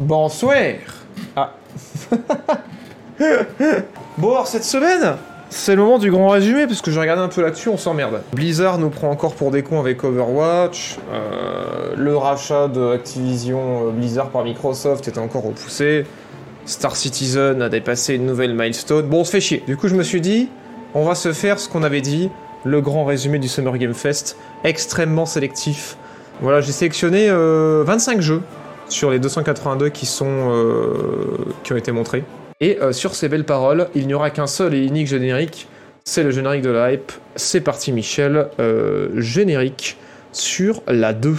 Bonsoir Ah. bon, alors cette semaine, c'est le moment du grand résumé, parce que j'ai regardé un peu là-dessus, on s'emmerde. Blizzard nous prend encore pour des cons avec Overwatch, euh, le rachat de Activision euh, Blizzard par Microsoft était encore repoussé, Star Citizen a dépassé une nouvelle milestone, bon on se fait chier. Du coup je me suis dit, on va se faire ce qu'on avait dit, le grand résumé du Summer Game Fest, extrêmement sélectif. Voilà, j'ai sélectionné euh, 25 jeux sur les 282 qui sont euh, qui ont été montrés. Et euh, sur ces belles paroles, il n'y aura qu'un seul et unique générique, c'est le générique de la hype. C'est parti Michel, euh, générique sur la 2.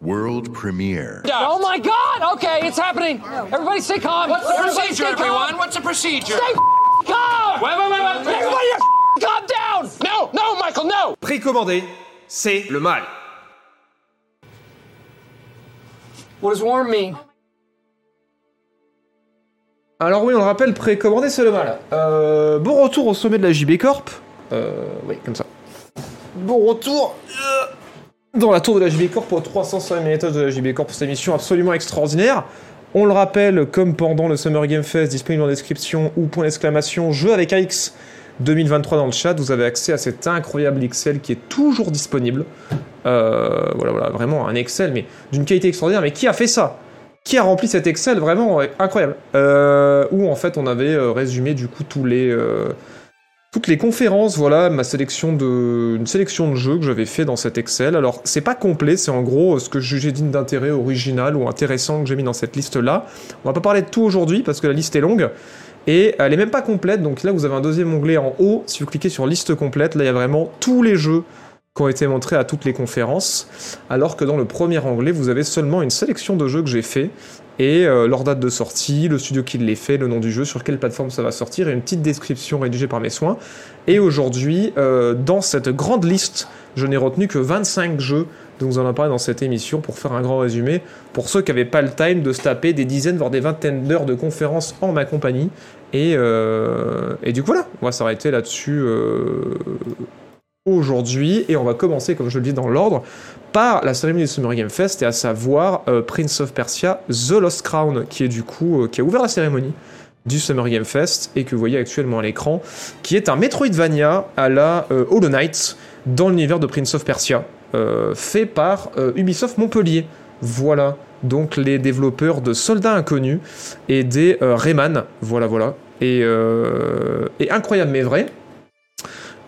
World premiere. Oh my god! Okay, it's happening! Everybody stay calm! What's the procedure, stay calm! everyone? What's the procedure? Stay calm! Wait, wait, wait. Everybody calm down! No, no, Michael, no! Précommandé, c'est le mal. What does warm mean? Alors oui, on le rappelle, précommandé, c'est le mal. Euh, bon retour au sommet de la JB Corp. Euh, oui, comme ça. Bon retour euh, dans la tour de la JB Corp au 305 étage de la JB Corp pour cette émission absolument extraordinaire. On le rappelle, comme pendant le Summer Game Fest, disponible en description ou point d'exclamation, jeu avec AX 2023 dans le chat, vous avez accès à cet incroyable Excel qui est toujours disponible. Euh, voilà, voilà, vraiment un Excel, mais d'une qualité extraordinaire. Mais qui a fait ça? Qui a rempli cet Excel? Vraiment incroyable euh, Où en fait on avait euh, résumé du coup tous les toutes les conférences, voilà ma sélection de une sélection de jeux que j'avais fait dans cet Excel. Alors c'est pas complet, c'est en gros ce que je jugeais digne d'intérêt, original ou intéressant que j'ai mis dans cette liste là. On va pas parler de tout aujourd'hui parce que la liste est longue. Et elle est même pas complète, donc là vous avez un deuxième onglet en haut. Si vous cliquez sur liste complète, là il y a vraiment tous les jeux qui ont été montrés à toutes les conférences, alors que dans le premier onglet, vous avez seulement une sélection de jeux que j'ai fait, et euh, leur date de sortie, le studio qui les fait, le nom du jeu, sur quelle plateforme ça va sortir, et une petite description rédigée par mes soins. Et aujourd'hui, euh, dans cette grande liste, je n'ai retenu que 25 jeux dont vous en parlé dans cette émission pour faire un grand résumé, pour ceux qui n'avaient pas le time de se taper des dizaines, voire des vingtaines d'heures de conférences en ma compagnie. Et, euh, du coup voilà, on va s'arrêter là-dessus euh, aujourd'hui. Et on va commencer, comme je le dis dans l'ordre, par la cérémonie du Summer Game Fest et à savoir euh, Prince of Persia The Lost Crown qui est du coup qui a ouvert la cérémonie du Summer Game Fest et que vous voyez actuellement à l'écran, qui est un Metroidvania à la Hollow Knight dans l'univers de Prince of Persia, fait par euh, Ubisoft Montpellier. Voilà, donc les développeurs de Soldats Inconnus et des euh, Rayman, voilà, voilà. Et, euh, incroyable mais vrai,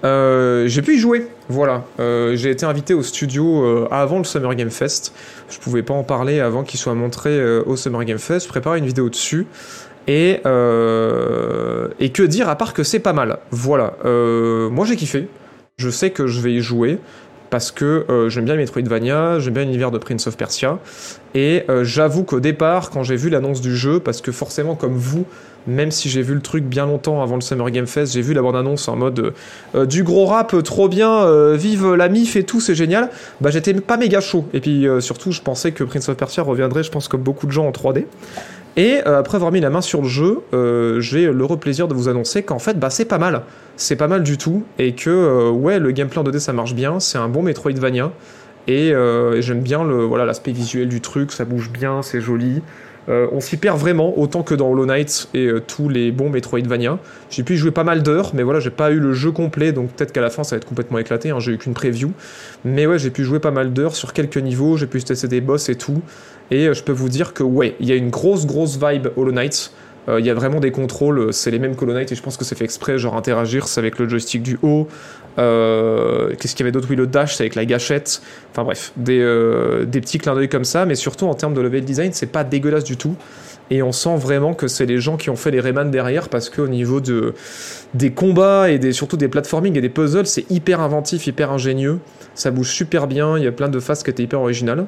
euh, j'ai pu y jouer, voilà. Euh, j'ai été invité au studio euh, avant le Summer Game Fest. Je pouvais pas en parler avant qu'il soit montré euh, au Summer Game Fest. Je préparais une vidéo dessus. Et, euh, que dire à part que c'est pas mal. Voilà. Euh, moi j'ai kiffé. Je sais que je vais y jouer parce que euh, j'aime bien Metroidvania, j'aime bien l'univers de Prince of Persia. Et euh, j'avoue qu'au départ, quand j'ai vu l'annonce du jeu, parce que forcément comme vous, même si j'ai vu le truc bien longtemps avant le Summer Game Fest, j'ai vu la bande-annonce en mode euh, du gros rap, trop bien, vive la mif et tout, c'est génial. Bah j'étais pas méga chaud. Et puis surtout, je pensais que Prince of Persia reviendrait, je pense comme beaucoup de gens en 3D. Et euh, après avoir mis la main sur le jeu, euh, j'ai l'heureux plaisir de vous annoncer qu'en fait, bah, c'est pas mal. C'est pas mal du tout. Et que, euh, ouais, le gameplay en 2D ça marche bien. C'est un bon Metroidvania. Et, et j'aime bien le voilà l'aspect visuel du truc. Ça bouge bien, c'est joli. Euh, on s'y perd vraiment, autant que dans Hollow Knight et euh, tous les bons Metroidvania. J'ai pu y jouer pas mal d'heures, mais voilà, j'ai pas eu le jeu complet, donc peut-être qu'à la fin ça va être complètement éclaté. Hein, j'ai eu qu'une preview. Mais ouais, j'ai pu jouer pas mal d'heures sur quelques niveaux, j'ai pu tester des boss et tout. Et euh, je peux vous dire que ouais, il y a une grosse grosse vibe Hollow Knight. Euh, Il y a vraiment des contrôles, c'est les mêmes Hollow Knight et je pense que c'est fait exprès, genre interagir, c'est avec le joystick du haut. Euh, Qu'est-ce qu'il y avait d'autre? Oui, le dash, c'est avec la gâchette. Enfin bref, des, euh, des petits clins d'œil comme ça, mais surtout en termes de level design, c'est pas dégueulasse du tout. Et on sent vraiment que c'est les gens qui ont fait les Rayman derrière parce qu'au niveau de, des combats et surtout des platforming et des puzzles, c'est hyper inventif, hyper ingénieux. Ça bouge super bien, il y a plein de phases qui étaient hyper originales.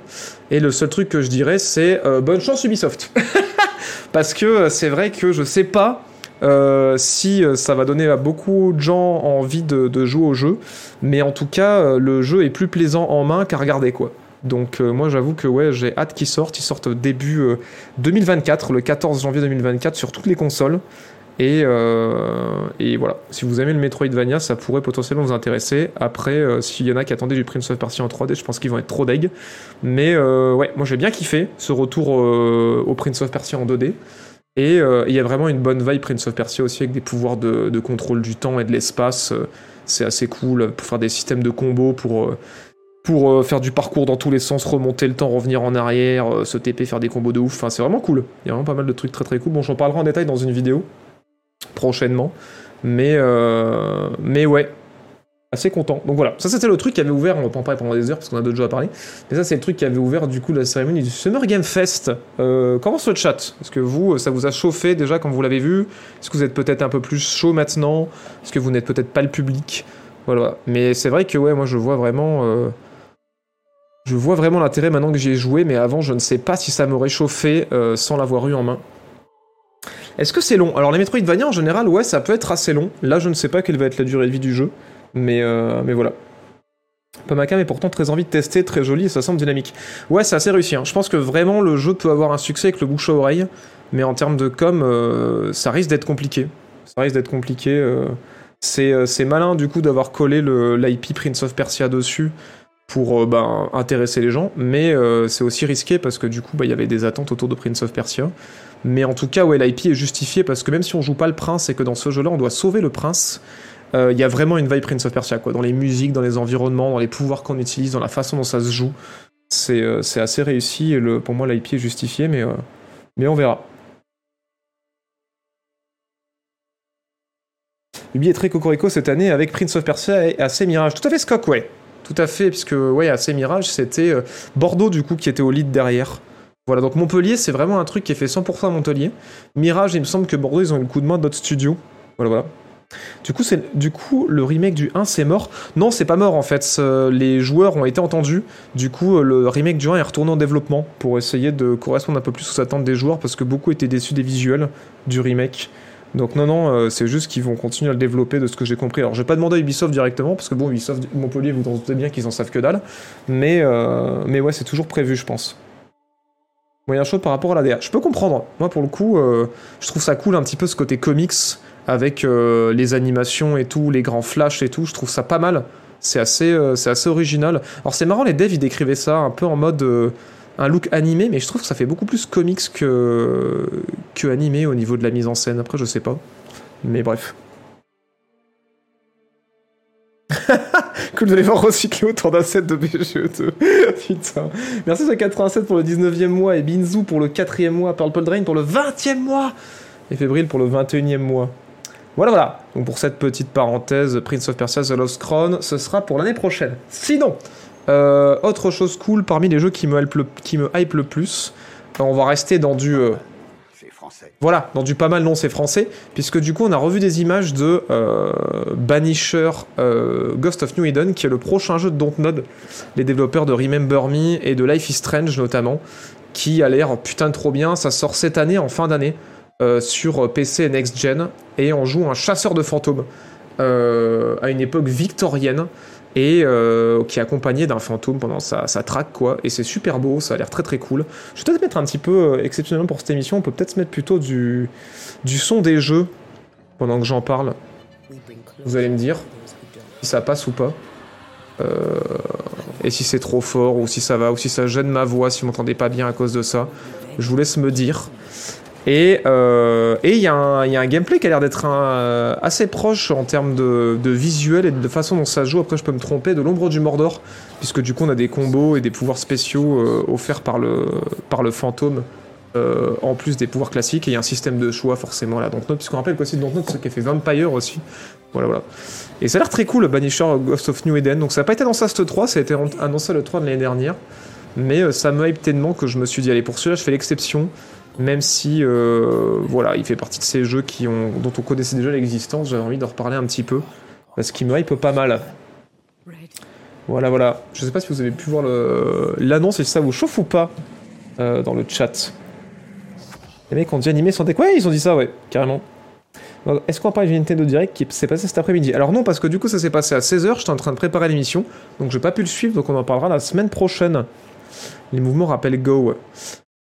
Et le seul truc que je dirais, c'est bonne chance Ubisoft. parce que euh, c'est vrai que je sais pas euh, si euh, ça va donner à beaucoup de gens envie de, jouer au jeu, mais en tout cas, le jeu est plus plaisant en main qu'à regarder quoi. Donc moi j'avoue que ouais j'ai hâte qu'il sorte, il sorte début euh, 2024, le 14 janvier 2024 sur toutes les consoles. Et, euh, et, voilà, si vous aimez le Metroidvania, ça pourrait potentiellement vous intéresser. Après, euh, s'il y en a qui attendaient du Prince of Persia en 3D, je pense qu'ils vont être trop deg. Mais euh, ouais, moi j'ai bien kiffé ce retour au Prince of Persia en 2D. Et il y a vraiment une bonne vibe Prince of Persia aussi avec des pouvoirs de, de contrôle du temps et de l'espace. C'est assez cool pour faire des systèmes de combos, pour pour faire du parcours dans tous les sens, remonter le temps, revenir en arrière, se TP, faire des combos de ouf. Enfin, c'est vraiment cool. Il y a vraiment pas mal de trucs très très cool. Bon, j'en parlerai en détail dans une vidéo prochainement. Mais, euh, mais ouais, assez content. Donc voilà, ça c'était le truc qui avait ouvert, on va pas en parler pendant des heures parce qu'on a d'autres jeux à parler, mais ça c'est le truc qui avait ouvert du coup la cérémonie du Summer Game Fest. Euh, comment ce chat? Est-ce que vous, ça vous a chauffé déjà quand vous l'avez vu? Est-ce que vous êtes peut-être un peu plus chaud maintenant? Est-ce que vous n'êtes peut-être pas le public? Voilà, mais c'est vrai que ouais, moi je vois vraiment... Euh, je vois vraiment l'intérêt maintenant que j'y ai joué, mais avant je ne sais pas si ça m'aurait chauffé euh, sans l'avoir eu en main. Est-ce que c'est long? Alors les Metroidvania en général, ouais, ça peut être assez long. Là, je ne sais pas quelle va être la durée de vie du jeu, mais, euh, voilà. Pamaka mais pourtant très envie de tester, très joli et ça semble dynamique. Ouais, c'est assez réussi. Hein. Je pense que vraiment le jeu peut avoir un succès avec le bouche à oreille, mais en termes de com, euh, ça risque d'être compliqué. Ça risque d'être compliqué. Euh. C'est malin du coup d'avoir collé l'IP Prince of Persia dessus pour ben, intéresser les gens, mais c'est aussi risqué parce que du coup bah, il y avait des attentes autour de Prince of Persia. Mais en tout cas, ouais, l'IP est justifié parce que même si on joue pas le prince et que dans ce jeu-là, on doit sauver le prince, euh, il y a vraiment une vibe Prince of Persia, quoi. Dans les musiques, dans les environnements, dans les pouvoirs qu'on utilise, dans la façon dont ça se joue. C'est euh, assez réussi et le, pour moi, l'IP est justifié, mais, euh, mais on verra. Ubi est très cocorico cette année avec Prince of Persia et AC Mirage. Tout à fait, Scott, ouais. Tout à fait, puisque, ouais, AC Mirage, c'était Bordeaux, du coup, qui était au lead derrière. Voilà, donc Montpellier, c'est vraiment un truc qui est fait 100% à Montpellier. Mirage, il me semble que Bordeaux, ils ont eu le coup de main d'autres studios. Voilà, voilà. Du coup, du coup, le remake du 1, c'est mort. Non, c'est pas mort en fait. Les joueurs ont été entendus. Du coup, le remake du 1 est retourné en développement pour essayer de correspondre un peu plus aux attentes des joueurs parce que beaucoup étaient déçus des visuels du remake. Donc non, non, euh, c'est juste qu'ils vont continuer à le développer de ce que j'ai compris. Alors, je vais pas demander à Ubisoft directement parce que bon, Ubisoft Montpellier, vous en doutez bien qu'ils en savent que dalle. Mais, euh, mais ouais, c'est toujours prévu, je pense. Moyen chaud par rapport à la DA. Je peux comprendre. Moi, pour le coup, euh, je trouve ça cool un petit peu ce côté comics avec euh, les animations et tout, les grands flashs et tout. Je trouve ça pas mal. C'est assez, euh, assez original. Alors, c'est marrant, les devs, ils décrivaient ça un peu en mode un look animé, mais je trouve que ça fait beaucoup plus comics que, que animé au niveau de la mise en scène. Après, je sais pas. Mais bref. cool de les voir recycler autant d'assets de BGE2. Putain. Merci à 87 pour le 19e mois et Binzou pour le 4e mois, Purple Drain pour le 20e mois et Fébrile pour le 21e mois. Voilà, voilà. Donc pour cette petite parenthèse, Prince of Persia The Lost Crown, ce sera pour l'année prochaine. Sinon, euh, autre chose cool parmi les jeux qui me hype le, plus, on va rester dans du euh, voilà, dans du pas mal non c'est français, puisque du coup on a revu des images de euh, Banisher euh, Ghost of New Eden, qui est le prochain jeu de Dontnod, les développeurs de Remember Me et de Life is Strange notamment, qui a l'air putain de trop bien, ça sort cette année, en fin d'année, euh, sur PC Next Gen, et on joue un chasseur de fantômes à une époque victorienne, et euh, qui est accompagné d'un fantôme pendant sa, traque quoi. Et c'est super beau ça a l'air très très cool. Je vais peut-être mettre un petit peu euh, exceptionnellement pour cette émission on peut peut-être se mettre plutôt du du son des jeux pendant que j'en parle. Vous allez me dire si ça passe ou pas. Euh, et si c'est trop fort ou si ça va ou si ça gêne ma voix si vous m'entendez pas bien à cause de ça. Je vous laisse me dire et il euh, y, a un gameplay qui a l'air d'être euh, assez proche en termes de, visuel et de façon dont ça joue. Après, je peux me tromper, de l'ombre du Mordor, puisque du coup, on a des combos et des pouvoirs spéciaux euh, offerts par le, le fantôme. en plus des pouvoirs classiques, et il y a un système de choix forcément là. Donc, puisqu'on rappelle qu'aussi Dontnod, c'est ce qui a fait Vampire aussi. Voilà, voilà. Et ça a l'air très cool, Banisher Ghost of New Eden. Donc, ça n'a pas été annoncé à ce 3, ça a été annoncé le 3 de l'année dernière. Mais ça me hype tellement que je me suis dit, allez, pour celui-là, je fais l'exception même si euh, voilà, il fait partie de ces jeux qui ont, dont on connaissait déjà l'existence, j'avais envie de reparler un petit peu, parce qu'il me hype pas mal. Voilà, voilà. Je sais pas si vous avez pu voir l'annonce et si ça vous chauffe ou pas euh, dans le chat. Les mecs ont dit animé sans deck. Ouais, ils ont dit ça, ouais, carrément. Est-ce qu'on va parler du Nintendo Direct qui s'est passé cet après-midi? Alors non, parce que du coup ça s'est passé à 16h, j'étais en train de préparer l'émission, donc j'ai pas pu le suivre, donc on en parlera la semaine prochaine. Les mouvements rappellent Go.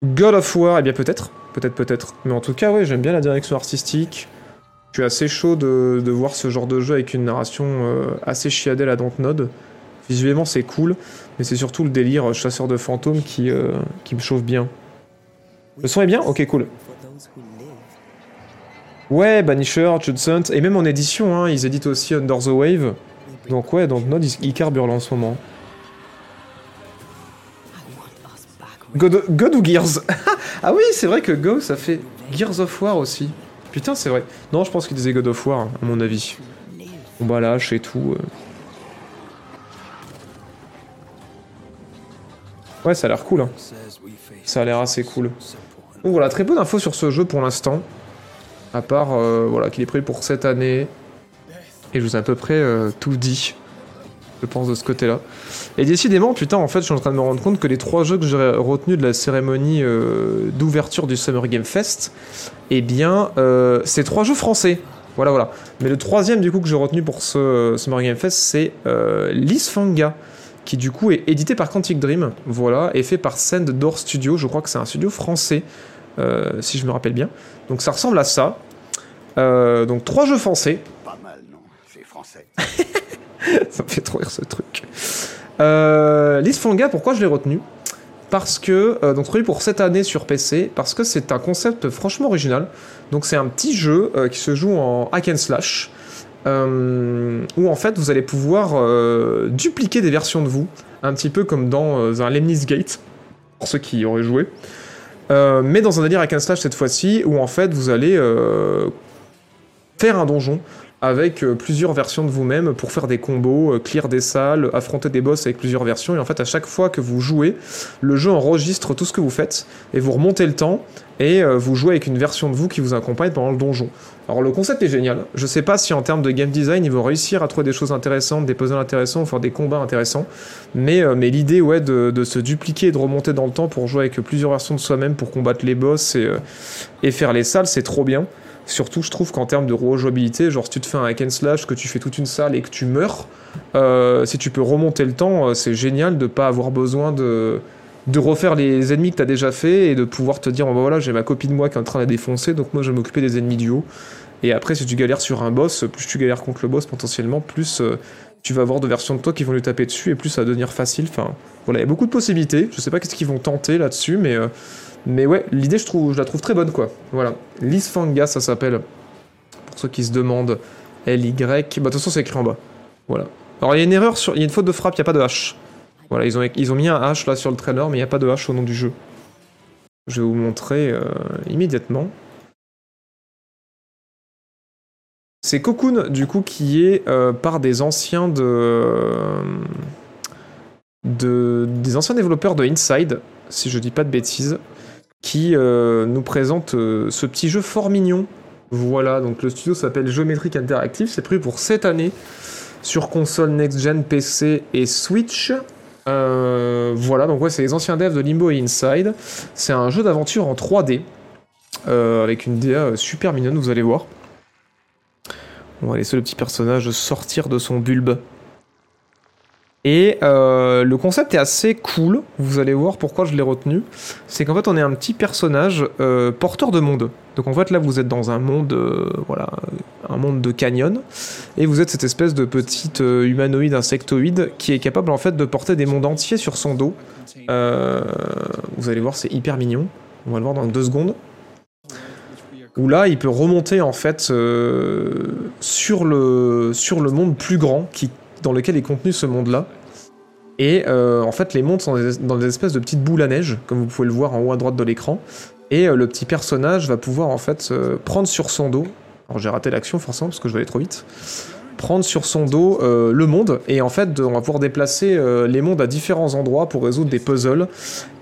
God of War, eh bien peut-être, peut-être, peut-être. Mais en tout cas, ouais, j'aime bien la direction artistique. Je suis assez chaud de, voir ce genre de jeu avec une narration euh, assez chiadelle à Dontnod. Visuellement, c'est cool, mais c'est surtout le délire euh, chasseur de fantômes qui, euh, qui me chauffe bien. Le son est bien? Ok, cool. Ouais, Banisher, Judson, et même en édition, hein, ils éditent aussi Under the Wave. Donc ouais, donc Node, il, il carbure là en ce moment. God, ou Gears Ah oui, c'est vrai que Go, ça fait Gears of War aussi. Putain, c'est vrai. Non, je pense qu'il disait God of War, à mon avis. Bon bah lâche et tout. euh. Ouais, ça a l'air cool. Hein. Ça a l'air assez cool. Donc voilà, très peu d'infos sur ce jeu pour l'instant. À part euh, voilà, qu'il est prévu pour cette année. Et je vous ai à peu près euh, tout dit. Je pense de ce côté-là. Et décidément, putain, en fait, je suis en train de me rendre compte que les trois jeux que j'ai retenus de la cérémonie euh, d'ouverture du Summer Game Fest, eh bien, euh, c'est trois jeux français. Voilà, voilà. Mais le troisième, du coup, que j'ai retenu pour ce euh, Summer Game Fest, c'est Lisfanga, qui, du coup, est édité par Quantic Dream, voilà, et fait par Send Door Studio. Je crois que c'est un studio français, si je me rappelle bien. Donc, ça ressemble à ça. Donc, trois jeux français. Pas mal, non C'est français. ça me fait trop rire ce truc. Euh, pourquoi je l'ai retenu? Parce que, euh, donc pour cette année sur PC, parce que c'est un concept franchement original. Donc c'est un petit jeu euh, qui se joue en hack and slash, euh, où en fait vous allez pouvoir euh, dupliquer des versions de vous, un petit peu comme dans un Lemnis Gate, pour ceux qui y auraient joué. Mais dans un délire hack and slash cette fois-ci, où en fait vous allez faire un donjon avec euh, plusieurs versions de vous-même pour faire des combos, euh, clear des salles, affronter des boss avec plusieurs versions. Et en fait, à chaque fois que vous jouez, le jeu enregistre tout ce que vous faites et vous remontez le temps et euh, vous jouez avec une version de vous qui vous accompagne pendant le donjon. Alors le concept est génial. Je sais pas si en termes de game design ils vont réussir à trouver des choses intéressantes, des puzzles intéressants, ou faire des combats intéressants. Mais, mais l'idée ouais de, de se dupliquer et de remonter dans le temps pour jouer avec plusieurs versions de soi-même pour combattre les boss et, et faire les salles, c'est trop bien. Surtout, je trouve qu'en termes de rejouabilité, genre si tu te fais un hack and slash, que tu fais toute une salle et que tu meurs, euh, si tu peux remonter le temps, euh, c'est génial de pas avoir besoin de, refaire les ennemis que tu déjà fait et de pouvoir te dire, bon, bah voilà, j'ai ma copie de moi qui est en train de défoncer, donc moi je vais m'occuper des ennemis du haut. Et après, si tu galères sur un boss, plus tu galères contre le boss potentiellement, plus euh, tu vas avoir de versions de toi qui vont lui taper dessus et plus ça va devenir facile. Enfin, voilà, il y a beaucoup de possibilités. Je sais pas qu'est-ce qu'ils vont tenter là-dessus, mais, mais ouais, l'idée, je, trouve, je la trouve très bonne, quoi. Voilà. Lisfanga, ça s'appelle. Pour ceux qui se demandent, L-Y. Bah, de toute façon, c'est écrit en bas. Voilà. Alors, il y a une erreur, sur... il y a une faute de frappe, il n'y a pas de H. Voilà, ils ont, ils ont mis un H là sur le trailer, mais il n'y a pas de H au nom du jeu. Je vais vous montrer euh, immédiatement. C'est Cocoon, du coup, qui est euh, par des anciens de, de. des anciens développeurs de Inside, si je dis pas de bêtises, qui euh, nous présente euh, ce petit jeu fort mignon. Voilà, donc le studio s'appelle Geometric Interactive, c'est prévu pour cette année sur console next-gen, PC et Switch. Euh, voilà, donc ouais, c'est les anciens devs de Limbo et Inside. C'est un jeu d'aventure en 3D, euh, avec une DA super mignonne, vous allez voir. On va laisser le petit personnage sortir de son bulbe. Et euh, le concept est assez cool, vous allez voir pourquoi je l'ai retenu. C'est qu'en fait on est un petit personnage euh, porteur de monde. Donc en fait là vous êtes dans un monde, euh, voilà, un monde de canyon, et vous êtes cette espèce de petite humanoïde insectoïde qui est capable en fait de porter des mondes entiers sur son dos. Vous allez voir c'est hyper mignon. On va le voir dans deux secondes où là il peut remonter en fait sur, le, sur le monde plus grand qui, dans lequel est contenu ce monde-là. Et euh, en fait les mondes sont dans des espèces de petites boules à neige, comme vous pouvez le voir en haut à droite de l'écran. Et euh, le petit personnage va pouvoir en fait prendre sur son dos, alors j'ai raté l'action forcément parce que je vais aller trop vite, prendre sur son dos euh, le monde et en fait on va pouvoir déplacer euh, les mondes à différents endroits pour résoudre des puzzles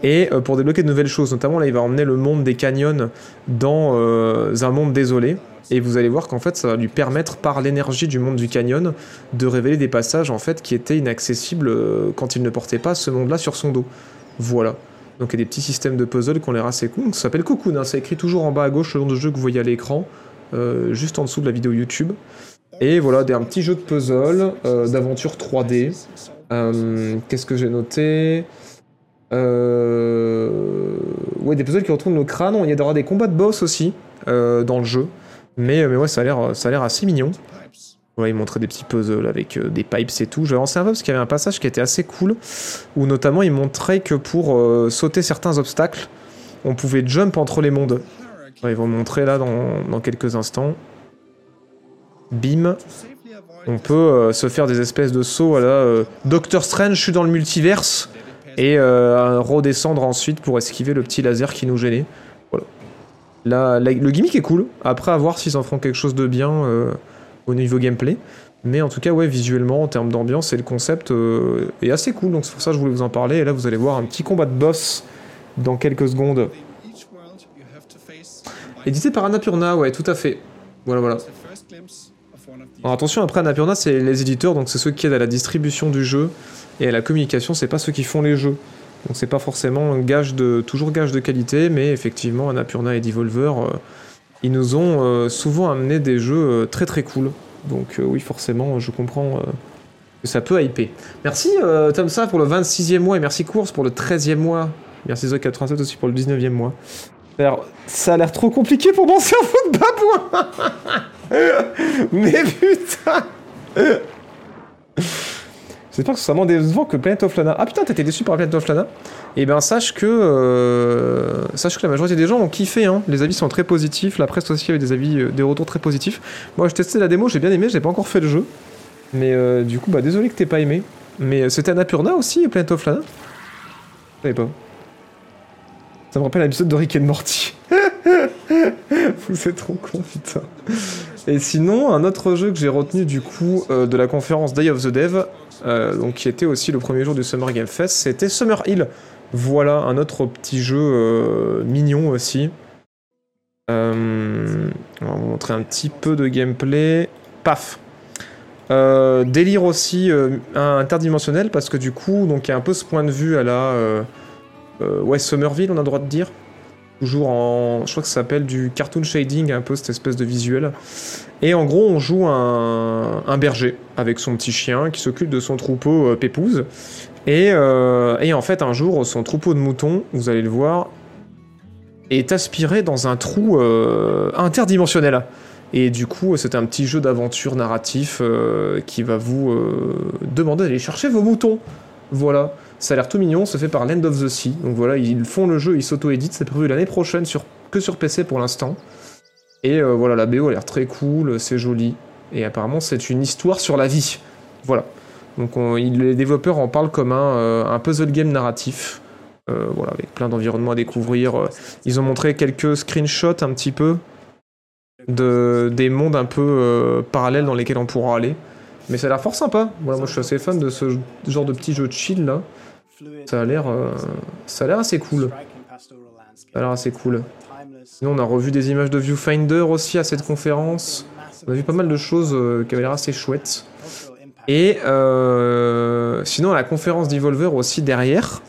et euh, pour débloquer de nouvelles choses. Notamment là il va emmener le monde des canyons dans un monde désolé et vous allez voir qu'en fait ça va lui permettre par l'énergie du monde du canyon de révéler des passages en fait qui étaient inaccessibles quand il ne portait pas ce monde-là sur son dos. Voilà. Donc il y a des petits systèmes de puzzle qui ont l'air assez cool. Ça s'appelle Cocoon, hein. c'est écrit toujours en bas à gauche le nom de jeu que vous voyez à l'écran, juste en dessous de la vidéo YouTube. Et voilà, des, un petit jeu de puzzle, euh, d'aventure 3D. Euh, Qu'est-ce que j'ai noté? Euh... Ouais, des puzzles qui retournent le crâne. Il y aura des combats de boss aussi dans le jeu. Mais, mais ouais, ça a l'air assez mignon. Ouais, il montrait des petits puzzles avec des pipes et tout. Je vais un peu parce qu'il y avait un passage qui était assez cool, où notamment il montrait que pour sauter certains obstacles, on pouvait jump entre les mondes. Ils vont le montrer là dans, dans quelques instants. Bim. On peut euh, se faire des espèces de sauts à la euh, Doctor Strange, je suis dans le multiverse, et euh, redescendre ensuite pour esquiver le petit laser qui nous gênait. Voilà. Là, la- le gimmick est cool. Après, à voir s'ils en feront quelque chose de bien euh, au niveau gameplay. Mais en tout cas, ouais, visuellement, en termes d'ambiance et le concept est assez cool. Donc c'est pour ça que je voulais vous en parler. Et là, vous allez voir un petit combat de boss dans quelques secondes. Édité par Annapurna, ouais, tout à fait. Voilà, voilà. Alors attention, après Annapurna, c'est les éditeurs, donc c'est ceux qui aident à la distribution du jeu et à la communication, c'est pas ceux qui font les jeux. Donc c'est pas forcément un gage de, toujours gage de qualité, mais effectivement, Annapurna et Devolver, euh, ils nous ont euh, souvent amené des jeux euh, très très cool. Donc oui, forcément, je comprends que ça peut hyper. Merci Tomsa pour le 26e mois et merci Course pour le 13e mois. Merci Zoc87 aussi pour le 19e mois. Alors, ça a l'air trop compliqué pour mon cerveau de babouin Mais putain J'espère que ce sera moins décevant que Planet of Lana. Ah putain, t'étais déçu par Planet of Lana Eh ben sache que euh, sache que la majorité des gens ont kiffé. Hein. Les avis sont très positifs. La presse aussi avait des avis, euh, des retours très positifs. Moi, j'ai testé la démo, j'ai bien aimé. J'ai pas encore fait le jeu, mais euh, du coup, bah désolé que t'aies pas aimé. Mais c'était Annapurna aussi, Planet of Lana? Je savais pas. Ça me rappelle l'épisode de Rick and Morty. Vous êtes trop con, putain. Et sinon, un autre jeu que j'ai retenu du coup euh, de la conférence Day of the Dev, euh, donc qui était aussi le premier jour du Summer Game Fest, c'était Summer Hill. Voilà, un autre petit jeu euh, mignon aussi. On va vous montrer un petit peu de gameplay. Paf Délire aussi interdimensionnel parce que du coup, il y a un peu ce point de vue à la ouais Somerville, on a le droit de dire. Toujours en, je crois que ça s'appelle du cartoon shading, un peu cette espèce de visuel. Et en gros, on joue un, berger avec son petit chien qui s'occupe de son troupeau euh, pépouze. Et, euh, et en fait, un jour, son troupeau de moutons, vous allez le voir, est aspiré dans un trou euh, interdimensionnel. Et du coup, c'est un petit jeu d'aventure narratif euh, qui va vous euh, demander d'aller chercher vos moutons. Voilà. Ça a l'air tout mignon, c'est fait par Land of the Sea. Donc voilà, ils font le jeu, ils s'auto-éditent, c'est prévu l'année prochaine que sur PC pour l'instant. Et euh, voilà, la BO a l'air très cool, c'est joli. Et apparemment, c'est une histoire sur la vie. Voilà. Donc les développeurs en parlent comme un, euh, puzzle game narratif. Euh, voilà, avec plein d'environnements à découvrir. Ils ont montré quelques screenshots un petit peu de, des mondes un peu parallèles dans lesquels on pourra aller. Mais ça a l'air fort sympa. Voilà, moi je suis assez fan de ce genre de petit jeu de chill là. Ça a l'air, euh, ça a l'air assez cool. Ça a l'air assez cool. Sinon, on a revu des images de Viewfinder aussi à cette conférence. On a vu pas mal de choses euh, qui avaient l'air assez chouettes. Et euh, sinon, à la conférence d'Evolver aussi derrière,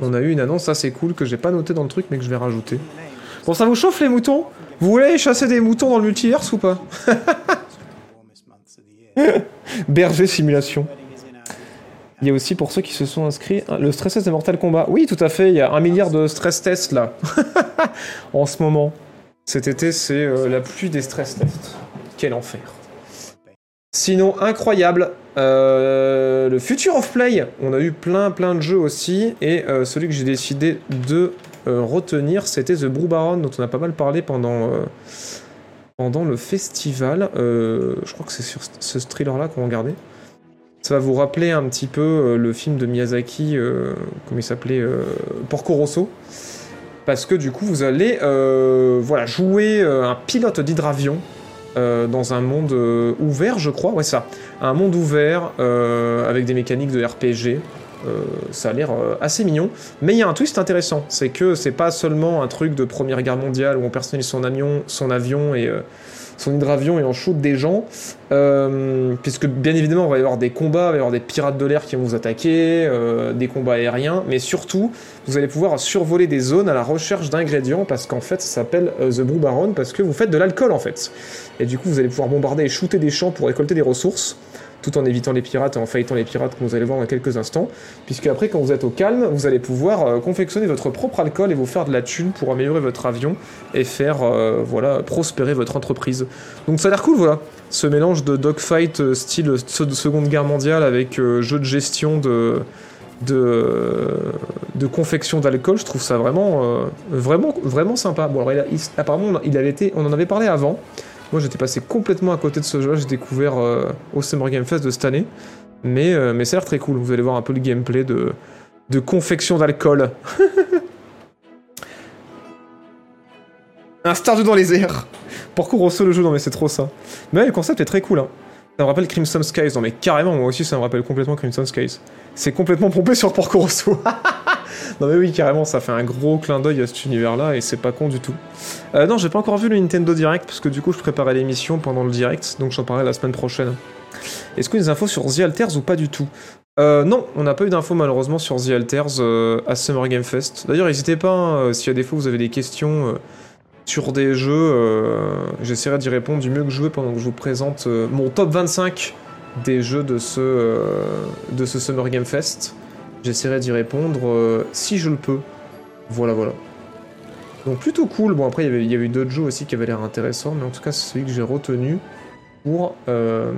on a eu une annonce assez cool que j'ai pas noté dans le truc mais que je vais rajouter. Bon, ça vous chauffe les moutons? Vous voulez chasser des moutons dans le multiverse ou pas? Berger simulation. Il y a aussi pour ceux qui se sont inscrits le stress test de Mortal Kombat. Oui, tout à fait, il y a un milliard de stress tests là en ce moment. Cet été, c'est euh, la pluie des stress tests. Quel enfer. Sinon, incroyable, euh, le Future of Play. On a eu plein plein de jeux aussi, et euh, celui que j'ai décidé de retenir, c'était The Brew Baron, dont on a pas mal parlé pendant, pendant le festival. Je crois que c'est sur ce thriller-là qu'on va regarder. Ça va vous rappeler un petit peu euh, le film de Miyazaki, euh, comment il s'appelait euh, Porco Rosso. Parce que du coup, vous allez voilà, jouer un pilote d'hydravion dans un monde ouvert, je crois. Ouais, ça. Un monde ouvert avec des mécaniques de RPG. Ça a l'air assez mignon. Mais il y a un twist intéressant. C'est que c'est pas seulement un truc de Première Guerre mondiale où on personnalise son avion, son avion et son hydravion et on shoot des gens. Euh, puisque bien évidemment, il va y avoir des combats, il va y avoir des pirates de l'air qui vont vous attaquer, euh, des combats aériens, mais surtout, vous allez pouvoir survoler des zones à la recherche d'ingrédients parce qu'en fait, ça s'appelle euh, The Brew Baron parce que vous faites de l'alcool en fait. Et du coup, vous allez pouvoir bombarder et shooter des champs pour récolter des ressources. Tout en évitant les pirates et en fightant les pirates, comme vous allez voir dans quelques instants. Puisque après, quand vous êtes au calme, vous allez pouvoir euh, confectionner votre propre alcool et vous faire de la thune pour améliorer votre avion et faire euh, voilà prospérer votre entreprise. Donc ça a l'air cool, voilà. Ce mélange de dogfight euh, style se- de Seconde Guerre mondiale avec jeu de gestion de de, confection d'alcool, je trouve ça vraiment, vraiment, vraiment sympa. Bon, alors, apparemment, il avait été, on en avait parlé avant. Moi, j'étais passé complètement à côté de ce jeu-là. J'ai découvert euh, au Summer Game Fest de cette année. Mais, euh, mais ça a l'air très cool. Vous allez voir un peu le gameplay de, confection d'alcool. un Stardew dans les airs. Porco Rosso le jeu, non mais c'est trop ça. Mais le concept est très cool. Hein. Ça me rappelle Crimson Skies. Non mais carrément, moi aussi ça me rappelle complètement Crimson Skies. C'est complètement pompé sur Porco Rosso. non mais oui, carrément, ça fait un gros clin d'œil à cet univers-là et c'est pas con du tout. Euh, non, j'ai pas encore vu le Nintendo Direct parce que du coup je préparais l'émission pendant le direct, donc j'en parlerai la semaine prochaine. Est-ce que des infos sur The Alters ou pas du tout? Euh, non, on n'a pas eu d'infos malheureusement sur The Alters euh, à Summer Game Fest. D'ailleurs, n'hésitez pas, a des fois vous avez des questions euh, sur des jeux, euh, j'essaierai d'y répondre du mieux que je veux pendant que je vous présente mon top 25 des jeux de ce, de ce Summer Game Fest. J'essaierai d'y répondre euh, si je le peux. Voilà, voilà. Donc plutôt cool. Bon, après, il y avait- avait eu d'autres jeux aussi qui avaient l'air intéressants, mais en tout cas, c'est celui que j'ai retenu pour euh,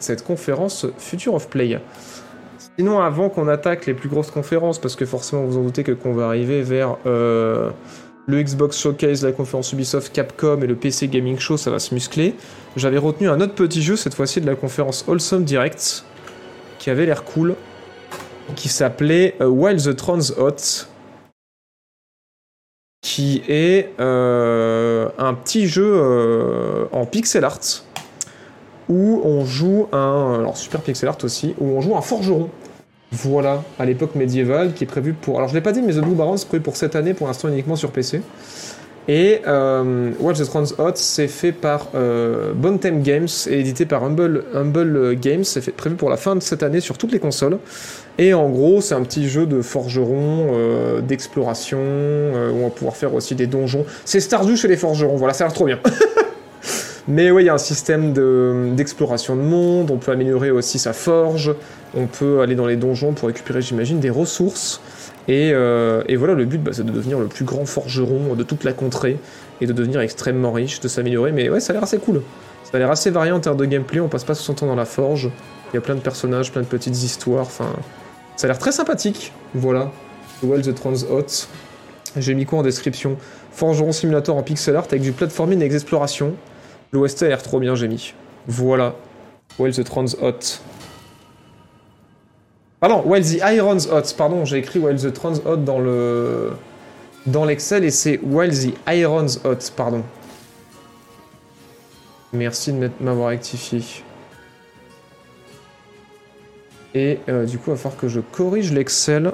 cette conférence Future of Play. Sinon, avant qu'on attaque les plus grosses conférences, parce que forcément vous en doutez que qu'on va arriver vers euh, le Xbox Showcase, la conférence Ubisoft Capcom et le PC Gaming Show, ça va se muscler. J'avais retenu un autre petit jeu, cette fois-ci de la conférence Wholesome Direct, qui avait l'air cool, qui s'appelait euh, While the Thrones Hot, qui est euh, un petit jeu euh, en pixel art où on joue un alors super pixel art aussi où on joue un forgeron. Voilà à l'époque médiévale qui est prévu pour alors je l'ai pas dit mais The Blue Baron c'est prévu pour cette année pour l'instant uniquement sur PC et euh, Watch the Thrones Hot c'est fait par euh, Bon Time Games et édité par Humble, Games c'est prévu pour la fin de cette année sur toutes les consoles et en gros, c'est un petit jeu de forgeron, euh, d'exploration, euh, où on va pouvoir faire aussi des donjons. C'est Stardew chez les forgerons, voilà, ça a l'air trop bien. Mais oui, il y a un système de- d'exploration de, monde, on peut améliorer aussi sa forge, on peut aller dans les donjons pour récupérer, j'imagine, des ressources. Et, euh, et voilà, le but, bah, c'est de devenir le plus grand forgeron de toute la contrée, et de devenir extrêmement riche, de s'améliorer. Mais ouais, ça a l'air assez cool. Ça a l'air assez varié en termes de gameplay, on passe pas son temps dans la forge. Il y a plein de personnages, plein de petites histoires, enfin... Ça a l'air très sympathique, voilà. Well the Trans Hot. J'ai mis quoi en description? Forgeron Simulator en pixel art avec du platforming et exploration. L'OST a l'air trop bien, j'ai mis. Voilà. Well the Trans Hot. Pardon, While the Irons Hot. Pardon, j'ai écrit While the Trans Hot dans le dans l'Excel et c'est While the Irons Hot, pardon. Merci de m'avoir rectifié. Et euh, du coup, il va falloir que je corrige l'Excel.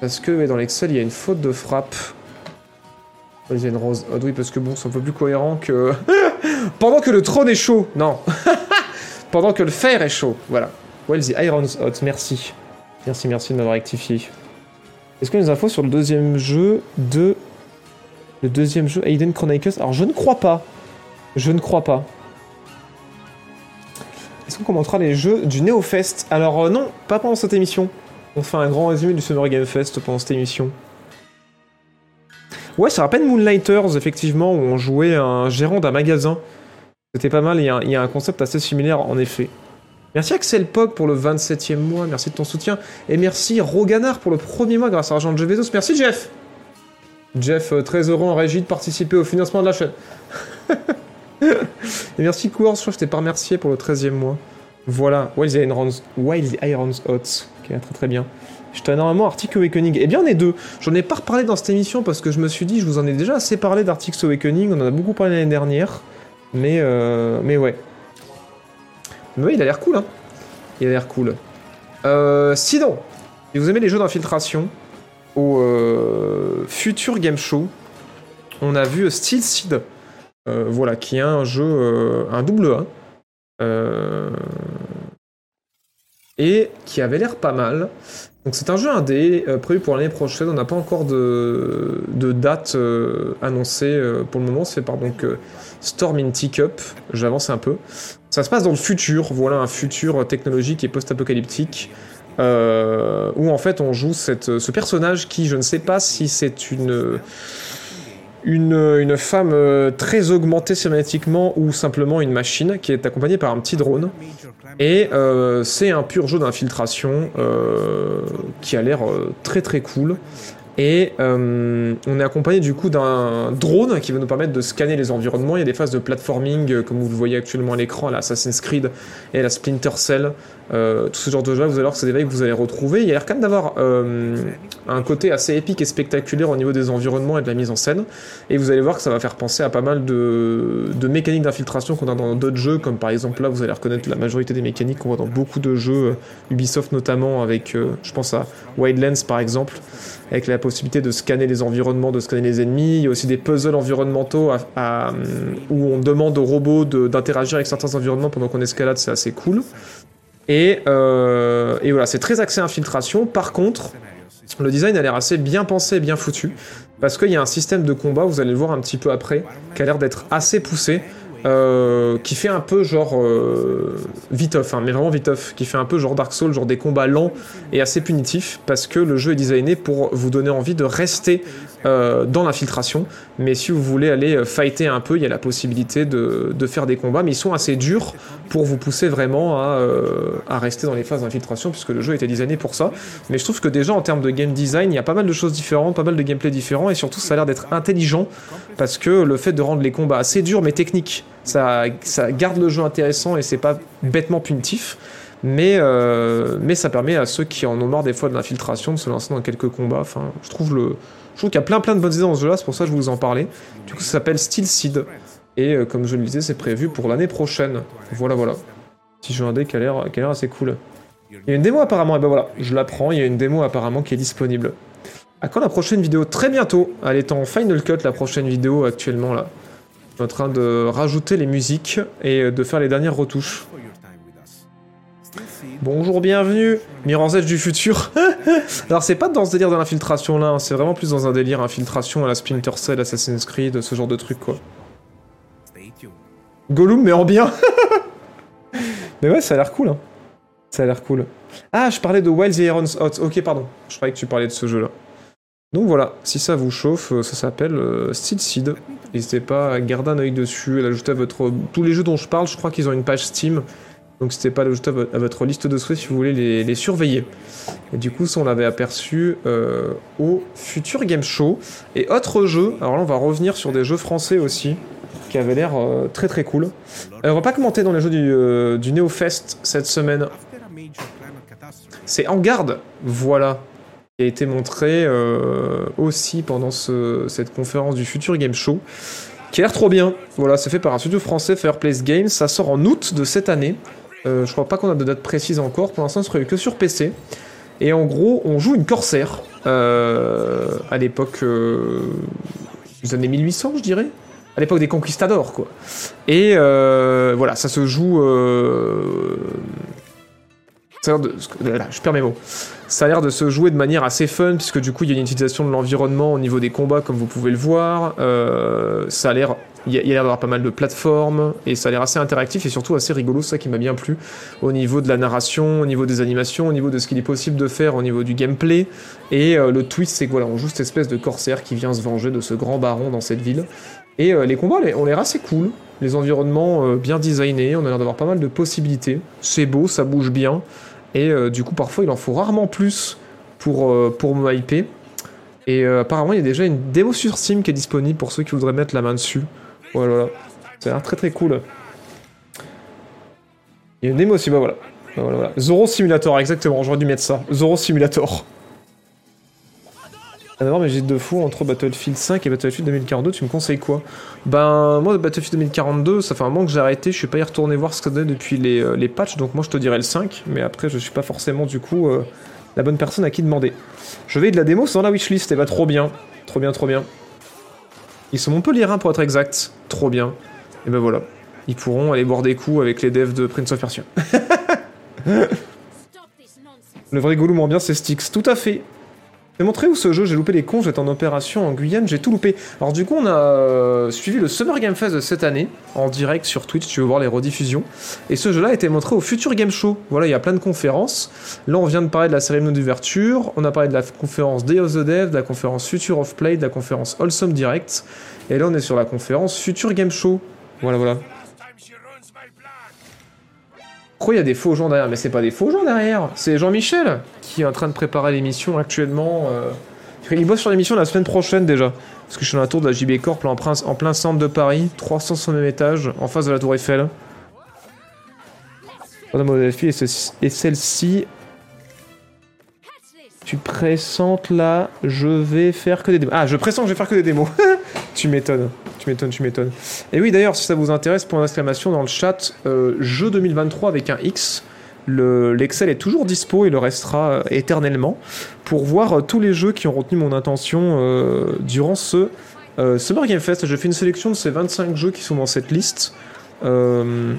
Parce que dans l'Excel, il y a une faute de frappe. Oh, Il y a une rose. Ah oui, parce que bon, c'est un peu plus cohérent que. Pendant que le trône est chaud. Non. Pendant que le fer est chaud. Voilà. Well, the Iron's hot. Merci. Merci, merci de m'avoir rectifié. Est-ce qu'on a des infos sur le deuxième jeu de. Le deuxième jeu, Aiden Chronicles? Alors, je ne crois pas. Je ne crois pas. Est-ce qu'on commentera les jeux du NeoFest? Alors euh, non, pas pendant cette émission. On fait un grand résumé du Summer Game Fest pendant cette émission. Ouais, ça rappelle Moonlighters, effectivement, où on jouait un gérant d'un magasin. C'était pas mal, il y, a un, il y a un concept assez similaire, en effet. Merci Axel Pog pour le 27e mois, merci de ton soutien. Et merci Roganard pour le premier mois grâce à Argent de Jeff Bezos. Merci Jeff Jeff, euh, très heureux en régie de participer au financement de la chaîne. Et merci Cours, je crois que je t'ai pas remercié pour le 13e mois. Voilà, Wild Irons, Wild Irons Hot, qui est très très bien. J'étais énormément Arctic Awakening. Eh bien, on est deux. J'en ai pas reparlé dans cette émission parce que je me suis dit, je vous en ai déjà assez parlé d'Arctic Awakening, on en a beaucoup parlé l'année dernière. Mais, euh, mais ouais. Mais il a l'air cool, hein. Il a l'air cool. Euh, si vous aimez les jeux d'infiltration, au euh, futur Game Show, on a vu Steel Seed, euh, voilà, qui est un jeu, euh, un double A, et qui avait l'air pas mal. Donc c'est un jeu indé, prévu pour l'année prochaine, on n'a pas encore de, date annoncée pour le moment, c'est par donc Storm in Teacup, j'avance un peu. Ça se passe dans le futur, voilà un futur technologique et post-apocalyptique, euh, où en fait on joue cette, ce personnage qui, je ne sais pas si c'est une, une, une femme euh, très augmentée cinématiquement ou simplement une machine, qui est accompagnée par un petit drone. Et euh, c'est un pur jeu d'infiltration qui a l'air très très cool. Et euh, on est accompagné du coup d'un drone qui va nous permettre de scanner les environnements. Il y a des phases de platforming, euh, comme vous le voyez actuellement à l'écran, à la Assassin's Creed et la Splinter Cell. Euh, tout ce genre de jeux, vous allez voir que c'est des vagues que vous allez retrouver. Il y a l'air quand même d'avoir un côté assez épique et spectaculaire au niveau des environnements et de la mise en scène. Et vous allez voir que ça va faire penser à pas mal de, mécaniques d'infiltration qu'on a dans d'autres jeux, comme par exemple là, vous allez reconnaître la majorité des mécaniques qu'on voit dans beaucoup de jeux, Ubisoft notamment, avec, je pense à Wildlands par exemple avec la possibilité de scanner les environnements, de scanner les ennemis. Il y a aussi des puzzles environnementaux à, où on demande aux robots d'interagir avec certains environnements pendant qu'on escalade, c'est assez cool. Et, euh, et voilà, c'est très axé infiltration. Par contre, le design a l'air assez bien pensé bien foutu. Parce qu'il y a un système de combat, vous allez le voir un petit peu après, qui a l'air d'être assez poussé. Euh, qui fait un peu genre euh, viteuf, hein, mais vraiment viteuf, qui fait un peu genre Dark Souls, genre des combats lents et assez punitifs, parce que le jeu est designé pour vous donner envie de rester euh, dans l'infiltration. Mais si vous voulez aller euh, fighter un peu, il y a la possibilité de, faire des combats, mais ils sont assez durs pour vous pousser vraiment à, euh, à rester dans les phases d'infiltration, puisque le jeu a été designé pour ça. Mais je trouve que déjà en termes de game design, il y a pas mal de choses différentes, pas mal de gameplay différents, et surtout ça a l'air d'être intelligent, parce que le fait de rendre les combats assez durs mais techniques, ça, garde le jeu intéressant et c'est pas bêtement punitif. Mais, mais ça permet à ceux qui en ont marre des fois de l'infiltration de se lancer dans quelques combats. Enfin, je trouve le, je trouve qu'il y a plein plein de bonnes idées dans ce jeu-là, c'est pour ça que je vous en parlais. Du coup, ça s'appelle Steel Seed. Et euh, comme je le disais, c'est prévu pour l'année prochaine. Voilà, voilà. Petit jeu indé qui a l'air assez cool. Il y a une démo apparemment, et ben voilà, je la prends, il y a une démo apparemment qui est disponible. À quand la prochaine vidéo? Très bientôt. Elle est en Final Cut, la prochaine vidéo actuellement là. Je suis en train de rajouter les musiques et de faire les dernières retouches. Bonjour, bienvenue, Edge du futur. Alors c'est pas dans ce délire de l'infiltration là, hein, c'est vraiment plus dans un délire infiltration à la Splinter Cell, Assassin's Creed, ce genre de truc quoi. Gollum mais en bien. mais ouais, ça a l'air cool. Hein. Ça a l'air cool. Ah, je parlais de Wild the Iron's Hot. Ok, pardon. Je croyais que tu parlais de ce jeu là. Donc voilà, si ça vous chauffe, euh, ça s'appelle euh, Steel Seed. N'hésitez pas à garder un œil dessus, à l'ajouter à votre... Tous les jeux dont je parle, je crois qu'ils ont une page Steam. Donc n'hésitez pas à l'ajouter à vo- à votre liste de souhaits si vous voulez les, surveiller. Et du coup, ça on l'avait aperçu euh, au Future Game Show. Et autre jeu, alors là on va revenir sur des jeux français aussi, qui avaient l'air euh, très très cool. Euh, on va pas commenter dans les jeux du, euh, du NeoFest cette semaine. C'est En Garde, voilà, qui a été montré aussi pendant ce- cette conférence du Future Game Show, qui a l'air trop bien. Voilà, c'est fait par un studio français, Fireplace Games. Ça sort en août de cette année. Euh, je crois pas qu'on a de date précise encore. Pour l'instant, ce serait que sur PC. Et en gros, on joue une corsaire euh, à l'époque euh, des années 1800, je dirais. À l'époque des conquistadors, quoi. Et voilà, ça se joue. de- je perds mes mots. Ça a l'air de se jouer de manière assez fun, puisque du coup, il y a une utilisation de l'environnement au niveau des combats, comme vous pouvez le voir. Euh, ça a l'air. Il y a l'air d'avoir pas mal de plateformes, et ça a l'air assez interactif et surtout assez rigolo, ça qui m'a bien plu, au niveau de la narration, au niveau des animations, au niveau de ce qu'il est possible de faire, au niveau du gameplay. Et euh, le twist, c'est que voilà, on joue cette espèce de corsaire qui vient se venger de ce grand baron dans cette ville. Et euh, les combats ont l'air assez cool, les environnements bien designés, on a l'air d'avoir pas mal de possibilités. C'est beau, ça bouge bien. Et euh, du coup, parfois, il en faut rarement plus pour, euh, pour me hyper. Et euh, apparemment, il y a déjà une démo sur Steam qui est disponible pour ceux qui voudraient mettre la main dessus. Voilà. Ça a l'air très très cool. Il y a une démo aussi, bah voilà. Bah voilà, voilà. Zoro Simulator, exactement, j'aurais dû mettre ça. Zoro Simulator. Ah, D'abord, mais j'ai deux fous entre Battlefield 5 et Battlefield 2042, tu me conseilles quoi? Ben, moi, Battlefield 2042, ça fait un moment que j'ai arrêté, je suis pas y retourné voir ce que ça donnait depuis les, euh, les patchs, donc moi je te dirais le 5, mais après, je suis pas forcément du coup euh, la bonne personne à qui demander. Je vais de la démo, c'est dans la wishlist, et bah trop bien, trop bien, trop bien. Ils sont Montpelliérains pour être exact, trop bien. Et ben voilà, ils pourront aller boire des coups avec les devs de Prince of Persia. Le vrai en bien, c'est Styx, tout à fait. J'ai montré où ce jeu, j'ai loupé les cons, j'étais en opération en Guyane, j'ai tout loupé. Alors du coup, on a euh, suivi le Summer Game Fest de cette année, en direct sur Twitch, tu veux voir les rediffusions. Et ce jeu-là a été montré au Future Game Show. Voilà, il y a plein de conférences. Là, on vient de parler de la cérémonie d'ouverture, on a parlé de la conférence Day of the Dev, de la conférence Future of Play, de la conférence Wholesome Direct. Et là, on est sur la conférence Future Game Show. Voilà, voilà. Pourquoi il y a des faux gens derrière? Mais c'est pas des faux gens derrière, c'est Jean-Michel qui est en train de préparer l'émission actuellement. euh. Il bosse sur l'émission la semaine prochaine déjà. Parce que je suis dans la tour de la JB Corp en, plein, en plein centre de Paris, 300 e étage, en face de la tour Eiffel. Et celle-ci. Tu pressentes là, je vais faire que des démos. Ah, je pressens que je vais faire que des démos. tu m'étonnes, tu m'étonnes, tu m'étonnes. Et oui, d'ailleurs, si ça vous intéresse, pour une exclamation dans le chat, euh, jeu 2023 avec un X. Le- L'Excel est toujours dispo et le restera euh, éternellement pour voir euh, tous les jeux qui ont retenu mon attention durant ce Summer Game Fest. J'ai fait une sélection de ces 25 jeux qui sont dans cette liste. Je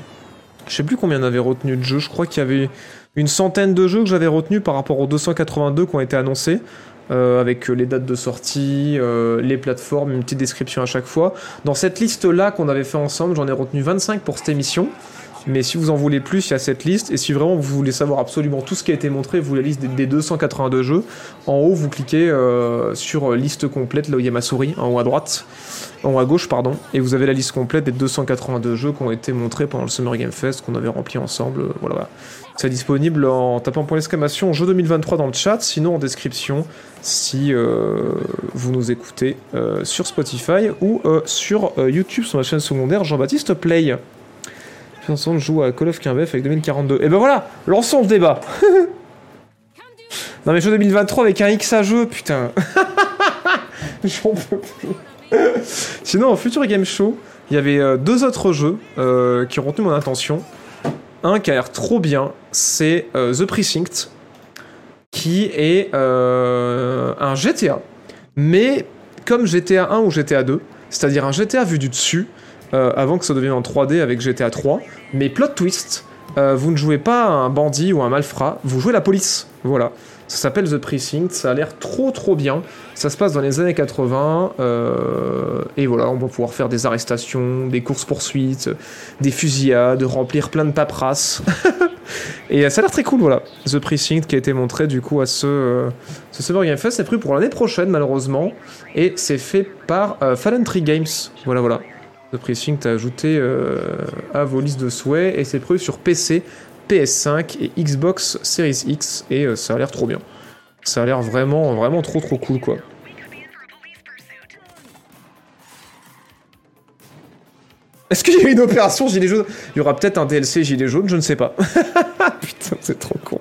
sais plus combien on avait retenu de jeux. Je crois qu'il y avait une centaine de jeux que j'avais retenus par rapport aux 282 qui ont été annoncés. Euh, avec euh, les dates de sortie, euh, les plateformes, une petite description à chaque fois. Dans cette liste-là qu'on avait fait ensemble, j'en ai retenu 25 pour cette émission. Mais si vous en voulez plus, il y a cette liste. Et si vraiment vous voulez savoir absolument tout ce qui a été montré, vous la liste des, des 282 jeux. En haut, vous cliquez euh, sur euh, liste complète, là où il y a ma souris, en haut à droite, en haut à gauche, pardon. Et vous avez la liste complète des 282 jeux qui ont été montrés pendant le Summer Game Fest, qu'on avait rempli ensemble. euh, Voilà. C'est disponible en tapant point d'exclamation jeu 2023 dans le chat, sinon en description si vous nous écoutez sur Spotify ou sur YouTube sur ma chaîne secondaire Jean-Baptiste Play. Vincent joue à Call of Quinbef avec 2042. Et ben voilà, lançons le débat. non mais jeu 2023 avec un X à jeu, putain. J'en peux plus. Sinon, en Future Game Show, il y avait euh, deux autres jeux euh, qui ont retenu mon attention. Un qui a l'air trop bien, c'est euh, The Precinct, qui est un GTA, mais comme GTA 1 ou GTA 2, c'est-à-dire un GTA vu du dessus, euh, avant que ça devienne en 3D avec GTA 3. Mais plot twist, euh, vous ne jouez pas un bandit ou un malfrat, vous jouez la police. Voilà. Ça s'appelle The Precinct, ça a l'air trop trop bien. Ça se passe dans les années 80, euh, et voilà, on va pouvoir faire des arrestations, des courses-poursuites, des fusillades, remplir plein de paperasses. et ça a l'air très cool, voilà. The Precinct qui a été montré du coup à ce, ce Summer Game Fest, c'est prévu pour l'année prochaine malheureusement, et c'est fait par euh, Fallen Tree Games. Voilà, voilà. The Precinct a ajouté euh, à vos listes de souhaits et c'est prévu sur PC, PS5 et Xbox Series X et euh, ça a l'air trop bien. Ça a l'air vraiment, vraiment trop trop cool quoi. Est-ce qu'il y a eu une opération Gilet jaune Il y aura peut-être un DLC Gilet jaune, je ne sais pas. Putain, c'est trop con.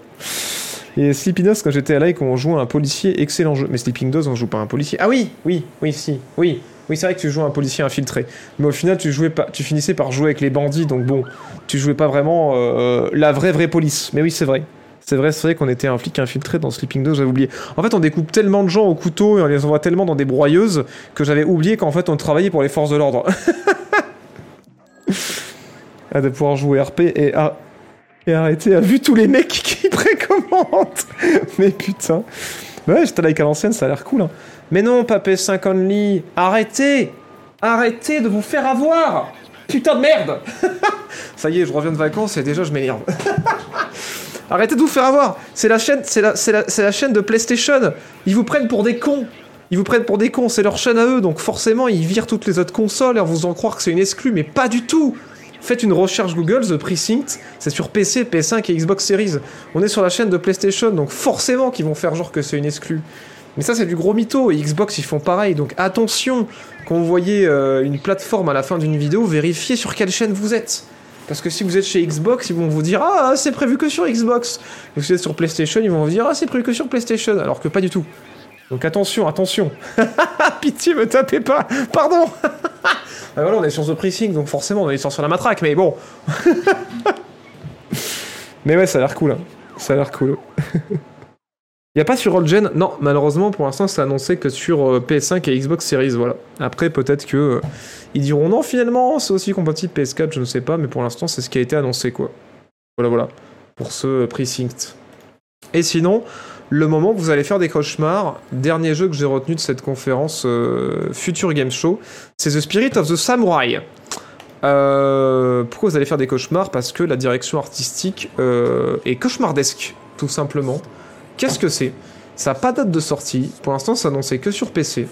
Et Sleeping Dogs, quand j'étais à Like, on jouait un policier, excellent jeu. Mais Sleeping Dogs, on joue pas un policier. Ah oui, oui, oui, si, oui. Oui, c'est vrai que tu jouais un policier infiltré. Mais au final, tu, jouais pas, tu finissais par jouer avec les bandits, donc bon, tu jouais pas vraiment euh, la vraie, vraie police. Mais oui, c'est vrai. C'est vrai, c'est vrai qu'on était un flic infiltré dans Sleeping Dogs, j'avais oublié. En fait, on découpe tellement de gens au couteau et on les envoie tellement dans des broyeuses que j'avais oublié qu'en fait, on travaillait pour les forces de l'ordre. ah, de pouvoir jouer RP et, ah, et arrêter à vu tous les mecs qui précommandent. Mais putain. Ouais, j'étais like à l'ancienne, ça a l'air cool. Hein. Mais non, pas PS5 only. Arrêtez Arrêtez de vous faire avoir Putain de merde Ça y est, je reviens de vacances et déjà je m'énerve. Arrêtez de vous faire avoir C'est la chaîne, c'est la, la, la chaîne de PlayStation. Ils vous prennent pour des cons. Ils vous prennent pour des cons, c'est leur chaîne à eux, donc forcément ils virent toutes les autres consoles et en vous en croire que c'est une exclue, mais pas du tout Faites une recherche Google, The Precinct, c'est sur PC, PS5 et Xbox Series. On est sur la chaîne de PlayStation, donc forcément qu'ils vont faire genre que c'est une exclue. Mais ça c'est du gros mytho, et Xbox ils font pareil, donc attention, quand vous voyez euh, une plateforme à la fin d'une vidéo, vérifiez sur quelle chaîne vous êtes. Parce que si vous êtes chez Xbox, ils vont vous dire Ah, c'est prévu que sur Xbox. Et si vous êtes sur PlayStation, ils vont vous dire Ah, c'est prévu que sur PlayStation. Alors que pas du tout. Donc attention, attention. Pitié, me tapez pas. Pardon. Ah, voilà, on est sur The Precinct, donc forcément on est sur la matraque, mais bon. mais ouais, ça a l'air cool. hein. Ça a l'air cool. Y a pas sur Rollgen Non, malheureusement pour l'instant c'est annoncé que sur euh, PS5 et Xbox Series, voilà. Après peut-être que euh, ils diront non finalement c'est aussi compatible PS4, je ne sais pas, mais pour l'instant c'est ce qui a été annoncé quoi. Voilà voilà pour ce euh, Precinct. Et sinon, le moment où vous allez faire des cauchemars. Dernier jeu que j'ai retenu de cette conférence Future Game Show, c'est The Spirit of the Samurai. Pourquoi vous allez faire des cauchemars? Parce que la direction artistique est cauchemardesque, tout simplement. Qu'est-ce que c'est? Ça n'a pas date de sortie. Pour l'instant, c'est annoncé que sur PC.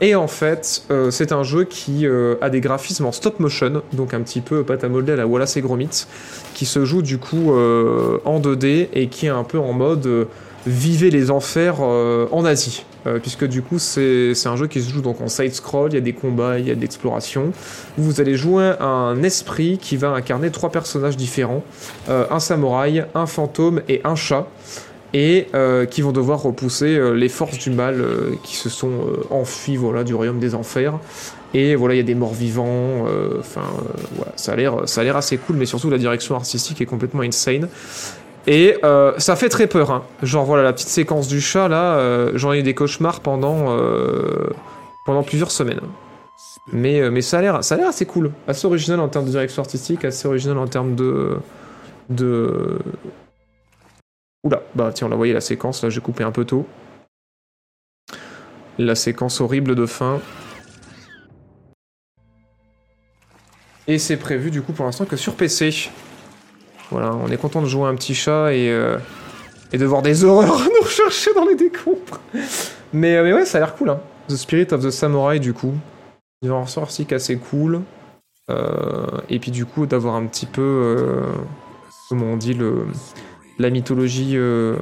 Et en fait, euh, c'est un jeu qui euh, a des graphismes en stop motion, donc un petit peu pâte à la Wallace et Gromit, qui se joue du coup euh, en 2D et qui est un peu en mode vivez les enfers en Asie. Puisque du coup c'est un jeu qui se joue donc en side-scroll, il y a des combats, il y a de l'exploration. Vous allez jouer un esprit qui va incarner trois personnages différents, un samouraï, un fantôme et un chat et euh, qui vont devoir repousser euh, les forces du mal euh, qui se sont enfuies voilà, du royaume des enfers. Et voilà, il y a des morts vivants. Enfin, voilà, ça a l'air, assez cool, mais surtout la direction artistique est complètement insane. Et ça fait très peur. Hein. Genre voilà, la petite séquence du chat là, j'en ai eu des cauchemars pendant pendant plusieurs semaines. Mais, mais ça a l'air assez cool, assez original en termes de direction artistique, assez original en termes de Oula, bah tiens, on l'a voyé la séquence, là j'ai coupé un peu tôt. La séquence horrible de fin. Et c'est prévu du coup pour l'instant que sur PC. Voilà, on est content de jouer un petit chat et, euh, de voir des horreurs nous rechercher dans les décombres. Mais, euh, mais ouais, ça a l'air cool. Hein. The Spirit of the Samurai du coup. Une version artistique assez cool. Euh, et puis du coup d'avoir un petit peu, comment on dit, le, la mythologie... euh,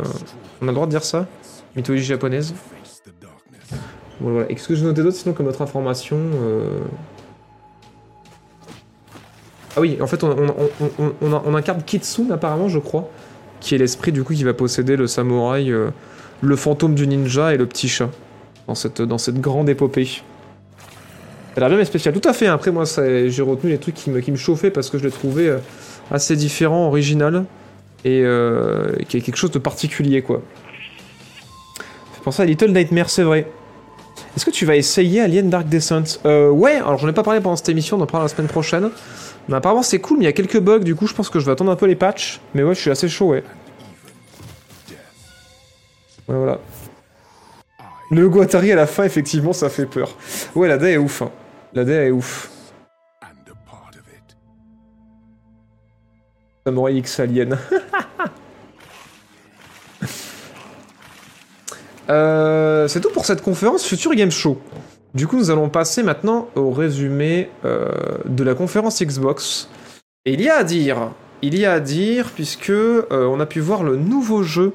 on a le droit de dire ça? Mythologie japonaise? Voilà, voilà. Et qu'est-ce que sinon comme autre information euh, Ah oui, en fait, on, incarne Kitsune apparemment, je crois, qui est l'esprit du coup qui va posséder le samouraï, euh, le fantôme du ninja et le petit chat dans cette, grande épopée. Elle a bien mais spécial. Tout à fait. Après, moi, j'ai retenu les trucs qui me, chauffaient parce que je les trouvais assez différents, original et euh, qui est quelque chose de particulier, quoi. Fait penser à Little Nightmare, c'est vrai. Est-ce que tu vas essayer Alien Dark Descent? Euh, Ouais, alors j'en ai pas parlé pendant cette émission, on en parlera la semaine prochaine. Mais apparemment c'est cool, mais il y a quelques bugs, du coup je pense que je vais attendre un peu les patchs. Mais ouais, je suis assez chaud, ouais. Ouais, voilà. Le logo Atari à la fin, effectivement, ça fait peur. Ouais, la DA est ouf. hein. La DA est ouf. Samurai X Alien. Euh, c'est tout pour cette conférence Future Game Show. Du coup, nous allons passer maintenant au résumé euh, de la conférence Xbox. Et il y a à dire, il y a à dire, puisque euh, on a pu voir le nouveau jeu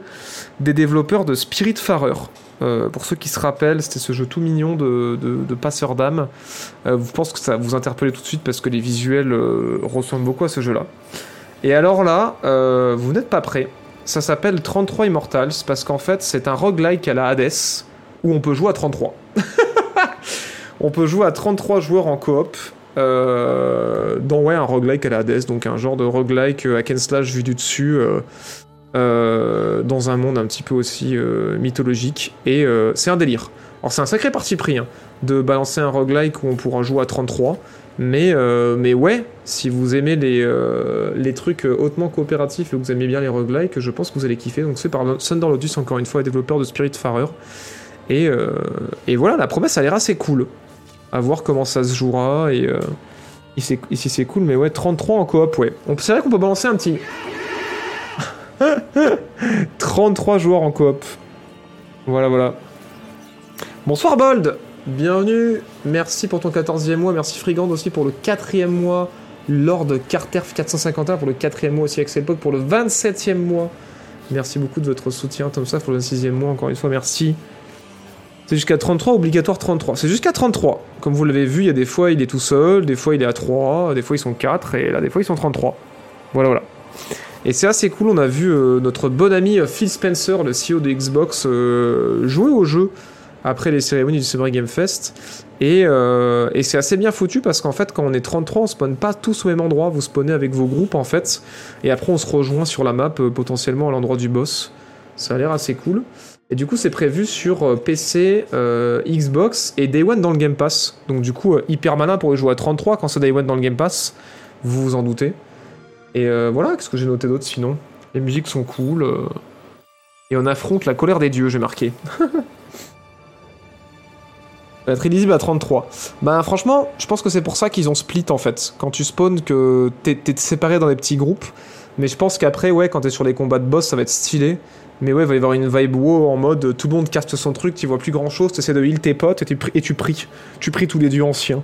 des développeurs de Spiritfarer. Euh, pour ceux qui se rappellent, c'était ce jeu tout mignon de, passeur d'âme. Euh, je pense que ça vous interpeller tout de suite parce que les visuels ressemblent beaucoup à ce jeu-là. Et alors là, vous n'êtes pas prêts. Ça s'appelle 33 Immortals parce qu'en fait, c'est un roguelike à la Hades où on peut jouer à 33. on peut jouer à 33 joueurs en coop. euh, dans ouais, un roguelike à la Hades, donc un genre de roguelike euh, hack and slash vu du dessus, euh, dans un monde un petit peu aussi mythologique. Et c'est un délire. Alors c'est un sacré parti pris hein, de balancer un roguelike où on pourra jouer à 33. Mais, euh, mais ouais, si vous aimez les, euh, les trucs euh, hautement coopératifs et que vous aimez bien les roguelikes, je pense que vous allez kiffer. Donc c'est par Thunder Lotus, encore une fois, développeur de Spiritfarer. Et, euh, et voilà, la promesse a l'air assez cool. À voir comment ça se jouera. Et ici, ici, c'est cool, mais ouais, 33 en coop, ouais. C'est vrai qu'on peut balancer un petit. 33 joueurs en coop. Voilà, voilà. Bonsoir Bold Bienvenue, merci pour ton 14e mois, merci Frigand aussi pour le 4e mois, Lord Carterf 451 pour le 4e mois aussi, Axel Pog pour le 27e mois. Merci beaucoup de votre soutien, Tom Saff pour le 26e mois, encore une fois, merci. C'est jusqu'à 33, obligatoire 33. C'est jusqu'à 33. Comme vous l'avez vu, il y a des fois il est tout seul, des fois il est à 3, des fois ils sont 4, et là des fois ils sont 33. Voilà, voilà. Et c'est assez cool, on a vu euh, notre bon ami euh, Phil Spencer, le CEO de Xbox, euh, jouer au jeu après les cérémonies du Summer Game Fest. Et, euh, et c'est assez bien foutu parce qu'en fait, quand on est 33, on spawn pas tous au même endroit, vous spawnez avec vos groupes en fait. Et après, on se rejoint sur la map euh, potentiellement à l'endroit du boss. Ça a l'air assez cool. Et du coup, c'est prévu sur euh, PC, Xbox et Day One dans le Game Pass. Donc, du coup, hyper malin pour jouer à 33 quand c'est Day One dans le Game Pass. Vous vous en doutez. Et voilà, qu'est-ce que j'ai noté d'autre sinon? Les musiques sont cool. Et on affronte la colère des dieux, j'ai marqué. Être illisible à 33. Bah franchement, je pense que c'est pour ça qu'ils ont split en fait. Quand tu spawns, que t'es séparé dans des petits groupes. Mais je pense qu'après, ouais, quand t'es sur les combats de boss, ça va être stylé. Mais ouais, il va y avoir une vibe wow en mode euh, tout le monde caste son truc, tu vois plus grand chose, t'essaies de heal tes potes et tu, pri- et tu pries. Tu pries tous les dieux anciens.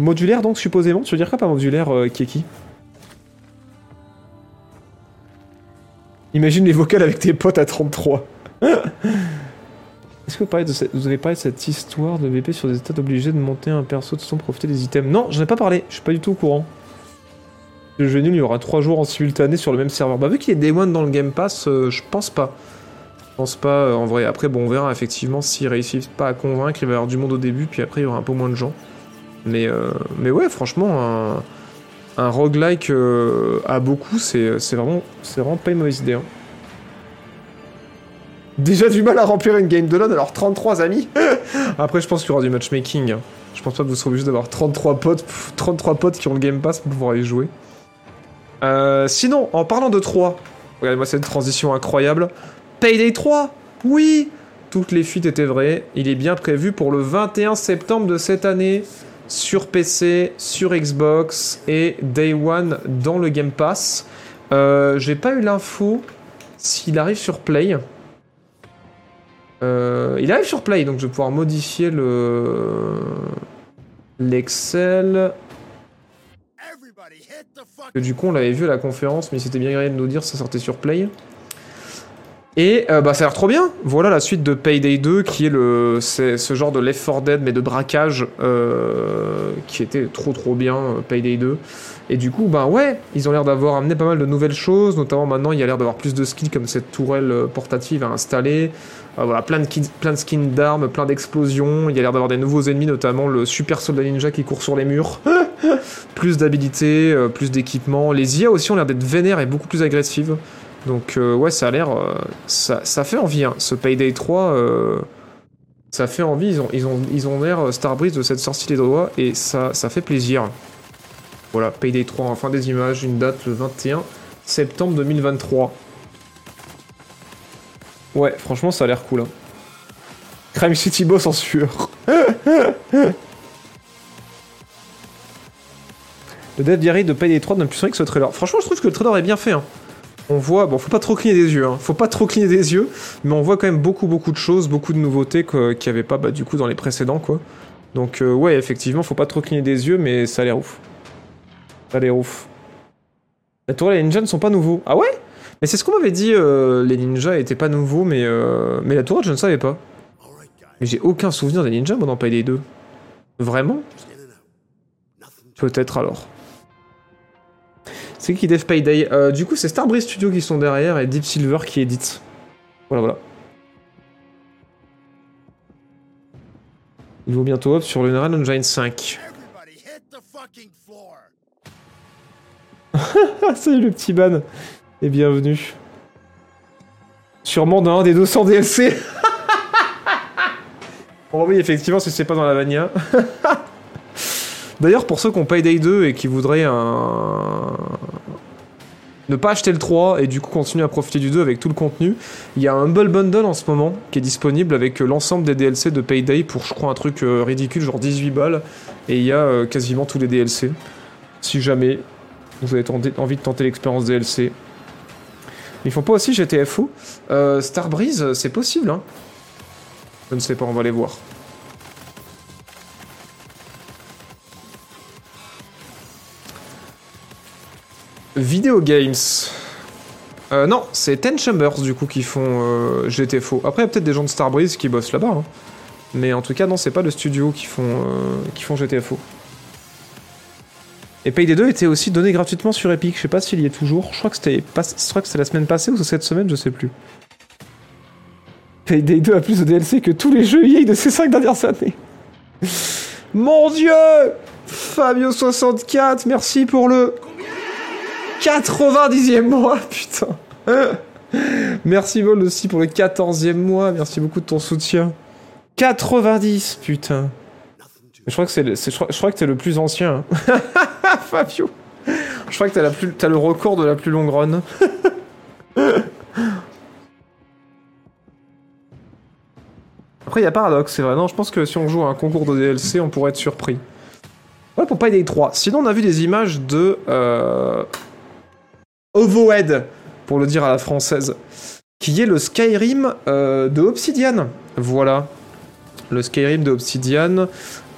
Modulaire donc supposément? Tu veux dire quoi par modulaire, euh, Keki Imagine les vocales avec tes potes à 33. Est-ce que vous, parlez avez parlé de cette histoire de BP sur des états obligés de monter un perso de sans profiter des items? Non, j'en ai pas parlé, je suis pas du tout au courant. Le jeu nul, il y aura 3 jours en simultané sur le même serveur. Bah vu qu'il a Day One dans le Game Pass, euh, je pense pas. Je pense pas euh, en vrai. Après, bon, on verra effectivement s'ils réussissent pas à convaincre, il va y avoir du monde au début, puis après il y aura un peu moins de gens. Mais, euh, mais ouais, franchement, un, roguelike à beaucoup, c'est vraiment, vraiment pas une mauvaise idée. hein. Déjà du mal à remplir une game de LoL, alors 33 amis Après, je pense qu'il y aura du matchmaking. hein. Je pense pas que vous serez obligé d'avoir 33 potes, pff, 33 potes qui ont le Game Pass pour pouvoir y jouer. Euh, sinon, en parlant de 3, regardez-moi cette transition incroyable. Payday 3 Oui Toutes les fuites étaient vraies. Il est bien prévu pour le 21 septembre de cette année sur PC, sur Xbox et Day One dans le Game Pass. Euh, J'ai pas eu l'info s'il arrive sur Play. Euh, il arrive sur Play, donc je vais pouvoir modifier le l'Excel. Du coup, on l'avait vu à la conférence, mais c'était bien grave de nous dire que ça sortait sur Play. Et euh, bah ça a l'air trop bien. Voilà la suite de Payday 2 qui est le c'est ce genre de Left 4 Dead mais de braquage euh, qui était trop trop bien Payday 2. Et du coup bah ouais, ils ont l'air d'avoir amené pas mal de nouvelles choses, notamment maintenant il y a l'air d'avoir plus de skills comme cette tourelle portative à installer. Euh, voilà, plein de, skins d'armes, plein d'explosions, il y a l'air d'avoir des nouveaux ennemis notamment le super soldat ninja qui court sur les murs. plus d'habilités, euh, plus d'équipements. Les IA aussi ont l'air d'être vénères et beaucoup plus agressives. Donc euh, ouais, ça a l'air, euh, ça, fait envie. Hein. Ce Payday 3, euh, ça fait envie. Ils ont, ont, ils ont l'air Starbreeze de cette sortie les doigts et ça, ça fait plaisir. Voilà, Payday 3, enfin des images, une date le 21 septembre 2023. Ouais, franchement, ça a l'air cool. Hein. Crime City Boss en sueur. Le Death Diary de Payday 3 donne plus envie que ce trailer. Franchement, je trouve que le trailer est bien fait. hein. On voit, bon, faut pas trop cligner des yeux, hein. faut pas trop cligner des yeux, mais on voit quand même beaucoup, beaucoup de choses, beaucoup de nouveautés qu'il n'y avait pas, bah, du coup, dans les précédents, quoi. Donc, euh, ouais, effectivement, faut pas trop cligner des yeux, mais ça a l'air ouf. Ça a l'air ouf. La tourelle et les ninjas ne sont pas nouveaux. Ah ouais? Mais c'est ce qu'on m'avait dit, euh, les ninjas étaient pas nouveaux, mais, euh, mais la tourelle, je ne savais pas. Mais j'ai aucun souvenir des ninjas, moi, dans Payday 2. Vraiment? Peut-être alors. C'est qui dev Payday? Euh, Du coup, c'est Starbreeze Studio qui sont derrière et Deep Silver qui édite. Voilà, voilà. Il vaut bientôt up sur le Unreal Engine 5. Ah, salut le petit ban et bienvenue. Sûrement dans un des 200 DLC. Bah oui, effectivement, si c'est pas dans la Vania. D'ailleurs, pour ceux qui ont Payday 2 et qui voudraient ne pas acheter le 3 et du coup continuer à profiter du 2 avec tout le contenu, il y a un Humble Bundle en ce moment qui est disponible avec euh, l'ensemble des DLC de Payday pour, je crois, un truc euh, ridicule, genre 18 balles. Et il y a euh, quasiment tous les DLC. Si jamais vous avez envie de tenter l'expérience DLC. Ils font pas aussi GTFO euh, Starbreeze, c'est possible, hein Je ne sais pas, on va aller voir. Video Games. Euh, non, c'est Ten Chambers du coup qui font euh, GTFO. Après, il y a peut-être des gens de Starbreeze qui bossent là-bas. hein. Mais en tout cas, non, c'est pas le studio qui font, euh, qui font GTFO. Et Payday 2 était aussi donné gratuitement sur Epic. Je sais pas s'il y est toujours. Je crois que c'était pas... la semaine passée ou cette semaine, je sais plus. Payday 2 a plus de DLC que tous les jeux EA de ces 5 dernières années. Mon dieu Fabio64, merci pour le 90e mois, putain. Merci Vol aussi pour le 14e mois, merci beaucoup de ton soutien. 90, putain. Je crois que c'est je crois, t'es le plus ancien. hein. Fabio. Je crois que t'as la plus, t'as le record de la plus longue run. Après, il y a Paradox, c'est vrai. Non, je pense que si on joue à un concours de DLC, on pourrait être surpris. Ouais, pour Payday 3. Sinon, on a vu des images de... Euh... Ovohead, pour le dire à la française. Qui est le Skyrim euh, de Obsidian. Voilà. Le Skyrim de Obsidian,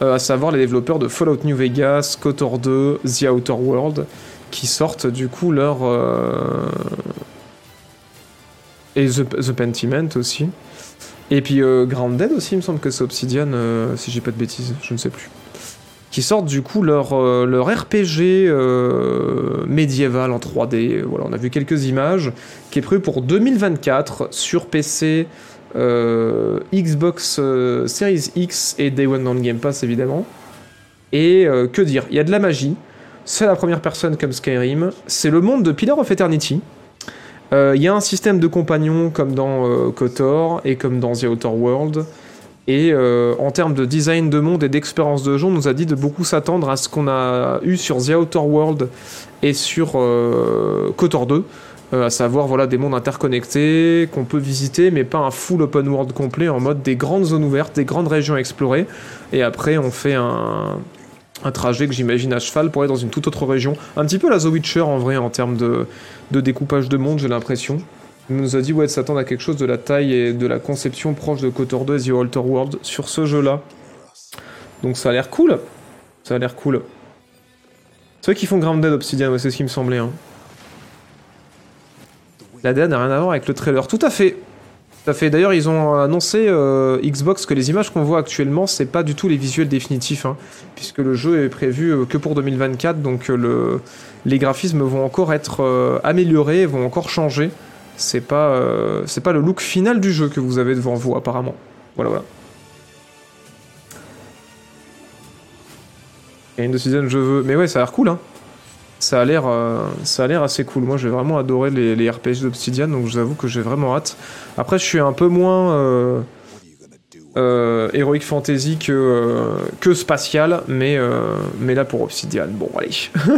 à savoir les développeurs de Fallout New Vegas, KOTOR 2, The Outer World, qui sortent du coup leur... euh, Et The, The Pentiment aussi. Et puis euh, Grounded aussi, il me semble que c'est Obsidian, euh, si j'ai pas de bêtises, je ne sais plus. Qui sortent du coup leur, euh, RPG euh, médiéval en 3D. Voilà, on a vu quelques images, qui est prévu pour 2024 sur PC, euh, Xbox euh, Series X et Day One dans le Game Pass évidemment. Et euh, que dire, il y a de la magie, c'est la première personne comme Skyrim, c'est le monde de Pillar of Eternity. Euh, Il y a un système de compagnons comme dans euh, KOTOR et comme dans The Outer World. Et euh, en termes de design de monde et d'expérience de jeu, on nous a dit de beaucoup s'attendre à ce qu'on a eu sur The Outer World et sur euh, KOTOR 2. Euh, à savoir voilà, des mondes interconnectés qu'on peut visiter, mais pas un full open world complet en mode des grandes zones ouvertes, des grandes régions à explorer. Et après, on fait un, un trajet que j'imagine à cheval pour aller dans une toute autre région. Un petit peu la The Witcher en vrai en termes de, de découpage de monde, j'ai l'impression. Il nous a dit ouais, de s'attendre à quelque chose de la taille et de la conception proche de KOTOR 2 et The Outer World sur ce jeu-là. Donc ça a l'air cool. Ça a l'air cool. C'est eux qui font Grounded Obsidian, ouais, c'est ce qui me semblait. Hein. La DA n'a rien à voir avec le trailer. Tout à fait. Tout à fait. D'ailleurs, ils ont annoncé euh, Xbox que les images qu'on voit actuellement, c'est pas du tout les visuels définitifs, hein, puisque le jeu est prévu euh, que pour 2024, donc euh, le, les graphismes vont encore être améliorés, vont encore changer. C'est pas, pas le look final du jeu que vous avez devant vous, apparemment. Voilà, voilà. Et une Season, je veux. Mais ouais, ça a l'air cool, hein. Ça a l'air, euh, ça a l'air assez cool. Moi, j'ai vraiment adoré les, les RPG d'Obsidian, donc je vous avoue que j'ai vraiment hâte. Après, je suis un peu moins euh, euh, Heroic Fantasy que, euh, que spatial, mais, euh, mais là pour Obsidian, bon, allez.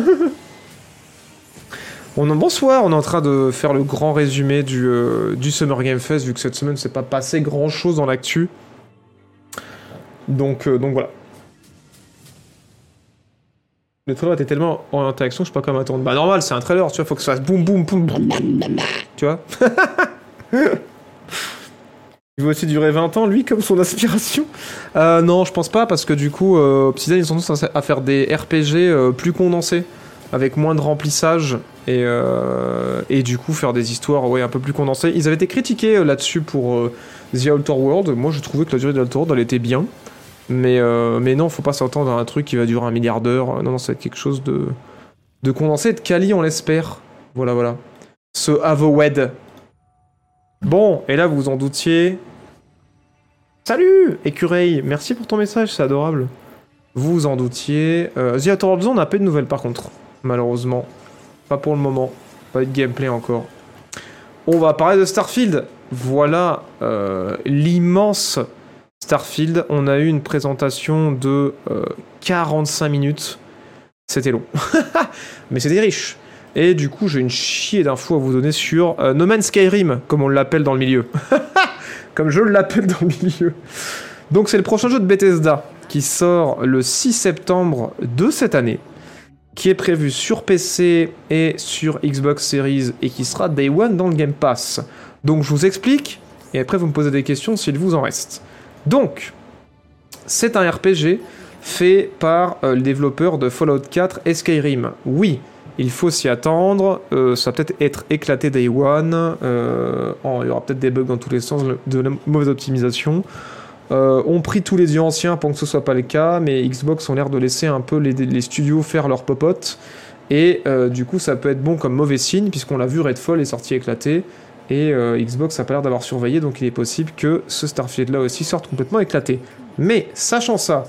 on, bonsoir, on est en train de faire le grand résumé du, euh, du Summer Game Fest, vu que cette semaine, c'est pas passé grand chose dans l'actu. Donc, euh, donc voilà. Le trailer était tellement en interaction, je sais pas comment attendre. Bah normal, c'est un trailer, tu vois, faut que ça fasse boum boum boum. Tu vois Il va aussi durer 20 ans, lui, comme son aspiration euh, Non, je pense pas, parce que du coup, euh, Obsidian, ils ont tendance à- faire des RPG euh, plus condensés, avec moins de remplissage, et, euh, et du coup, faire des histoires ouais, un peu plus condensées. Ils avaient été critiqués là-dessus pour The Outer World. Moi, je trouvais que la durée de The Outer World, elle était bien. Mais, euh, mais non, faut pas s'entendre à un truc qui va durer un milliard d'heures. Non, non, ça va être quelque chose de, de condensé, de quali, on l'espère. Voilà, voilà. Ce Avowed. Bon, et là, vous vous en doutiez. Salut, écureuil. Merci pour ton message, c'est adorable. Vous vous en doutiez. Euh, The Outer on n'a pas de nouvelles par contre. Malheureusement. Pas pour le moment. Pas de gameplay encore. On va parler de Starfield. Voilà euh, l'immense Starfield. On a eu une présentation de euh, 45 minutes. C'était long. Mais c'était riche. Et du coup, j'ai une chier d'infos à vous donner sur euh, No Man's Skyrim, comme on l'appelle dans le milieu. comme je l'appelle dans le milieu. Donc c'est le prochain jeu de Bethesda qui sort le 6 septembre de cette année, qui est prévu sur PC et sur Xbox Series et qui sera Day One dans le Game Pass. Donc je vous explique et après vous me posez des questions s'il vous en reste. Donc, c'est un RPG fait par euh, le développeur de Fallout 4 et Skyrim. Oui, il faut s'y attendre, euh, ça va peut-être être éclaté Day One, euh, en- il y aura peut-être des bugs dans tous les sens, de la mauvaise optimisation. On prie tous les yeux anciens pour que ce soit pas le cas, mais Xbox ont l'air de laisser un peu les, studios faire leur popote. Et du coup, ça peut être bon comme mauvais signe, puisqu'on l'a vu, Redfall est sorti éclaté. Et euh, Xbox a pas l'air d'avoir surveillé, donc il est possible que ce Starfield là aussi sorte complètement éclaté. Mais, sachant ça,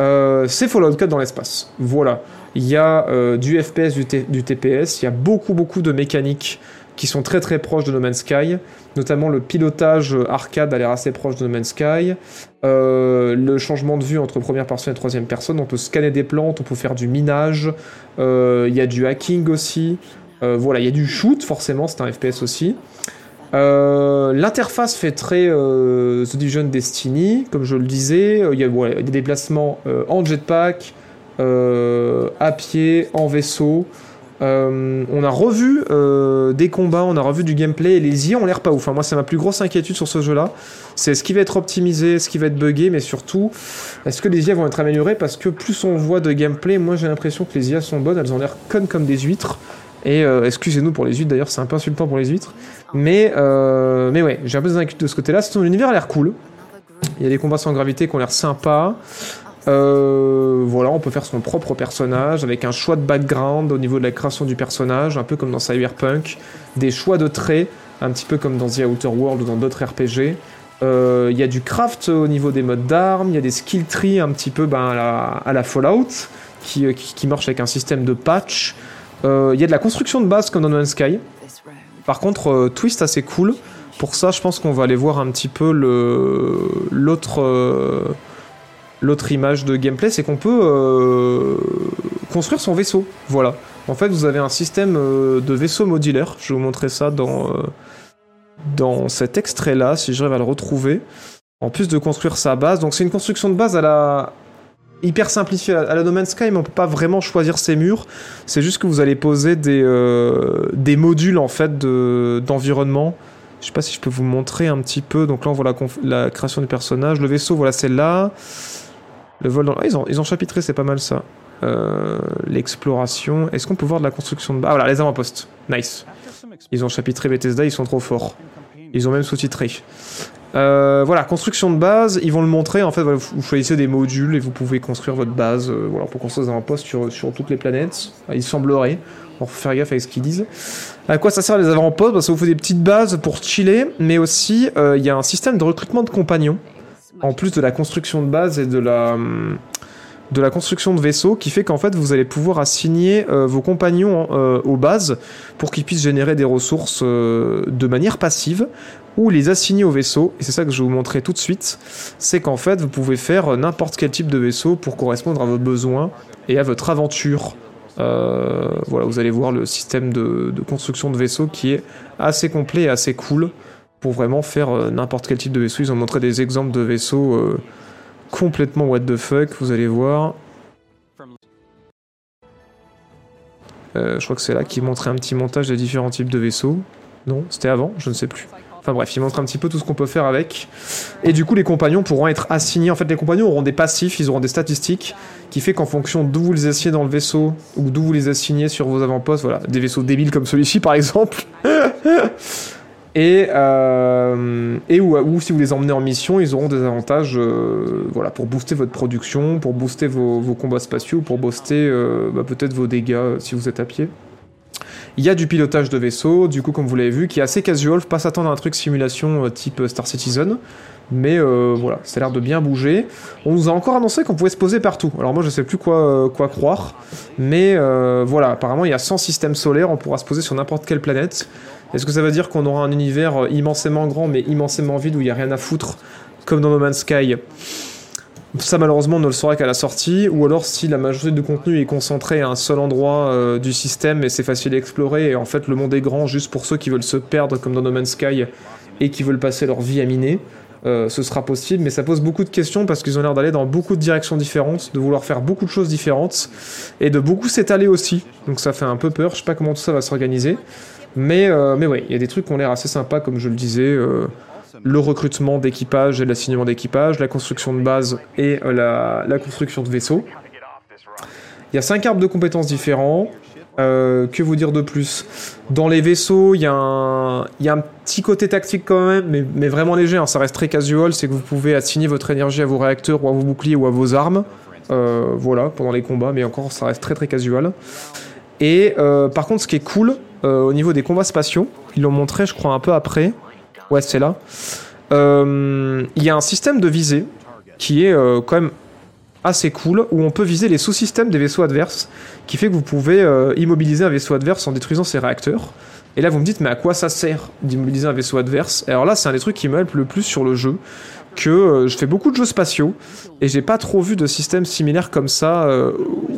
euh, c'est Fallout 4 dans l'espace. Voilà. Il y a euh, du FPS, du, TPS, il y a beaucoup, beaucoup de mécaniques qui sont très très proches de No Man's Sky. Notamment le pilotage arcade a l'air assez proche de No Man's Sky. Le changement de vue entre première personne et troisième personne, on peut scanner des plantes, on peut faire du minage, il y a du hacking aussi. Euh, voilà, il y a du shoot, forcément, c'est un FPS aussi. Euh, L'interface fait très euh, The Division Destiny, comme je le disais. Il y a des déplacements en jetpack, à pied, en vaisseau. On a revu des combats, on a revu du gameplay et les IA ont l'air pas ouf. Enfin, moi, c'est ma plus grosse inquiétude sur ce jeu-là. C'est ce qui va être optimisé, ce qui va être buggé, mais surtout, est-ce que les IA vont être améliorées Parce que plus on voit de gameplay, moi j'ai l'impression que les IA sont bonnes, elles ont l'air connes comme des huîtres. Et euh, excusez-nous pour les huîtres d'ailleurs, c'est un peu insultant pour les huîtres. Mais, euh, mais ouais, j'ai un peu de ce côté-là. Sinon, l'univers a l'air cool. Il y a des combats sans gravité qui ont l'air sympas. Euh, voilà, on peut faire son propre personnage avec un choix de background au niveau de la création du personnage, un peu comme dans Cyberpunk, des choix de traits, un petit peu comme dans The Outer World ou dans d'autres RPG. Il y a du craft au niveau des modes d'armes, il y a des skill trees un petit peu ben, à, la, Fallout qui, qui, qui marche avec un système de patch. Euh, Il y a de la construction de base comme dans No Man's Sky. Par contre, euh, twist assez cool. Pour ça, je pense qu'on va aller voir un petit peu euh, l'autre image de gameplay, c'est qu'on peut euh, construire son vaisseau. Voilà. En fait, vous avez un système euh, de vaisseau modulaire. Je vais vous montrer ça dans euh, dans cet extrait-là, si j'arrive à le retrouver. En plus de construire sa base, donc c'est une construction de base à la hyper simplifiée à la No Man's Sky, mais on peut pas vraiment choisir ses murs. C'est juste que vous allez poser des euh, des modules en fait de d'environnement. Je sais pas si je peux vous montrer un petit peu. Donc là, on voit la, conf- la création du personnage. Le vaisseau, voilà, c'est là. Le vol dans... Ah, ils ont, ils ont chapitré, c'est pas mal ça. Euh, L'exploration. Est-ce qu'on peut voir de la construction de... Ah voilà, les avant-postes. Nice. Ils ont chapitré Bethesda, ils sont trop forts. Ils ont même sous-titré. Euh, voilà, construction de base, ils vont le montrer. En fait, vous choisissez des modules et vous pouvez construire votre base euh, voilà, pour construire des avant-postes sur, sur toutes les planètes. Ah, Il semblerait. On va faire gaffe avec ce qu'ils disent. À quoi ça sert les avant-postes? Bah, Ça vous fait des petites bases pour chiller, mais aussi euh, il y a un système de recrutement de compagnons, en plus de la construction de base et de la, construction de vaisseaux, qui fait qu'en fait vous allez pouvoir assigner vos compagnons aux bases pour qu'ils puissent générer des ressources de manière passive, ou les assigner au vaisseau. Et c'est ça que je vais vous montrer tout de suite. C'est qu'en fait vous pouvez faire n'importe quel type de vaisseau pour correspondre à vos besoins et à votre aventure. Euh, voilà, vous allez voir le système de, construction de vaisseau qui est assez complet et assez cool pour vraiment faire euh, n'importe quel type de vaisseau. Ils ont montré des exemples de vaisseaux euh, complètement what the fuck, vous allez voir. Je crois que c'est là qu'ils montraient un petit montage des différents types de vaisseaux. Non, c'était avant, je ne sais plus. Enfin bref, ils montrent un petit peu tout ce qu'on peut faire avec. Et du coup, les compagnons pourront être assignés. En fait, les compagnons auront des passifs, ils auront des statistiques qui fait qu'en fonction d'où vous les assignez dans le vaisseau ou d'où vous les assignez sur vos avant-postes, voilà, des vaisseaux débiles comme celui-ci par exemple. Et, euh, et ou, si vous les emmenez en mission, ils auront des avantages euh, voilà, pour booster votre production, pour booster vos, vos combats spatiaux, pour booster euh, bah, peut-être vos dégâts euh, si vous êtes à pied. Il y a du pilotage de vaisseau, du coup, comme vous l'avez vu, qui est assez casual, faut pas s'attendre à un truc simulation euh, type Star Citizen. Mais euh, voilà, ça a l'air de bien bouger. On nous a encore annoncé qu'on pouvait se poser partout. Alors moi je sais plus quoi, euh, croire. Mais euh, voilà, apparemment il y a 100 systèmes solaires, on pourra se poser sur n'importe quelle planète. Est-ce que ça veut dire qu'on aura un univers euh, immensément grand mais immensément vide où il n'y a rien à foutre comme dans No Man's Sky? Ça malheureusement on ne le saura qu'à la sortie, ou alors si la majorité du contenu est concentré à un seul endroit euh, du système et c'est facile à explorer, et en fait le monde est grand juste pour ceux qui veulent se perdre comme dans No Man's Sky et qui veulent passer leur vie à miner, euh, ce sera possible, mais ça pose beaucoup de questions parce qu'ils ont l'air d'aller dans beaucoup de directions différentes, de vouloir faire beaucoup de choses différentes, et de beaucoup s'étaler aussi, donc ça fait un peu peur, je sais pas comment tout ça va s'organiser, mais, euh, mais ouais, il y a des trucs qui ont l'air assez sympas comme je le disais, euh, le recrutement d'équipage et l'assignement d'équipage, la construction de base et euh, la, construction de vaisseaux. Il y a cinq arbres de compétences différents. Euh, que vous dire de plus? Dans les vaisseaux, il y, a un- petit côté tactique quand même, mais, vraiment léger. hein, ça reste très casual. C'est que vous pouvez assigner votre énergie à vos réacteurs ou à vos boucliers ou à vos armes. Euh, voilà, pendant les combats, mais encore, ça reste très très casual. Et par contre, ce qui est cool, au niveau des combats spatiaux, ils l'ont montré, je crois, un peu après. Ouais, c'est là. Euh, Il y a un système de visée qui est euh, quand même assez cool où on peut viser les sous-systèmes des vaisseaux adverses, qui fait que vous pouvez euh, immobiliser un vaisseau adverse en détruisant ses réacteurs. Et là, vous me dites, mais à quoi ça sert d'immobiliser un vaisseau adverse? Alors là, c'est un des trucs qui me le plus sur le jeu, que euh, je fais beaucoup de jeux spatiaux, et j'ai pas trop vu de systèmes similaires comme ça, euh,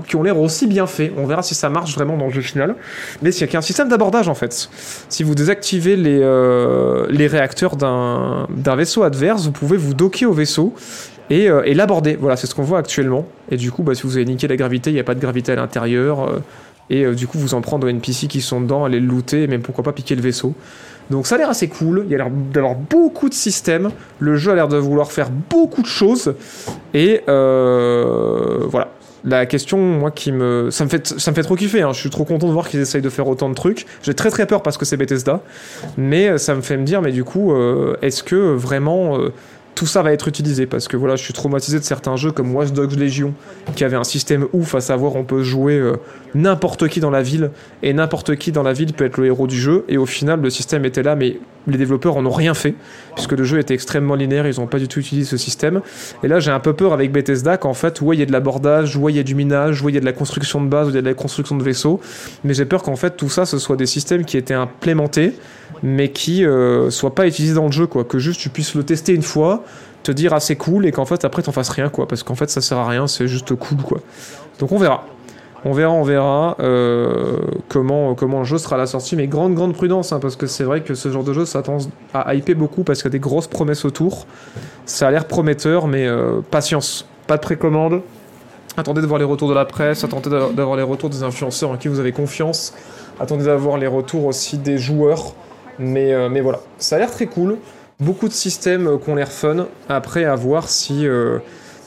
qui ont l'air aussi bien faits. On verra si ça marche vraiment dans le jeu final. Mais a un système d'abordage, en fait. Si vous désactivez les, euh, réacteurs d'un vaisseau adverse, vous pouvez vous docker au vaisseau, et, l'aborder. Voilà, c'est ce qu'on voit actuellement. Et du coup, bah, si vous avez niqué la gravité, il n'y a pas de gravité à l'intérieur. et du coup, vous en prendre aux NPC qui sont dedans, aller le looter, et même pourquoi pas piquer le vaisseau. Donc ça a l'air assez cool. Il y a l'air d'avoir beaucoup de systèmes. Le jeu a l'air de vouloir faire beaucoup de choses. Et euh, voilà. La question, moi, qui me. Ça me fait, ça me fait trop kiffer. hein. Je suis trop content de voir qu'ils essayent de faire autant de trucs. J'ai très très peur parce que c'est Bethesda. Mais euh, ça me fait me dire, mais du coup, euh, est-ce que vraiment. euh, tout ça va être utilisé parce que voilà, je suis traumatisé de certains jeux comme Watch Dogs Legion qui avait un système ouf à savoir on peut jouer euh, n'importe qui dans la ville et n'importe qui dans la ville peut être le héros du jeu et au final le système était là mais les développeurs en ont rien fait puisque le jeu était extrêmement linéaire, ils n'ont pas du tout utilisé ce système. Et là j'ai un peu peur avec Bethesda qu'en fait ouais il y a de l'abordage, ouais il y a du minage, ouais il y a de la construction de base, il y a de la construction de vaisseaux mais j'ai peur qu'en fait tout ça ce soit des systèmes qui étaient implémentés mais qui euh, soient pas utilisés dans le jeu quoi, que juste tu puisses le tester une fois, te dire ah c'est cool et qu'en fait après t'en fasses rien quoi, parce qu'en fait ça sert à rien, c'est juste cool quoi. Donc on verra. On verra, on verra euh, comment, comment le jeu sera à la sortie, mais grande, grande prudence, hein, parce que c'est vrai que ce genre de jeu, ça tend à hyper beaucoup parce qu'il y a des grosses promesses autour. Ça a l'air prometteur, mais euh, patience, pas de précommande. Attendez de voir les retours de la presse, attendez d'a- d'avoir les retours des influenceurs en qui vous avez confiance, attendez d'avoir les retours aussi des joueurs. Mais, euh, mais voilà, ça a l'air très cool. Beaucoup de systèmes euh, qui ont l'air fun. Après, à voir si euh,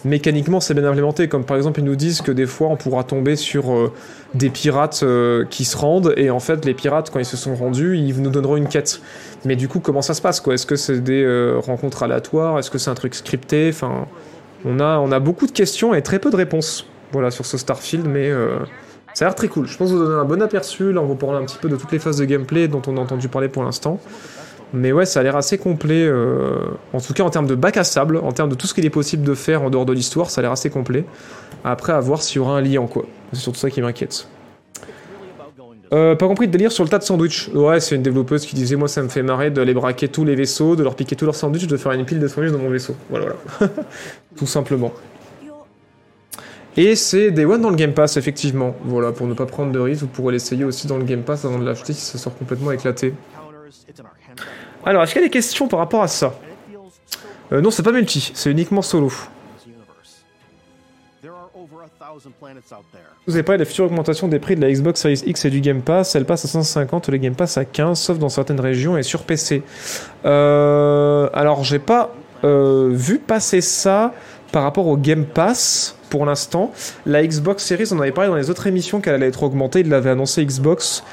mécaniquement c'est bien implémenté. Comme par exemple, ils nous disent que des fois on pourra tomber sur des pirates qui se rendent. Et en fait, les pirates, quand ils se sont rendus, ils nous donneront une quête. Mais du coup, comment ça se passe quoi? Est-ce que c'est des rencontres aléatoires? Est-ce que c'est un truc scripté? Enfin, on a, on a beaucoup de questions et très peu de réponses. Voilà, sur ce Starfield, mais. Ça a l'air très cool. Je pense vous donner un bon aperçu. Là, on vous parler un petit peu de toutes les phases de gameplay dont on a entendu parler pour l'instant. Mais ouais, ça a l'air assez complet. euh, en tout cas, en termes de bac à sable, en termes de tout ce qu'il est possible de faire en dehors de l'histoire, ça a l'air assez complet. Après, à voir s'il y aura un lien, quoi. C'est surtout ça qui m'inquiète. Euh, pas compris de délire sur le tas de sandwich. Ouais, c'est une développeuse qui disait Moi, ça me fait marrer d'aller braquer tous les vaisseaux, de leur piquer tous leurs sandwichs, de faire une pile de sandwichs dans mon vaisseau. Voilà, voilà. Tout simplement. Et c'est Day One dans le Game Pass, effectivement. Voilà, pour ne pas prendre de risque, vous pourrez l'essayer aussi dans le Game Pass avant de l'acheter si ça sort complètement éclaté. Alors, est-ce qu'il y a des questions par rapport à ça? Euh, Non, c'est pas multi, c'est uniquement solo. Vous avez parlé de la future augmentation des prix de la Xbox Series X et du Game Pass. Elle passe à 150, le Game Pass à 15, sauf dans certaines régions et sur PC. Euh, alors, j'ai pas euh, vu passer ça par rapport au Game Pass pour l'instant. La Xbox Series, on avait parlé dans les autres émissions qu'elle allait être augmentée. Il l'avait annoncé Xbox.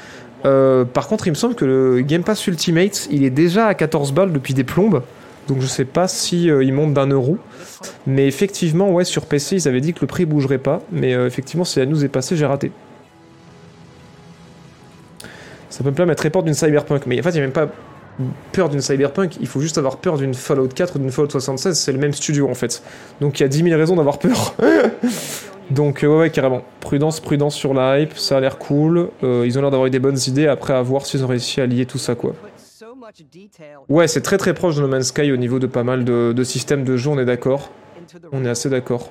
Euh, par contre, il me semble que le Game Pass Ultimate, il est déjà à 14 balles depuis des plombes. Donc je sais pas si euh, il monte d'un euro. Mais effectivement, ouais, sur PC, ils avaient dit que le prix bougerait pas. Mais euh, effectivement, si la news est passée, j'ai raté. Ça peut me permettre peur d'une Cyberpunk. Mais en fait, il n'y a même pas peur d'une Cyberpunk. Il faut juste avoir peur d'une Fallout 4 ou d'une Fallout 76. C'est le même studio, en fait. Donc il y a 10 000 raisons d'avoir peur. Donc euh, ouais, ouais, carrément. Prudence, prudence sur la. Ça a l'air cool. Euh, ils ont l'air d'avoir eu des bonnes idées. Après, à voir s'ils ont réussi à lier tout ça, quoi. Ouais, c'est très très proche de No Man's Sky au niveau de pas mal de, systèmes de jeu, on est d'accord. On est assez d'accord.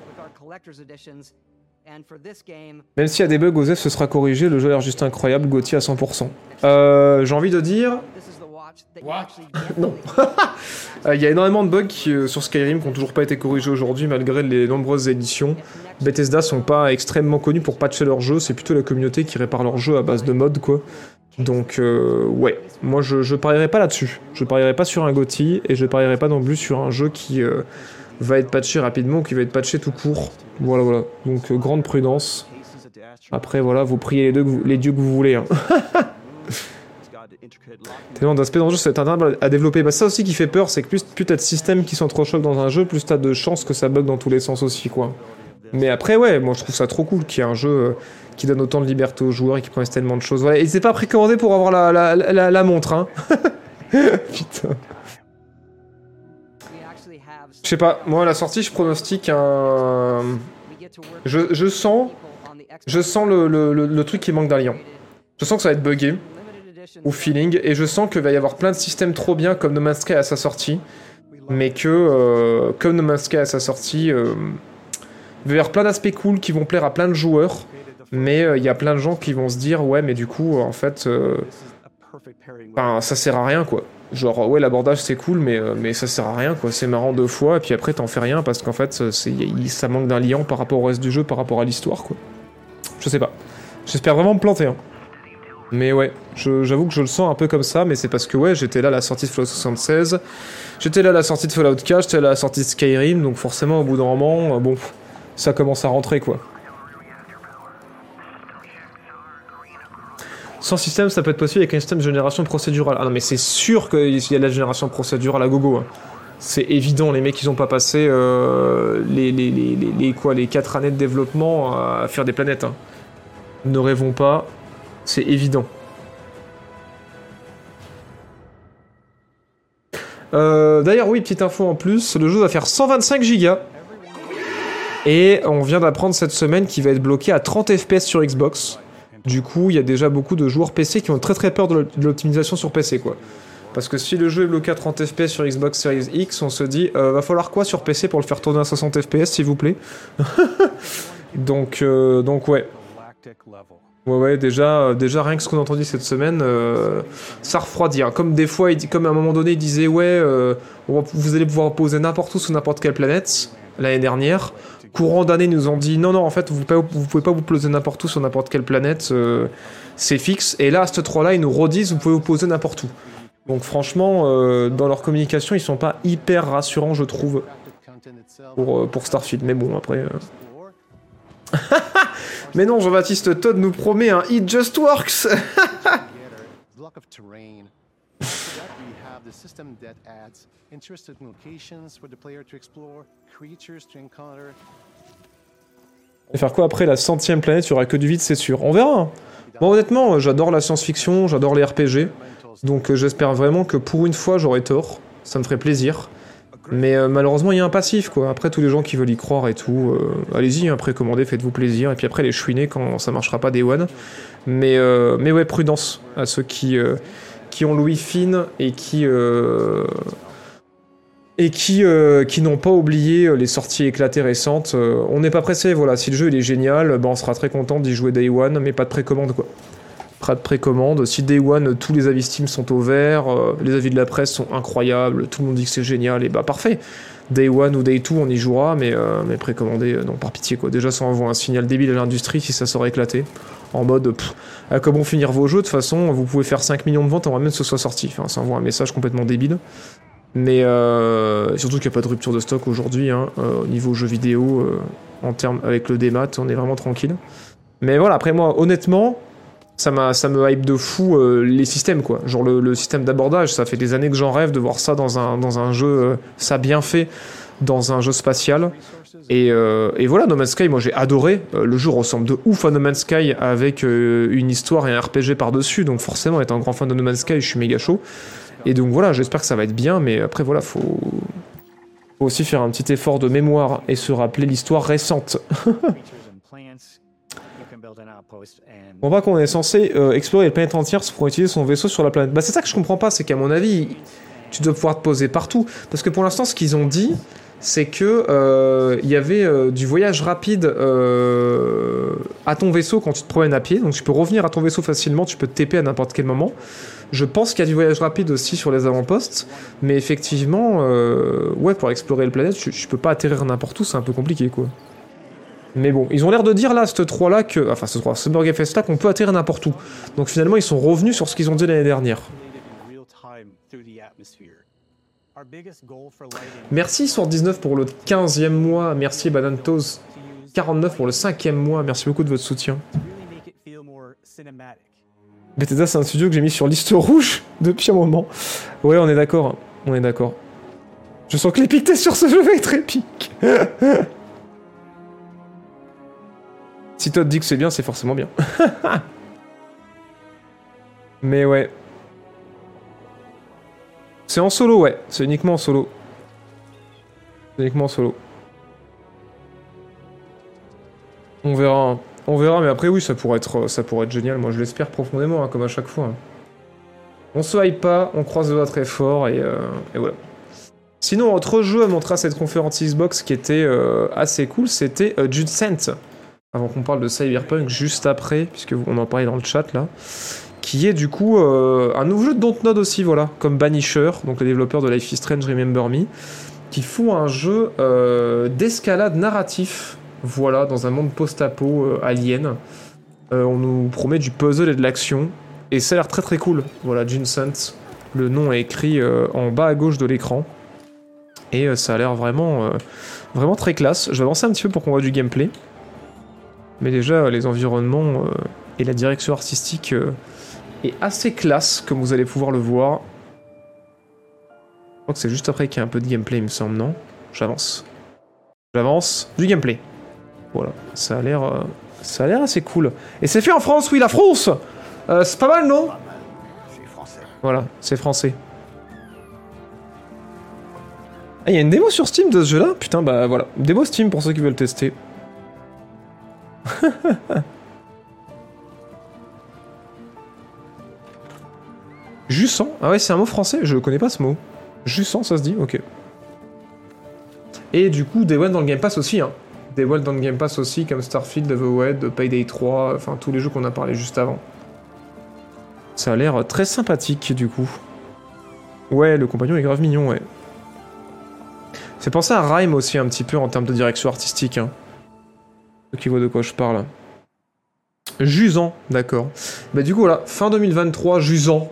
Même s'il y a des bugs, Osef, ce sera corrigé, le jeu a l'air juste incroyable, Gauthier à 100%. Euh, J'ai envie de dire... non. Euh, Il y a énormément de bugs qui, euh, sur Skyrim qui n'ont toujours pas été corrigés aujourd'hui, malgré les nombreuses éditions. Bethesda sont pas extrêmement connus pour patcher leur jeu, c'est plutôt la communauté qui répare leur jeu à base de mods, quoi. Donc, euh, ouais, moi je, je parierais pas là-dessus. Je parierais pas sur un GOTY et je parierais pas non plus sur un jeu qui euh, va être patché rapidement ou qui va être patché tout court. Voilà, voilà. Donc, euh, grande prudence. Après, voilà, vous priez les, deux que vous- les dieux que vous voulez. Hein. Tellement d'aspects dans le jeu, c'est un à développer. Bah, ça aussi qui fait peur, c'est que plus, plus t'as de systèmes qui sont trop chocs dans un jeu, plus t'as de chances que ça bug dans tous les sens aussi, quoi. Mais après, ouais, moi je trouve ça trop cool qu'il y ait un jeu euh, qui donne autant de liberté aux joueurs et qui promet tellement de choses. Voilà, et c'est pas précommandé pour avoir la, montre, hein. Putain. Je sais pas, moi à la sortie, je pronostique un. Je, sens, je sens le- le truc qui manque d'un lion. Je sens que ça va être buggé au feeling, et je sens qu'il va y avoir plein de systèmes trop bien comme No Man's Sky à sa sortie, mais que euh, comme No Man's Sky à sa sortie, euh, il va y avoir plein d'aspects cool qui vont plaire à plein de joueurs, mais euh, il y a plein de gens qui vont se dire ouais mais du coup en fait enfin, ça sert à rien quoi. Genre ouais l'abordage c'est cool mais, mais ça sert à rien quoi, c'est marrant deux fois et puis après t'en fais rien parce qu'en fait ça manque d'un lien par rapport au reste du jeu, par rapport à l'histoire quoi. Je sais pas. J'espère vraiment me planter hein. Mais ouais, j'avoue que je le sens un peu comme ça, mais c'est parce que ouais, j'étais là à la sortie de Fallout 76, j'étais là à la sortie de Fallout 4, j'étais là à la sortie de Skyrim, donc forcément au bout d'un moment, euh, bon, ça commence à rentrer quoi. Sans système, ça peut être possible avec un système de génération procédurale. Ah non, mais c'est sûr qu'il y a de la génération procédurale à gogo. hein. C'est évident, les mecs, ils ont pas passé euh, les- quoi, les 4 années de développement à faire des planètes. hein. Ne rêvons pas, c'est évident. Euh, D'ailleurs, oui, petite info en plus, le jeu va faire 125 gigas. Et on vient d'apprendre cette semaine qu'il va être bloqué à 30 FPS sur Xbox. Du coup, il y a déjà beaucoup de joueurs PC qui ont très très peur de l'op- de l'optimisation sur PC, quoi. Parce que si le jeu est bloqué à 30 FPS sur Xbox Series X, on se dit, euh, va falloir quoi sur PC pour le faire tourner à 60 FPS, s'il vous plaît? Donc, euh, donc ouais. Ouais, ouais, déjà, euh, déjà rien que ce qu'on a entendu cette semaine, euh, ça refroidit. hein. Comme des fois, comme à un moment donné, il disait ouais, euh, vous allez pouvoir poser n'importe où sur n'importe quelle planète l'année dernière. Courant d'année, nous ont dit non, non, en fait, vous pouvez, pouvez pas vous poser n'importe où sur n'importe quelle planète, c'est fixe. Et là, à ce 3 là ils nous redisent vous pouvez vous poser n'importe où. Donc franchement, dans leur communication, ils sont pas hyper rassurants, je trouve, pour, pour Starfield. Mais bon, après. Mais non, Jean-Baptiste Todd nous promet un It Just Works block of terrain. After that, we have the system that adds interesting locations for the player to explore, creatures to encounter. Et faire quoi après la centième planète? Il y aura que du vide, c'est sûr. On verra. hein. Moi, honnêtement, euh, j'adore la science-fiction, j'adore les RPG. Donc euh, j'espère vraiment que pour une fois, j'aurai tort. Ça me ferait plaisir. Mais euh, malheureusement, il y a un passif, quoi. Après, tous les gens qui veulent y croire et tout, euh, allez-y, hein, précommandez, faites-vous plaisir. Et puis après, les chouiner quand ça marchera pas des one. Mais, euh, mais ouais, prudence à ceux qui, ont l'ouïe fine et qui... et qui, n'ont pas oublié les sorties éclatées récentes. On n'est pas pressé, voilà. Si le jeu est génial, ben, on sera très content d'y jouer Day One, mais pas de précommande quoi. Pas de précommande. Si Day One, tous les avis Steam sont au vert, euh, les avis de la presse sont incroyables, tout le monde dit que c'est génial, et bah parfait. Day One ou Day 2, on y jouera, mais, euh, mais euh, non, par pitié quoi. Déjà, ça envoie un signal débile à l'industrie si ça sort éclaté. En mode, pff, à comment finir vos jeux, de toute façon, vous pouvez faire 5 millions de ventes avant même que ce soit sorti. Ça envoie un message complètement débile. Mais euh, surtout qu'il n'y a pas de rupture de stock aujourd'hui, hein, au niveau jeux vidéo, en termes avec le démat, on est vraiment tranquille. Mais voilà, après moi, honnêtement, ça, m'a, ça me hype de fou euh, les systèmes, quoi. Genre le, système d'abordage, ça fait des années que j'en rêve de voir ça dans un, dans un jeu, euh, ça bien fait, dans un jeu spatial. Et, euh, et voilà, No Man's Sky, moi j'ai adoré. Le jeu ressemble de ouf à No Man's Sky avec une histoire et un RPG par-dessus. Donc forcément, étant un grand fan de No Man's Sky, je suis méga chaud. Et donc voilà, j'espère que ça va être bien, mais après voilà, faut, faut aussi faire un petit effort de mémoire et se rappeler l'histoire récente. On voit qu'on est censé euh, explorer les planètes entières pour utiliser son vaisseau sur la planète. Bah c'est ça que je comprends pas, c'est qu'à mon avis, tu dois pouvoir te poser partout. Parce que pour l'instant, ce qu'ils ont dit, c'est que euh, il y avait euh, du voyage rapide à ton vaisseau quand tu te promènes à pied. Donc tu peux revenir à ton vaisseau facilement, tu peux te TP à n'importe quel moment. Je pense qu'il y a du voyage rapide aussi sur les avant-postes, mais effectivement, ouais, pour explorer la planète, tu, tu peux pas atterrir n'importe où, c'est un peu compliqué, quoi. Mais bon, ils ont l'air de dire là, ce 3 là, que, enfin ce 3, ce Burger Fest là, qu'on peut atterrir n'importe où. Donc finalement, ils sont revenus sur ce qu'ils ont dit l'année dernière. Merci sur 19 pour le 15e mois, merci Banantos. 49 pour le 5e mois, merci beaucoup de votre soutien. Bethesda, c'est un studio que j'ai mis sur liste rouge depuis un moment. Ouais, on est d'accord, on est d'accord. Je sens que l'épicté sur ce jeu va être épique. si Todd dit que c'est bien, c'est forcément bien. Mais ouais. C'est en solo, ouais. C'est uniquement en solo. C'est uniquement en solo. On verra. On verra, mais après, oui, ça pourrait être, ça pourrait être génial. Moi, je l'espère profondément, hein, comme à chaque fois. On se hype pas, on croise le doigt très fort, et, euh, et voilà. Sinon, autre jeu à montrer à cette conférence Xbox qui était euh, assez cool, c'était euh, Judcent. Avant qu'on parle de Cyberpunk juste après, puisque on en parlait dans le chat là. Qui est du coup euh, un nouveau jeu de Dontnod aussi, voilà, comme Banisher, donc les développeurs de Life is Strange Remember Me, qui font un jeu euh, d'escalade narratif, voilà, dans un monde post-apo euh, alien. On nous promet du puzzle et de l'action, et ça a l'air très très cool. Voilà, Judcent, le nom est écrit en bas à gauche de l'écran. Et ça a l'air vraiment, vraiment très classe. Je vais avancer un petit peu pour qu'on voit du gameplay. Mais déjà, les environnements euh, et la direction artistique euh, est assez classe, comme vous allez pouvoir le voir. Je crois que c'est juste après qu'il y a un peu de gameplay, il me semble, non? J'avance. J'avance. Du gameplay. Voilà. Ça a l'air, euh, ça a l'air assez cool. Et c'est fait en France, oui, la France C'est pas mal, non? Voilà, c'est français. Ah, il y a une démo sur Steam de ce jeu-là? Putain, bah voilà. Démo Steam pour ceux qui veulent tester. Jussant Ah ouais, c'est un mot français Je connais pas ce mot. Jussant, ça se dit Ok. Et du coup, Day dans le Game Pass aussi, hein. Day dans le Game Pass aussi, comme Starfield, The Wed, Payday 3, enfin tous les jeux qu'on a parlé juste avant. Ça a l'air très sympathique du coup. Ouais, le compagnon est grave mignon, ouais. C'est pensé à Rhyme aussi un petit peu en termes de direction artistique. Hein. Qui voient de quoi je parle. Jusant, d'accord. Bah du coup voilà, fin 2023, Jusant,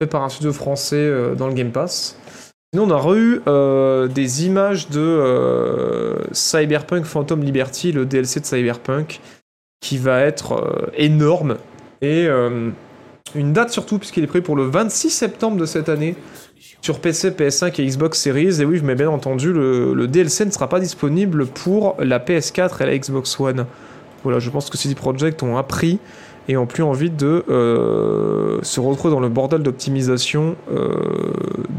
fait par un studio français euh, dans le Game Pass. Sinon on a eu euh, des images de euh, Cyberpunk Phantom Liberty, le DLC de Cyberpunk, qui va être euh, énorme. Et une date surtout, puisqu'il est prévu pour le 26 septembre de cette année sur PC, PS5 et Xbox Series. Et oui, mais bien entendu, le, DLC ne sera pas disponible pour la PS4 et la Xbox One. Voilà, je pense que CD Projekt ont appris et ont plus envie de euh, se retrouver dans le bordel d'optimisation euh,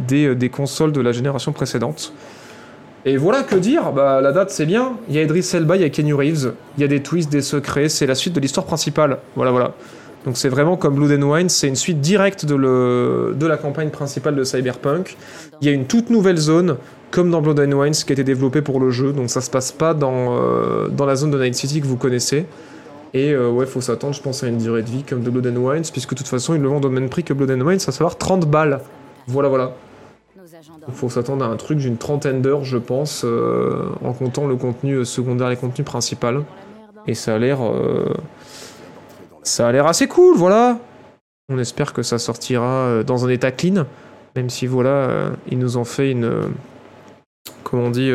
des, des consoles de la génération précédente. Et voilà que dire, bah la date c'est bien, il y a Idris Elba, il y a Kenny Reeves, il y a des twists, des secrets, c'est la suite de l'histoire principale. Voilà, voilà. Donc c'est vraiment comme Blood and Wine, c'est une suite directe de, la campagne principale de Cyberpunk. Il y a une toute nouvelle zone, comme dans Blood and Wine, qui a été développée pour le jeu, donc ça se passe pas dans, euh, dans la zone de Night City que vous connaissez. Et euh, ouais, faut s'attendre, je pense, à une durée de vie comme de Blood and Wine, puisque de toute façon, ils le vendent au même prix que Blood and Wine, à savoir 30 balles. Voilà, voilà. Il faut s'attendre à un truc d'une trentaine d'heures, je pense, euh, en comptant le contenu euh, secondaire et le contenu principal. Et ça a l'air. Ça a l'air assez cool, voilà. On espère que ça sortira euh, dans un état clean, même si voilà, euh, ils nous ont fait une. euh, comment on dit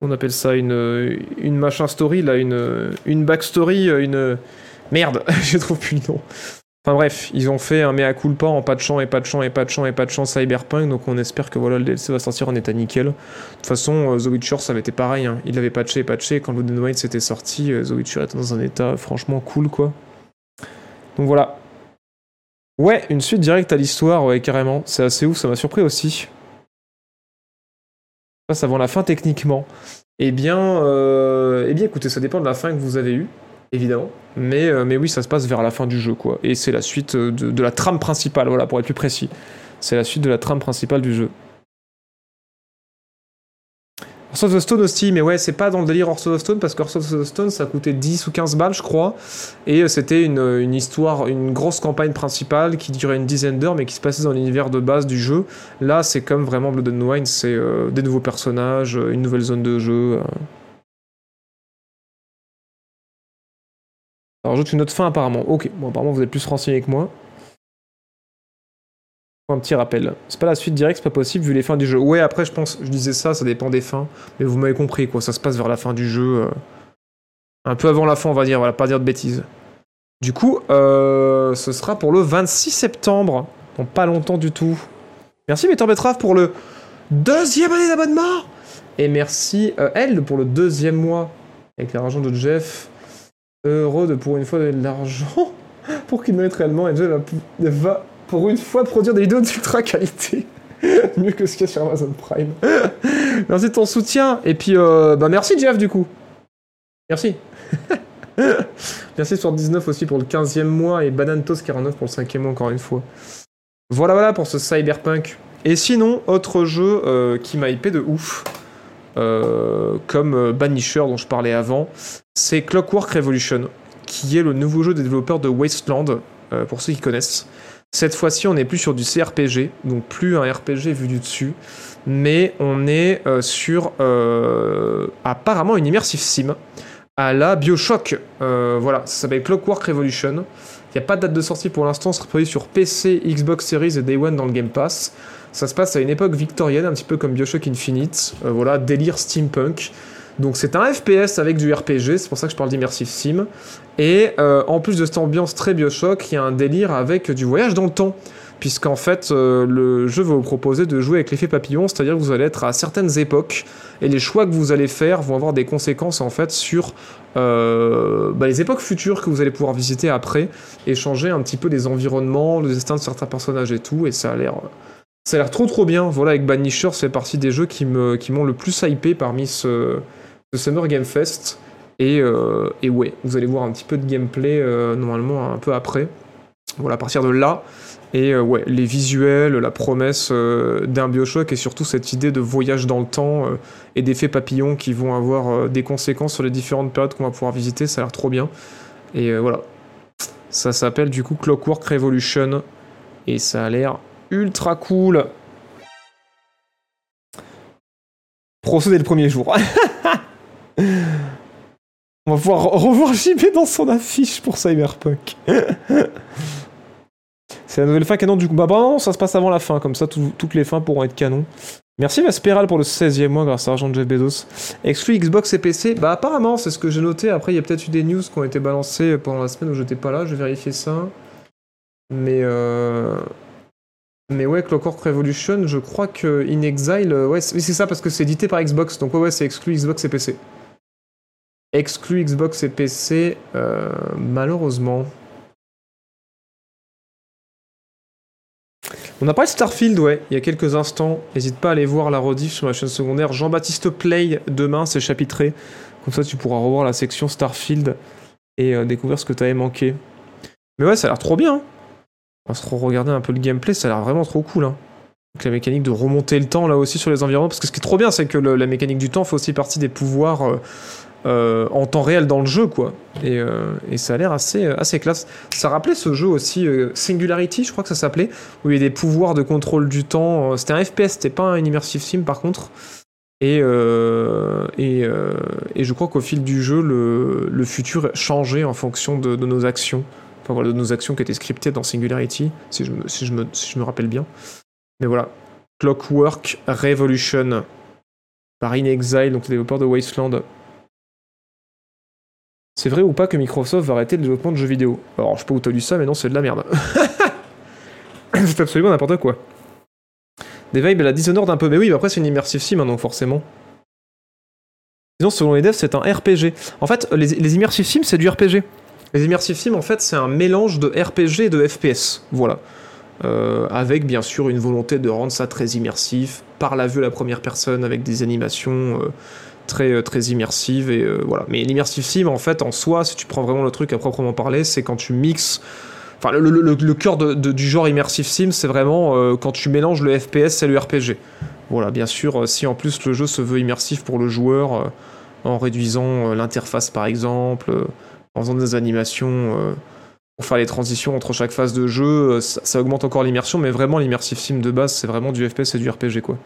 On appelle ça une, une machin story, là, une, une backstory, une. Merde, je trouve plus le nom. Enfin bref, ils ont fait un mea culpa en patchant et patchant et patchant et patchant Cyberpunk, donc on espère que voilà le DLC va sortir en état nickel. De toute façon, euh, The Witcher ça avait été pareil, hein. il l'avait patché et patché, quand Blood and Wine s'était sorti, euh, The Witcher était dans un état franchement cool quoi. Donc voilà. Ouais, une suite directe à l'histoire, ouais carrément, c'est assez ouf, ça m'a surpris aussi. Passe avant la fin techniquement. Eh bien, euh, eh bien écoutez, ça dépend de la fin que vous avez eue évidemment. Mais, euh, mais oui, ça se passe vers la fin du jeu, quoi. Et c'est la suite euh, de, la trame principale, voilà, pour être plus précis. C'est la suite de la trame principale du jeu. Hearts of the Stone aussi, mais ouais, c'est pas dans le délire Hearts of the Stone, parce que Hearts of the Stone, ça coûtait 10 ou 15 balles, je crois. Et euh, c'était une, une histoire, une grosse campagne principale qui durait une dizaine d'heures, mais qui se passait dans l'univers de base du jeu. Là, c'est comme vraiment Blood and Wine, c'est des nouveaux personnages, une nouvelle zone de jeu. Ça rajoute une autre fin apparemment. Ok, bon apparemment vous êtes plus renseigné que moi. Un petit rappel. C'est pas la suite directe, c'est pas possible vu les fins du jeu. Ouais, après je pense, je disais ça, ça dépend des fins. Mais vous m'avez compris quoi, ça se passe vers la fin du jeu. euh, un peu avant la fin on va dire, voilà, pas dire de bêtises. Du coup, euh, ce sera pour le 26 septembre. Donc pas longtemps du tout. Merci Métor Betrave pour le deuxième année d'abonnement. Et merci euh, elle pour le deuxième mois. Avec l'argent de Jeff. Heureux de pour une fois donner de l'argent pour qu'il mérite réellement. Jeff va, va pour une fois produire des vidéos d'ultra qualité. Mieux que ce qu'il y a sur Amazon Prime. merci de ton soutien. Et puis, euh, bah merci Jeff du coup. Merci. Merci sur 19 aussi pour le 15e mois et Banantos 49 pour le 5e mois encore une fois. Voilà voilà pour ce Cyberpunk. Et sinon, autre jeu euh, qui m'a hypé de ouf, euh, comme euh, Banisher dont je parlais avant, c'est Clockwork Revolution, qui est le nouveau jeu des développeurs de Wasteland, euh, pour ceux qui connaissent. Cette fois-ci, on n'est plus sur du CRPG, donc plus un RPG vu du dessus, mais on est euh, sur euh, apparemment une immersive sim à la Bioshock. Voilà, ça s'appelle Clockwork Revolution. Il n'y a pas de date de sortie pour l'instant, c'est prévu sur PC, Xbox Series et Day One dans le Game Pass. Ça se passe à une époque victorienne, un petit peu comme Bioshock Infinite. Voilà, délire steampunk. Donc c'est un FPS avec du RPG, c'est pour ça que je parle d'immersive sim. Et euh, en plus de cette ambiance très Bioshock, il y a un délire avec du voyage dans le temps. Puisqu'en fait, euh, le jeu va vous proposer de jouer avec l'effet papillon, c'est-à-dire que vous allez être à certaines époques, et les choix que vous allez faire vont avoir des conséquences en fait sur euh, bah, les époques futures que vous allez pouvoir visiter après, et changer un petit peu des environnements, le destin de certains personnages et tout, et ça a l'air... Ça a l'air trop trop bien. Voilà, avec Banisher, fait partie des jeux qui me qui m'ont le plus hypé parmi ce, ce Summer Game Fest. Et, euh, et ouais, vous allez voir un petit peu de gameplay euh, normalement un peu après. Voilà, à partir de là. Et euh, ouais, les visuels, la promesse d'un Bioshock et surtout cette idée de voyage dans le temps et d'effets papillons qui vont avoir des conséquences sur les différentes périodes qu'on va pouvoir visiter, ça a l'air trop bien. Et voilà. Ça s'appelle du coup Clockwork Revolution. Et ça a l'air ultra cool. Procéder le premier jour. On va pouvoir re- revoir JB dans son affiche pour Cyberpunk. C'est la nouvelle fin canon du coup. Bah, bah non, ça se passe avant la fin, comme ça tout- toutes les fins pourront être canon. Merci Vesperal pour le 16e mois grâce à l'argent de Jeff Bezos. Exclu Xbox et PC Bah apparemment, c'est ce que j'ai noté. Après, il y a peut-être eu des news qui ont été balancées pendant la semaine où j'étais pas là. Je vais vérifier ça. Mais euh... Mais ouais, Clockwork Revolution, je crois que In Exile, euh, ouais, c'est ça parce que c'est édité par Xbox. Donc ouais, ouais, c'est exclu Xbox et PC. Exclu Xbox et PC, euh, malheureusement. On a parlé de Starfield, ouais, il y a quelques instants. N'hésite pas à aller voir la rediff sur ma chaîne secondaire. Jean-Baptiste Play, demain, c'est chapitré. Comme ça, tu pourras revoir la section Starfield et euh, découvrir ce que t'avais manqué. Mais ouais, ça a l'air trop bien. hein. On va se regarder un peu le gameplay, ça a l'air vraiment trop cool. Hein. Donc la mécanique de remonter le temps là aussi sur les environnements, parce que ce qui est trop bien, c'est que la mécanique du temps fait aussi partie des pouvoirs euh, euh, en temps réel dans le jeu, quoi. Et, euh, et ça a l'air assez, assez classe. Ça rappelait ce jeu aussi, euh, Singularity, je crois que ça s'appelait, où il y a des pouvoirs de contrôle du temps. C'était un FPS, c'était pas une immersive sim par contre. Et, et, je crois qu'au fil du jeu, le, le futur changeait en fonction de, nos actions. Enfin voilà, de nos actions qui étaient scriptées dans Singularity, si je me, si je me, si je me rappelle bien. Mais voilà. Clockwork Revolution par In Exile, donc les développeurs de Wasteland. C'est vrai ou pas que Microsoft va arrêter le développement de jeux vidéo Alors, je sais pas où ça, mais non, c'est de la merde. c'est absolument n'importe quoi. Des vibes à la Dishonored un peu, mais oui, mais après c'est une immersive sim, hein, donc forcément. Sinon, selon les devs, c'est un RPG. En fait, les, les immersive sims, c'est du RPG. Les immersive sims, en fait, c'est un mélange de RPG et de FPS. Voilà. Euh, avec bien sûr une volonté de rendre ça très immersif, par la vue à la première personne, avec des animations euh, très, euh, très immersives. Et, euh, voilà. Mais l'immersive sim, en fait, en soi, si tu prends vraiment le truc à proprement parler, c'est quand tu mixes. Enfin, le, le- cœur du genre immersive sim, c'est vraiment euh, quand tu mélanges le FPS et le RPG. Voilà, bien sûr, si en plus le jeu se veut immersif pour le joueur, en réduisant l'interface par exemple, en faisant des animations pour faire les transitions entre chaque phase de jeu, ça, ça augmente encore l'immersion, mais vraiment l'immersive sim de base, c'est vraiment du FPS et du RPG quoi.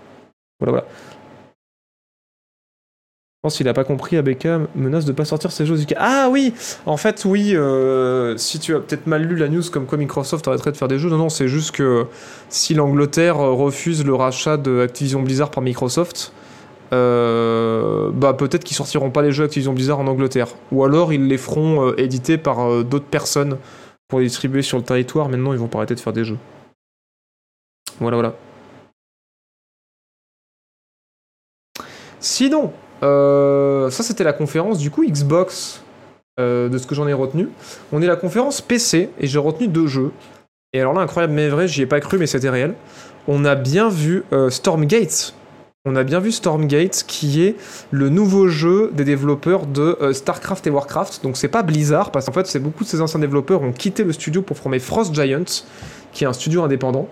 Voilà, voilà. Pense qu'il a pas compris, ABK menace de pas sortir ses jeux. Ah oui En fait, oui, euh, si tu as peut-être mal lu la news comme quoi Microsoft arrêterait de faire des jeux, non, non, c'est juste que si l'Angleterre refuse le rachat de Activision Blizzard par Microsoft, euh, bah peut-être qu'ils sortiront pas les jeux Activision Blizzard en Angleterre. Ou alors ils les feront euh, éditer par d'autres personnes pour les distribuer sur le territoire. Maintenant, ils vont pas arrêter de faire des jeux. Voilà, voilà. Sinon, ça c'était la conférence du coup Xbox, euh, de ce que j'en ai retenu. On est la conférence PC et j'ai retenu deux jeux. Et alors là, incroyable mais vrai, j'y ai pas cru, mais c'était réel. On a bien vu euh, Stormgate, on a bien vu Stormgate, qui est le nouveau jeu des développeurs de euh, StarCraft et Warcraft. Donc c'est pas Blizzard, parce qu'en fait, c'est beaucoup de ces anciens développeurs ont quitté le studio pour former Frost Giants, qui est un studio indépendant.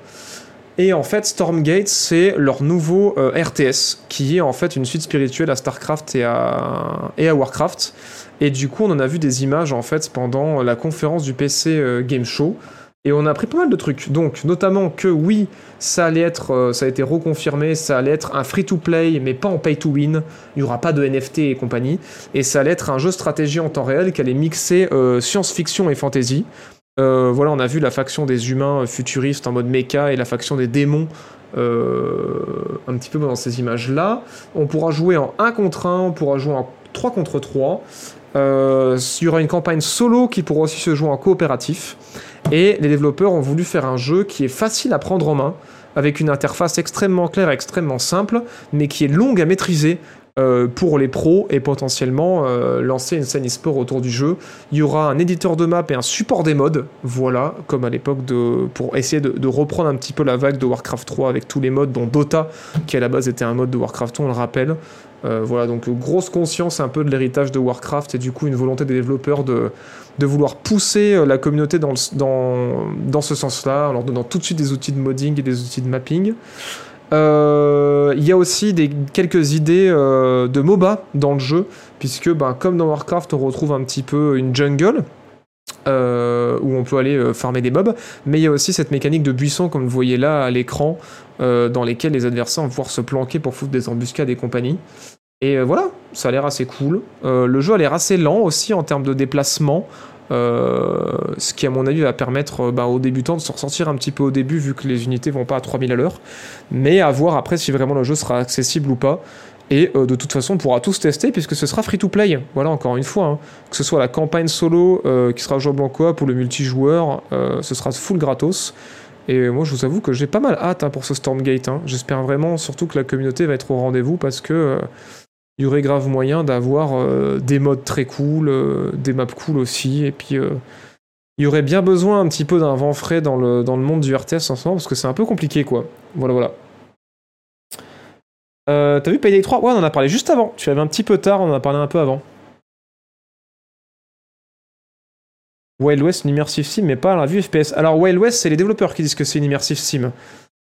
Et en fait, Stormgate, c'est leur nouveau euh, RTS, qui est en fait une suite spirituelle à StarCraft et à, et à Warcraft. Et du coup, on en a vu des images en fait pendant la conférence du PC euh, Game Show. Et on a appris pas mal de trucs. Donc, notamment que oui, ça allait être, euh, ça a été reconfirmé, ça allait être un free-to-play, mais pas en pay-to-win. Il n'y aura pas de NFT et compagnie. Et ça allait être un jeu stratégie en temps réel qui allait mixer science-fiction et fantasy. Euh, voilà, on a vu la faction des humains futuristes en mode mecha et la faction des démons un petit peu dans ces images-là. On pourra jouer en 1 contre 1, on pourra jouer en 3 contre 3. il y aura une campagne solo qui pourra aussi se jouer en coopératif. Et les développeurs ont voulu faire un jeu qui est facile à prendre en main, avec une interface extrêmement claire et extrêmement simple, mais qui est longue à maîtriser euh, pour les pros et potentiellement euh, lancer une scène e-sport autour du jeu. Il y aura un éditeur de map et un support des modes, voilà, comme à l'époque de pour essayer de, reprendre un petit peu la vague de Warcraft 3 avec tous les modes, dont Dota, qui à la base était un mode de Warcraft 3, on le rappelle. Euh, voilà, donc grosse conscience un peu de l'héritage de Warcraft et du coup une volonté des développeurs de, de vouloir pousser la communauté dans, dans, dans ce sens-là, en leur donnant tout de suite des outils de modding et des outils de mapping. Euh, il y a aussi des, quelques idées euh, de MOBA dans le jeu, puisque ben, comme dans Warcraft, on retrouve un petit peu une jungle. Euh, où on peut aller farmer des mobs, mais il y a aussi cette mécanique de buisson, comme vous voyez là à l'écran, dans lesquels les adversaires vont pouvoir se planquer pour foutre des embuscades et compagnie. Et voilà, ça a l'air assez cool. le jeu a l'air assez lent aussi en termes de déplacement. Euh, ce qui à mon avis va permettre euh, bah, aux débutants de se ressentir un petit peu au début vu que les unités vont pas à 3000 à l'heure, mais à voir après si vraiment le jeu sera accessible ou pas. Et euh, de toute façon, on pourra tous tester puisque ce sera free to play. Voilà, encore une fois, hein. que ce soit la campagne solo qui sera jouable en coop ou le multijoueur, ce sera full gratos. Et moi, je vous avoue que j'ai pas mal hâte hein, pour ce Stormgate. Hein. J'espère vraiment surtout que la communauté va être au rendez-vous parce que il y aurait grave moyen d'avoir euh, des modes très cool, euh, des maps cool aussi, et puis euh, il y aurait bien besoin un petit peu d'un vent frais dans le, dans le monde du RTS en ce moment, parce que c'est un peu compliqué, quoi. Voilà, voilà. T'as vu Payday 3 Ouais, on en a parlé juste avant. Tu avais un petit peu tard, on en a parlé un peu avant. Wild West, une immersive sim, mais pas la vue FPS. Alors, Wild West, c'est les développeurs qui disent que c'est une immersive sim.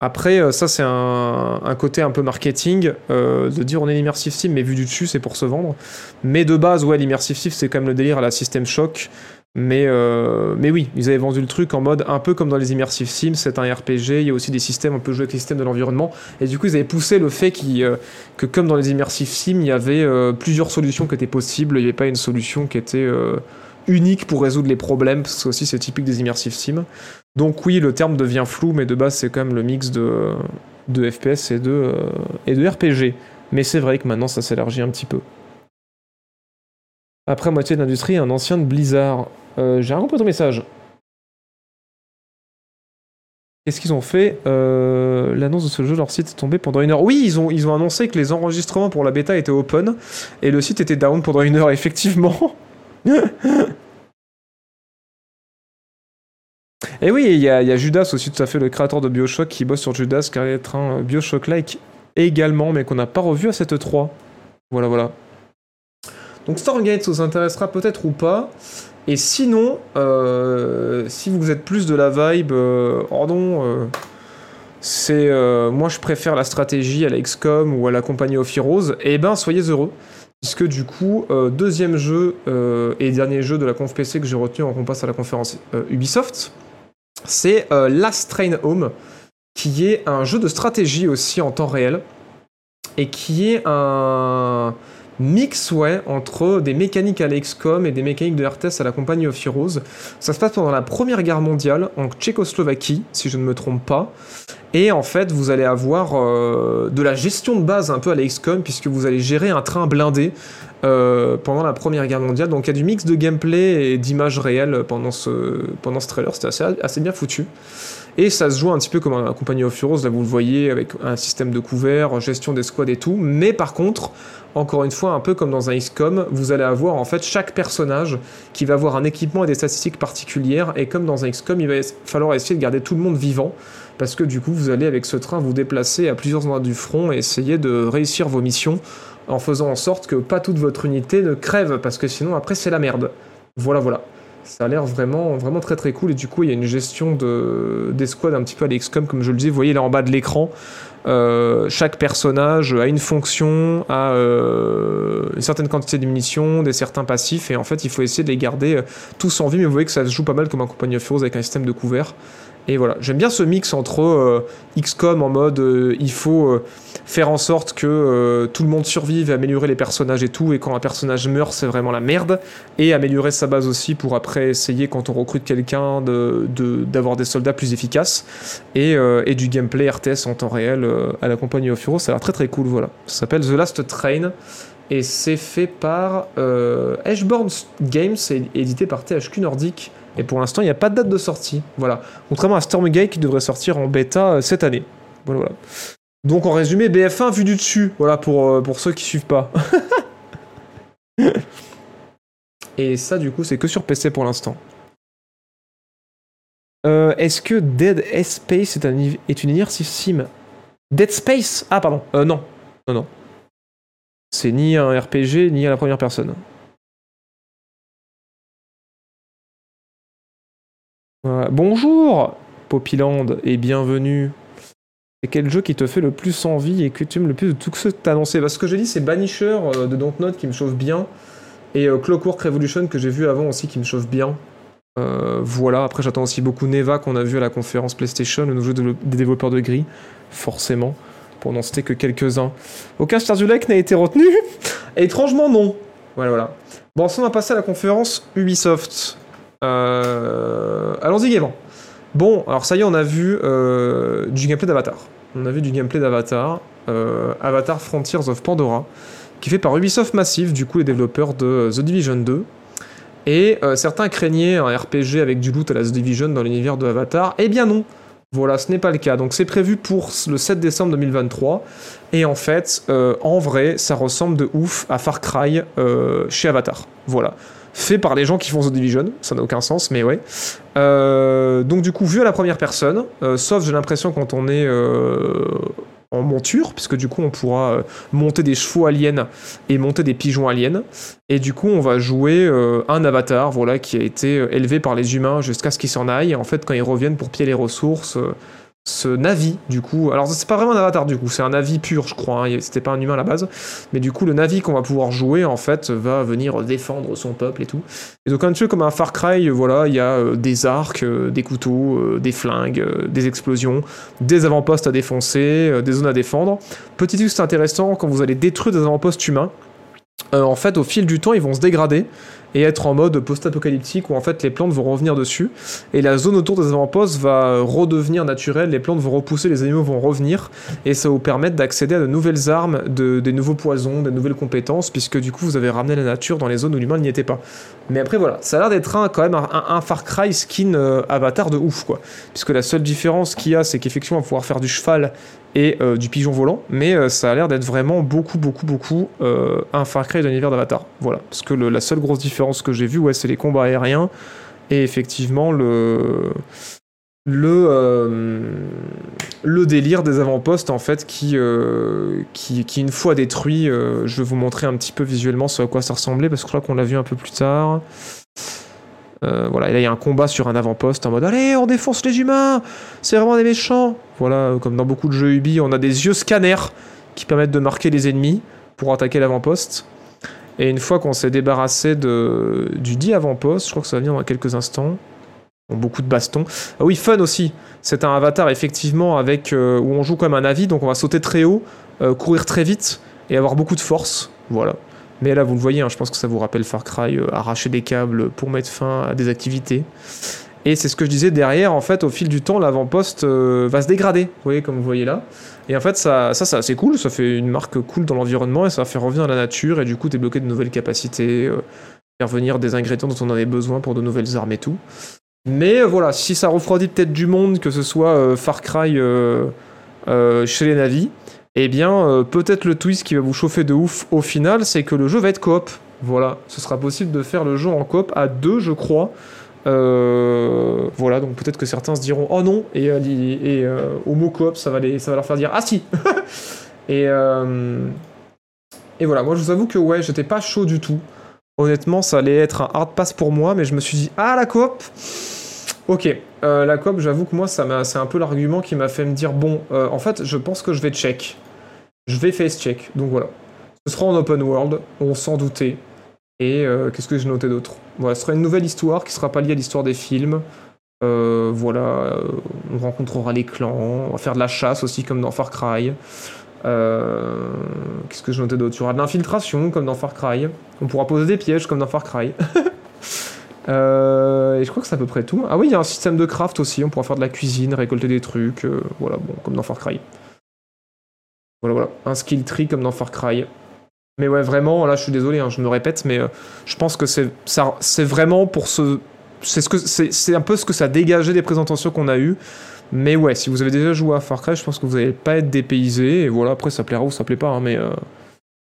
Après, euh, ça c'est un, côté un peu marketing, euh, de dire on est l'immersive sim, mais vu du dessus c'est pour se vendre. Mais de base, ouais, l'immersive sim c'est quand même le délire à la System Shock. Mais, euh, mais oui, ils avaient vendu le truc en mode un peu comme dans les immersive sims, c'est un RPG, il y a aussi des systèmes, on peut jouer avec les systèmes de l'environnement. Et du coup, ils avaient poussé le fait que comme dans les immersive sims, il y avait plusieurs solutions qui étaient possibles, il n'y avait pas une solution qui était unique pour résoudre les problèmes, parce que aussi c'est typique des immersive sims. Donc oui, le terme devient flou, mais de base c'est quand même le mix de, FPS et de, euh, RPG. Mais c'est vrai que maintenant ça s'élargit un petit peu. Après moitié de l'industrie, un ancien de Blizzard. Euh, j'ai un peu ton message. Qu'est-ce qu'ils ont fait? Euh, L'annonce de ce jeu, leur site est tombé pendant une heure. Oui, ils ont, ils ont annoncé que les enregistrements pour la bêta étaient open et le site était down pendant une heure, effectivement. Et oui, il y, a Judas aussi, tout à fait, le créateur de Bioshock, qui bosse sur Judas, qui être un Bioshock-like également, mais qu'on n'a pas revu à cette 3. Voilà, voilà. Donc Stormgate, ça vous intéressera peut-être ou pas. Et sinon, euh, si vous êtes plus de la vibe, euh, euh, c'est moi je préfère la stratégie à la XCOM ou à la compagnie of Heroes, et eh ben soyez heureux. Puisque du coup, deuxième jeu et dernier jeu de la conf PC que j'ai retenu en qu'on à la conférence Ubisoft, c'est euh, Last Train Home, qui est un jeu de stratégie aussi en temps réel, et qui est un mix ouais, entre des mécaniques à l'XCOM et des mécaniques de RTS à la compagnie of Heroes. Ça se passe pendant la Première Guerre mondiale en Tchécoslovaquie, si je ne me trompe pas. Et en fait, vous allez avoir euh, de la gestion de base un peu à l'XCOM, puisque vous allez gérer un train blindé euh, pendant la Première Guerre mondiale. Donc il y a du mix de gameplay et d'images réelles pendant ce, pendant ce trailer. C'était assez, assez bien foutu. Et ça se joue un petit peu comme un Compagnie of Heroes, là vous le voyez, avec un système de couvert, gestion des squads et tout. Mais par contre, encore une fois, un peu comme dans un XCOM, vous allez avoir en fait chaque personnage qui va avoir un équipement et des statistiques particulières. Et comme dans un XCOM, il va falloir essayer de garder tout le monde vivant. Parce que du coup vous allez avec ce train vous déplacer à plusieurs endroits du front et essayer de réussir vos missions en faisant en sorte que pas toute votre unité ne crève, parce que sinon après c'est la merde. Voilà, voilà. Ça a l'air vraiment, vraiment très très cool et du coup il y a une gestion de, des squads un petit peu à l'XCOM comme je le dis, vous voyez là en bas de l'écran, euh, chaque personnage a une fonction, a euh, une certaine quantité de munitions, des certains passifs, et en fait il faut essayer de les garder euh, tous en vie, mais vous voyez que ça se joue pas mal comme un Company of Heroes avec un système de couvert. Et voilà, j'aime bien ce mix entre euh, XCOM en mode euh, il faut euh, faire en sorte que tout le monde survive, améliorer les personnages et tout, et quand un personnage meurt, c'est vraiment la merde, et améliorer sa base aussi pour après essayer, quand on recrute quelqu'un, de, de- d'avoir des soldats plus efficaces, et, et du gameplay RTS en temps réel à la compagnie of ça a l'air très très cool, voilà. Ça s'appelle The Last Train, et c'est fait par Ashborn Games, et édité par THQ Nordic, et pour l'instant, il n'y a pas de date de sortie, voilà. Contrairement à Stormgate qui devrait sortir en bêta euh, cette année. Voilà. Donc en résumé, BF1 vu du dessus, voilà pour, euh, pour ceux qui suivent pas. Et ça du coup c'est que sur PC pour l'instant. Euh, Est-ce que Dead Space est, un, est une immersive sim? Dead Space? Ah pardon, non. Non, non. C'est ni un RPG ni à la première personne. Bonjour Poppyland et bienvenue. C'est quel jeu qui te fait le plus envie et que tu aimes le plus de tout ce que t'as annoncé? Parce que ce que j'ai dit, c'est Banisher euh, de Dontnod qui me chauffe bien. Et euh, Clockwork Revolution que j'ai vu avant aussi qui me chauffe bien. Euh, voilà, après j'attends aussi beaucoup Neva qu'on a vu à la conférence PlayStation, le nouveau jeu de- des développeurs de gris, forcément, pour n'en citer que quelques-uns. Aucun Star du Lake n'a été retenu Étrangement non. Voilà, voilà. Bon, ensuite on va passer à la conférence Ubisoft. Euh, Allons-y gaiement. Bon, alors ça y est, on a vu euh, du gameplay d'Avatar. On a vu du gameplay d'Avatar, euh, Avatar Frontiers of Pandora, qui est fait par Ubisoft Massive, du coup les développeurs de The Division 2. Et certains craignaient un RPG avec du loot à la The Division dans l'univers de Avatar. Eh bien non Voilà, ce n'est pas le cas. Donc c'est prévu pour le 7 décembre 2023. Et en fait, en vrai, ça ressemble de ouf à Far Cry chez Avatar. Voilà. Fait par les gens qui font The Division, ça n'a aucun sens, mais ouais. Euh, donc du coup, vu à la première personne, euh, sauf j'ai l'impression quand on est euh, en monture, puisque du coup on pourra monter des chevaux aliens et monter des pigeons aliens. Et du coup, on va jouer un avatar, voilà, qui a été élevé par les humains jusqu'à ce qu'ils s'en aillent. Et en fait, quand ils reviennent pour piller les ressources, ce Navi, du coup, alors c'est pas vraiment un avatar du coup, c'est un Navi pur, je crois. hein, C'était pas un humain à la base, mais du coup, le Navi qu'on va pouvoir jouer, en fait, va venir défendre son peuple et tout. Et donc un peu comme un Far Cry, voilà, il y a euh, des arcs, euh, des couteaux, euh, des flingues, des explosions, des avant-postes à défoncer, des zones à défendre. Petit truc, c'est intéressant quand vous allez détruire des avant-postes humains. Euh, en fait, au fil du temps, ils vont se dégrader et être en mode post-apocalyptique où en fait les plantes vont revenir dessus et la zone autour des avant-postes va redevenir naturelle, les plantes vont repousser, les animaux vont revenir et ça vous permettre d'accéder à de nouvelles armes, de, des nouveaux poisons, des nouvelles compétences puisque du coup vous avez ramené la nature dans les zones où l'humain n'y était pas. Mais après voilà, ça a l'air d'être un, quand même un Far Cry skin euh, avatar de ouf quoi. Puisque la seule différence qu'il y a c'est qu'effectivement on va pouvoir faire du cheval et euh, du pigeon volant, mais euh, ça a l'air d'être vraiment beaucoup, beaucoup, beaucoup euh, un Far Cry de l'univers d'Avatar. Voilà, parce que la seule grosse différence que j'ai vue, ouais, c'est les combats aériens et effectivement le le euh, le délire des avant-postes en fait qui, qui qui une fois détruit, je vais vous montrer un petit peu visuellement ce à quoi ça ressemblait parce que je crois qu'on l'a vu un peu plus tard. Voilà, et là il y a un combat sur un avant-poste en mode allez on défonce les humains, c'est vraiment des méchants. Voilà, euh, comme dans beaucoup de jeux Ubi, on a des yeux scanners qui permettent de marquer les ennemis pour attaquer l'avant-poste. Et une fois qu'on s'est débarrassé de, du dit avant-poste, je crois que ça va venir dans quelques instants. Beaucoup de bastons. Ah oui, fun aussi. C'est un avatar effectivement avec euh, où on joue comme un avis, donc on va sauter très haut, euh, courir très vite et avoir beaucoup de force. Voilà. Mais là, vous le voyez, hein, je pense que ça vous rappelle Far Cry, arracher des câbles pour mettre fin à des activités. Et c'est ce que je disais derrière, en fait, au fil du temps, l'avant-poste euh, va se dégrader, vous voyez, comme vous voyez là. Et en fait, ça, ça, c'est assez cool, ça fait une marque cool dans l'environnement et ça faire revenir la nature et du coup débloquer de nouvelles capacités, euh, faire venir des ingrédients dont on avait besoin pour de nouvelles armes et tout. Mais euh, voilà, si ça refroidit peut-être du monde, que ce soit Far Cry chez les navis, eh bien, peut-être le twist qui va vous chauffer de ouf au final, c'est que le jeu va être coop. Voilà, ce sera possible de faire le jeu en coop à deux, je crois. Euh, voilà, donc peut-être que certains se diront oh non, et, euh, euh, Homo Coop, ça va, les, ça va leur faire dire ah si et, et voilà, moi je vous avoue que ouais, j'étais pas chaud du tout. Honnêtement, ça allait être un hard pass pour moi, mais je me suis dit ah la coop Ok, la coop, j'avoue que moi, ça c'est un peu l'argument qui m'a fait me dire bon, en fait, je pense que je vais check. Je vais face check, donc voilà. Ce sera en open world, on s'en doutait. Et euh, qu'est-ce que j'ai noté d'autre? Voilà, ce sera une nouvelle histoire qui sera pas liée à l'histoire des films. Euh, voilà, euh, on rencontrera les clans, on va faire de la chasse aussi comme dans Far Cry. Euh, qu'est-ce que j'ai noté d'autre? Il y aura de l'infiltration comme dans Far Cry. On pourra poser des pièges comme dans Far Cry. Et je crois que c'est à peu près tout. Ah oui, il y a un système de craft aussi. On pourra faire de la cuisine, récolter des trucs. voilà, bon, comme dans Far Cry. Voilà, voilà. Un skill tree comme dans Far Cry. Mais ouais, vraiment, là, je suis désolé, hein, je me répète, mais euh, je pense que c'est vraiment pour ce, c'est ce un peu ce que ça dégageait des présentations qu'on a eues. Mais ouais, si vous avez déjà joué à Far Cry, je pense que vous n'allez pas être dépaysé. Et voilà, après, ça plaira ou ça plaît pas, hein, mais. euh,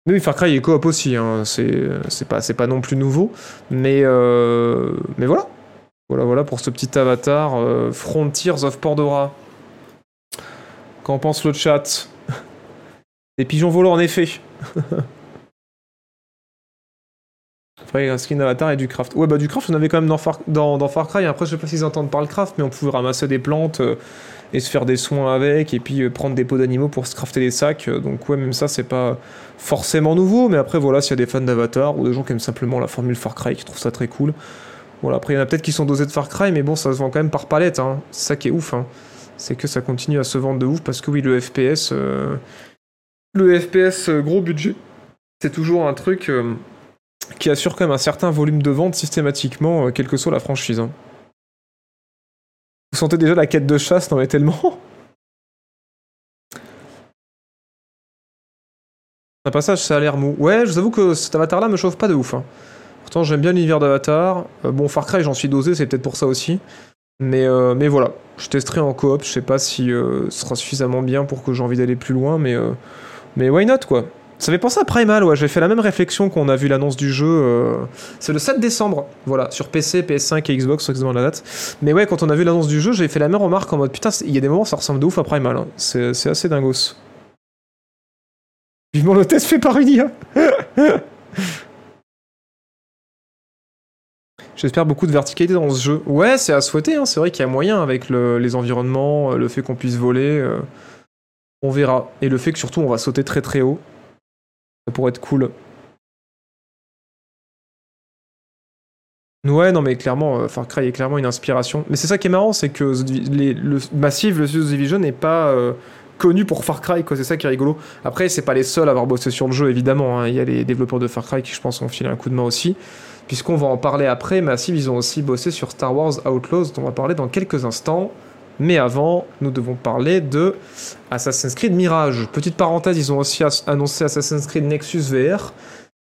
mais oui, Far Cry est coop aussi, hein, c'est pas, pas non plus nouveau. Mais, euh, mais voilà. Voilà, voilà pour ce petit avatar euh, Frontiers of Pandora. Qu'en pense le chat? Des pigeons volants, en effet. Après, un skin avatar et du craft. Ouais, bah du craft, on avait quand même dans Far, dans, dans Far Cry. Après, je sais pas s'ils entendent par le craft, mais on pouvait ramasser des plantes euh, et se faire des soins avec, et puis euh, prendre des peaux d'animaux pour se crafter des sacs. Euh, Donc, ouais, même ça, c'est pas forcément nouveau. Mais après, voilà, s'il y a des fans d'avatar ou des gens qui aiment simplement la formule Far Cry, qui trouvent ça très cool. Voilà, après, il y en a peut-être qui sont dosés de Far Cry, mais bon, ça se vend quand même par palette. Hein. C'est ça qui est ouf. Hein. C'est que ça continue à se vendre de ouf parce que oui, le FPS. Le FPS gros budget, c'est toujours un truc. Qui assure quand même un certain volume de vente systématiquement, euh, quelle que soit la franchise. hein. Vous sentez déjà la quête de chasse, non mais tellement Un passage, ça a l'air mou. Ouais, je vous avoue que cet avatar-là me chauffe pas de ouf. hein. Pourtant, j'aime bien l'univers d'Avatar. Euh, bon, Far Cry, j'en suis dosé, c'est peut-être pour ça aussi. Mais, euh, mais voilà, je testerai en coop. Je sais pas si euh, ce sera suffisamment bien pour que j'ai envie d'aller plus loin, mais, mais why not, quoi? Ça fait penser à Primal, ouais, j'ai fait la même réflexion qu'on a vu l'annonce du jeu. euh, C'est le 7 décembre, voilà, sur PC, PS5 et Xbox, sur exactement la date. Mais ouais, quand on a vu l'annonce du jeu, j'ai fait la même remarque en mode putain, c'est- il y a des moments, ça ressemble de ouf à Primal. hein. C'est c'est assez dingos. Vivement le test fait par une IA. J'espère beaucoup de verticalité dans ce jeu. Ouais, c'est à souhaiter, hein. c'est vrai qu'il y a moyen avec le- les environnements, le fait qu'on puisse voler. euh, on verra. Et le fait que surtout on va sauter très très haut. Ça pourrait être cool. Ouais, non, mais clairement, euh, Far Cry est clairement une inspiration. Mais c'est ça qui est marrant, c'est que le Massive, le studio Division, n'est pas euh, connu pour Far Cry. C'est ça qui est rigolo. Après, c'est pas les seuls à avoir bossé sur le jeu, évidemment. hein. Il y a les développeurs de Far Cry qui, je pense, ont filé un coup de main aussi. Puisqu'on va en parler après, Massive, ils ont aussi bossé sur Star Wars Outlaws, dont on va parler dans quelques instants. Mais avant, nous devons parler de Assassin's Creed Mirage. Petite parenthèse, ils ont aussi annoncé Assassin's Creed Nexus VR,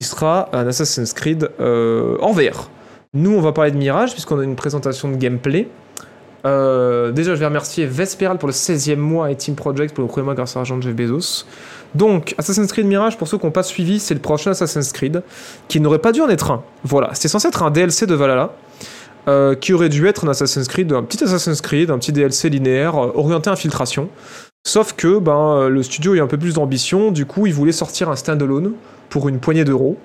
qui sera un Assassin's Creed euh, en VR. Nous, on va parler de Mirage, puisqu'on a une présentation de gameplay. Euh, déjà, je vais remercier Vesperal pour le 16e mois et Team Project pour le premier mois grâce à l'argent de Jeff Bezos. Donc, Assassin's Creed Mirage, pour ceux qui n'ont pas suivi, c'est le prochain Assassin's Creed, qui n'aurait pas dû en être un. Voilà, c'était censé être un DLC de Valhalla, euh, qui aurait dû être un Assassin's Creed, un petit Assassin's Creed, un petit DLC linéaire, euh, orienté infiltration. Sauf que ben, euh, le studio a eu un peu plus d'ambition, du coup, il voulait sortir un standalone pour une poignée d'euros.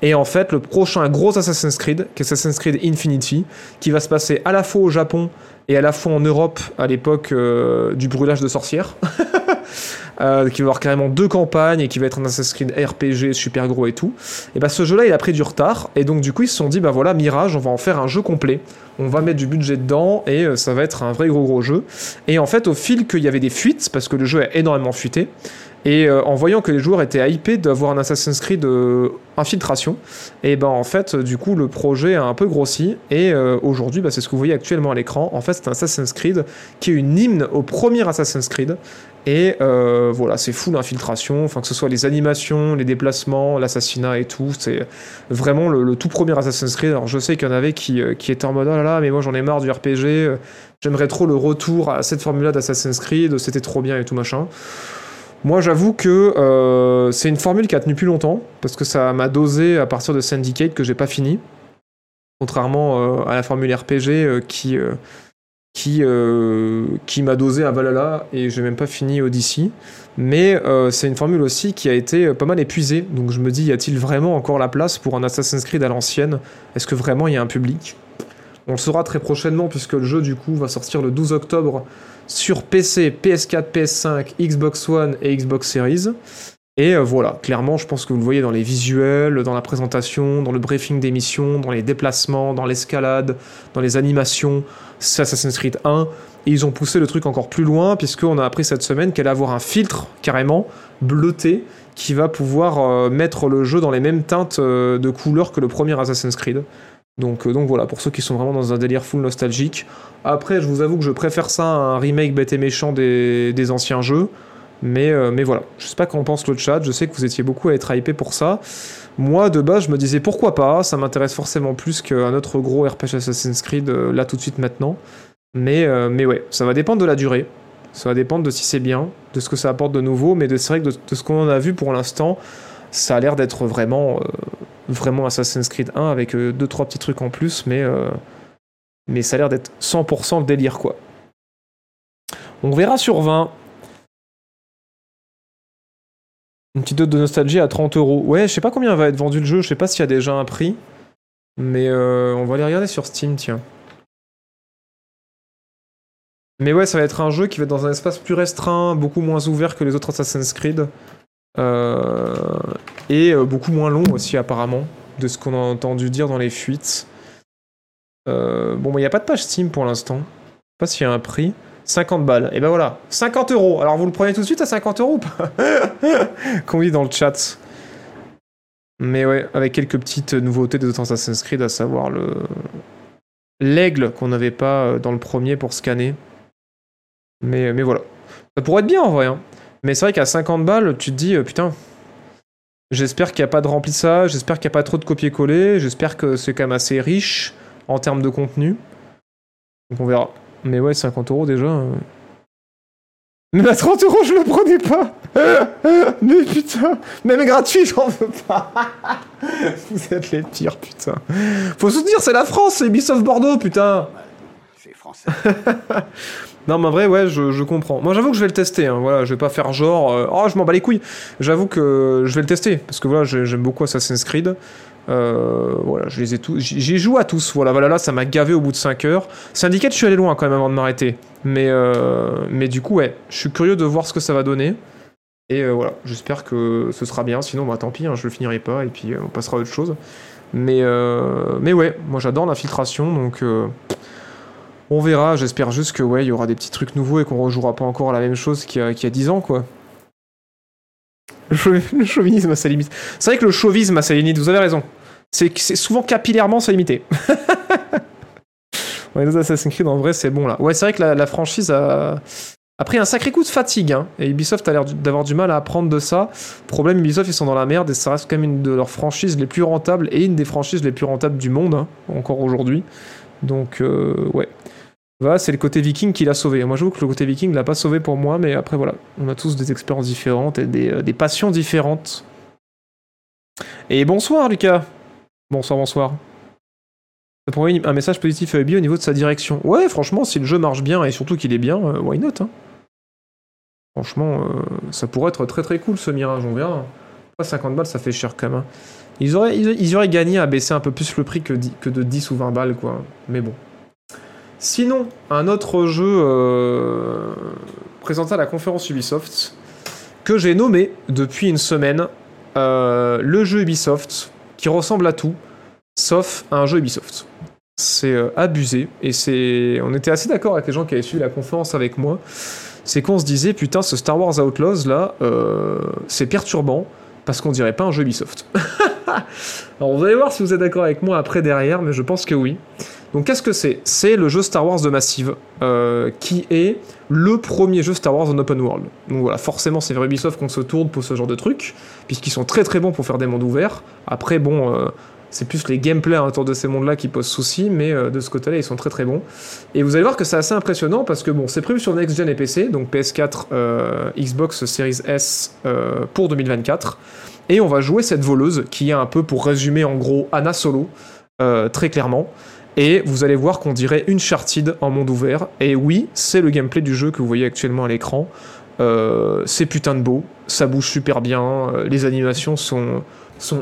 Et en fait, le prochain gros Assassin's Creed, qui est Assassin's Creed Infinity, qui va se passer à la fois au Japon et à la fois en Europe à l'époque euh, du brûlage de sorcières. Euh, qui va avoir carrément deux campagnes et qui va être un Assassin's Creed RPG super gros et tout. Et bah ce jeu-là, il a pris du retard et donc du coup ils se sont dit bah voilà Mirage, on va en faire un jeu complet. On va mettre du budget dedans et euh, ça va être un vrai gros gros jeu. Et en fait au fil qu'il y avait des fuites parce que le jeu a énormément fuité. Et euh, en voyant que les joueurs étaient hypés d'avoir un Assassin's Creed euh, infiltration, et ben en fait, du coup, le projet a un peu grossi. Et euh, aujourd'hui, bah, c'est ce que vous voyez actuellement à l'écran. En fait, c'est un Assassin's Creed qui est une hymne au premier Assassin's Creed. Et euh, voilà, c'est full infiltration, enfin que ce soit les animations, les déplacements, l'assassinat et tout, c'est vraiment le, tout premier Assassin's Creed. Alors je sais qu'il y en avait qui, euh, qui étaient en mode oh là là, mais moi j'en ai marre du RPG, j'aimerais trop le retour à cette formule-là d'Assassin's Creed, c'était trop bien et tout machin. Moi j'avoue que euh, c'est une formule qui a tenu plus longtemps, parce que ça m'a dosé à partir de Syndicate que j'ai pas fini. Contrairement euh, à la formule RPG euh, qui, qui, qui m'a dosé à Valhalla et j'ai même pas fini Odyssey. Mais c'est une formule aussi qui a été pas mal épuisée. Donc je me dis, y a-t-il vraiment encore la place pour un Assassin's Creed à l'ancienne? Est-ce que vraiment il y a un public? On le saura très prochainement puisque le jeu du coup va sortir le 12 octobre sur PC, PS4, PS5, Xbox One et Xbox Series. Et euh, voilà, clairement, je pense que vous le voyez dans les visuels, dans la présentation, dans le briefing d'émission, dans les déplacements, dans l'escalade, dans les animations. C'est Assassin's Creed 1. Et ils ont poussé le truc encore plus loin, puisqu'on a appris cette semaine qu'elle allait avoir un filtre, carrément, bleuté, qui va pouvoir euh, mettre le jeu dans les mêmes teintes euh, de couleurs que le premier Assassin's Creed. Donc, euh, donc voilà, pour ceux qui sont vraiment dans un délire full nostalgique. Après, je vous avoue que je préfère ça à un remake bête et méchant des, anciens jeux. Mais, euh, mais voilà, je sais pas qu'en pense le chat, je sais que vous étiez beaucoup à être hypé pour ça. Moi, de base, je me disais pourquoi pas, ça m'intéresse forcément plus qu'un autre gros RPG Assassin's Creed, euh, là tout de suite maintenant. Mais, ouais, ça va dépendre de la durée, ça va dépendre de si c'est bien, de ce que ça apporte de nouveau, mais c'est vrai que de, de ce qu'on en a vu pour l'instant, ça a l'air d'être vraiment, vraiment Assassin's Creed 1 avec 2-3 petits trucs en plus, mais, euh, mais ça a l'air d'être 100% le délire quoi. On verra sur 20. Une petite dose de nostalgie à 30 euros. Ouais, je sais pas combien va être vendu le jeu, je sais pas s'il y a déjà un prix. Mais euh, on va aller regarder sur Steam, tiens. Mais ouais, ça va être un jeu qui va être dans un espace plus restreint, beaucoup moins ouvert que les autres Assassin's Creed. Euh, et euh, beaucoup moins long aussi, apparemment, de ce qu'on a entendu dire dans les fuites. Euh, bon, il n'y a pas de page Steam pour l'instant. Pas s'il y a un prix. 50 balles. Et ben voilà, 50 euros. Alors vous le prenez tout de suite à 50 euros ou pas Qu'on dit dans le chat. Mais ouais, avec quelques petites nouveautés autres Assassin's Creed, à savoir le l'aigle qu'on n'avait pas euh, dans le premier pour scanner. Mais, mais voilà. Ça pourrait être bien en vrai. hein. Mais c'est vrai qu'à 50 balles, tu te dis, euh, putain, j'espère qu'il n'y a pas de remplissage, j'espère qu'il n'y a pas trop de copier-coller, j'espère que c'est quand même assez riche en termes de contenu. Donc on verra. Mais ouais, 50 euros déjà. euh. Mais à 30 euros, je le prenais pas. Mais putain, même gratuit, j'en veux pas. Vous êtes les pires, putain. Faut soutenir, c'est la France, c'est Ubisoft Bordeaux, putain. C'est français. Non, mais en vrai, ouais, je, comprends. Moi, j'avoue que je vais le tester. Hein, voilà, je vais pas faire genre, euh, oh, je m'en bats les couilles. J'avoue que je vais le tester parce que voilà, j'ai- j'aime beaucoup Assassin's Creed. Euh, voilà, je les ai tous. J'y joue à tous. Voilà, voilà, là, ça m'a gavé au bout de 5 heures. Syndicate, je suis allé loin quand même avant de m'arrêter. Mais, euh, mais du coup, ouais, je suis curieux de voir ce que ça va donner. Et euh, voilà, j'espère que ce sera bien. Sinon, bah tant pis, hein, je le finirai pas et puis on passera à autre chose. Mais, mais ouais, moi j'adore l'infiltration donc. On verra, j'espère juste que ouais, il y aura des petits trucs nouveaux et qu'on rejouera pas encore la même chose qu'il y a, qu'il y a 10 ans, quoi. Le, chauvi- le chauvinisme à sa limite. C'est vrai que le chauvisme à sa limite, vous avez raison. C'est c'est souvent capillairement sa limité. ouais, les Assassin's Creed, en vrai, c'est bon là. Ouais, c'est vrai que la, franchise a, pris un sacré coup de fatigue. hein, et Ubisoft a l'air d'avoir du mal à apprendre de ça. Problème, Ubisoft, ils sont dans la merde et ça reste quand même une de leurs franchises les plus rentables et une des franchises les plus rentables du monde, hein, encore aujourd'hui. Donc, euh, ouais. Voilà, c'est le côté viking qui l'a sauvé. Moi, j'avoue que le côté viking l'a pas sauvé pour moi, mais après, voilà. On a tous des expériences différentes et des, euh, passions différentes. Et bonsoir, Lucas. Bonsoir, bonsoir. Ça pourrait un message positif à Ubi au niveau de sa direction. Ouais, franchement, si le jeu marche bien et surtout qu'il est bien, euh, why not hein. Franchement, euh, ça pourrait être très très cool ce mirage, on verra. Pas 50 balles, ça fait cher quand même. hein. Ils auraient, ils, auraient gagné à baisser un peu plus le prix que, que de 10 ou 20 balles, quoi. Mais bon. Sinon, un autre jeu euh, présenté à la conférence Ubisoft que j'ai nommé depuis une semaine euh, le jeu Ubisoft qui ressemble à tout sauf un jeu Ubisoft. C'est euh, abusé et c'est on était assez d'accord avec les gens qui avaient suivi la conférence avec moi. C'est qu'on se disait putain ce Star Wars Outlaws là c'est perturbant parce qu'on dirait pas un jeu Ubisoft. Alors vous allez voir si vous êtes d'accord avec moi après derrière mais je pense que oui. Donc qu'est-ce que c'est? C'est le jeu Star Wars de Massive, euh, qui est le premier jeu Star Wars en open world. Donc voilà, forcément c'est vers Ubisoft qu'on se tourne pour ce genre de truc, puisqu'ils sont très très bons pour faire des mondes ouverts. Après bon, euh, c'est plus les gameplays autour de ces mondes-là qui posent souci, mais euh, de ce côté-là ils sont très très bons. Et vous allez voir que c'est assez impressionnant parce que bon, c'est prévu sur Next Gen et PC, donc PS4, euh, Xbox Series S pour 2024. Et on va jouer cette voleuse qui est un peu, pour résumer en gros, Anna Solo, très clairement. Et vous allez voir qu'on dirait une Uncharted en monde ouvert. Et oui, c'est le gameplay du jeu que vous voyez actuellement à l'écran. Euh, c'est putain de beau, ça bouge super bien, euh, les animations sont,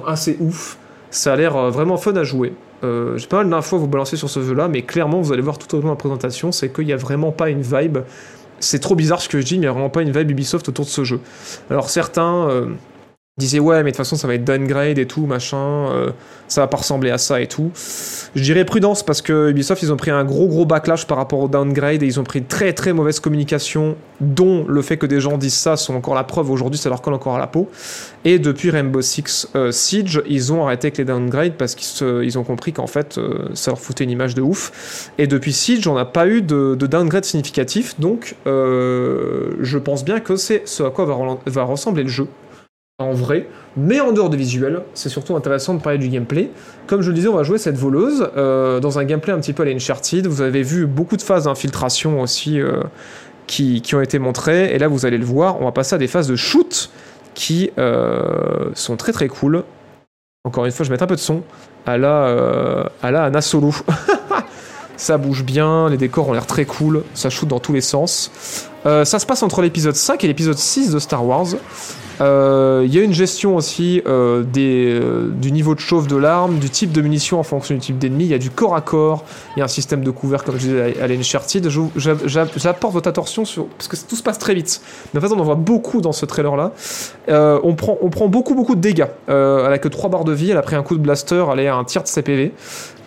assez ouf. Ça a l'air euh, vraiment fun à jouer. J'ai pas mal d'infos à vous balancer sur ce jeu-là, mais clairement, vous allez voir tout au long de la présentation, c'est qu'il n'y a vraiment pas une vibe. C'est trop bizarre ce que je dis, mais il n'y a vraiment pas une vibe Ubisoft autour de ce jeu. Alors certains disaient ouais, mais de toute façon ça va être downgrade et tout, machin, euh, ça va pas ressembler à ça et tout. Je dirais prudence parce que Ubisoft ils ont pris un gros gros backlash par rapport au downgrade et ils ont pris très très mauvaise communication, dont le fait que des gens disent ça sont encore la preuve aujourd'hui, ça leur colle encore à la peau. Et depuis Rainbow Six euh, Siege, ils ont arrêté avec les downgrades parce qu'ils ont compris qu'en fait euh, ça leur foutait une image de ouf. Et depuis Siege, on n'a pas eu de, de downgrade significatif, donc je pense bien que c'est ce à quoi va ressembler le jeu en vrai, mais en dehors de visuel, c'est surtout intéressant de parler du gameplay. Comme je le disais, on va jouer cette voleuse euh, dans un gameplay un petit peu à l'Uncharted. Vous avez vu beaucoup de phases d'infiltration aussi euh, qui, ont été montrées, et là vous allez le voir, on va passer à des phases de shoot qui euh, sont très très cool. Encore une fois, je vais mettre un peu de son à la, à la Anna Solo. ça bouge bien, les décors ont l'air très cool, ça shoot dans tous les sens. Ça se passe entre l'épisode 5 et l'épisode 6 de Star Wars. Euh, Il y a une gestion aussi euh, des, euh, du niveau de chauffe de l'arme, du type de munition en fonction du type d'ennemi. Il y a du corps à corps, il y a un système de couvert comme je disais à l'Uncharted. J'apporte votre attention sur parce que tout se passe très vite. Mais en fait, on en voit beaucoup dans ce trailer-là. Euh, on, prend, on prend beaucoup beaucoup de dégâts. Euh, elle a que 3 barres de vie, elle a pris un coup de blaster, elle est à un tiers de CPV.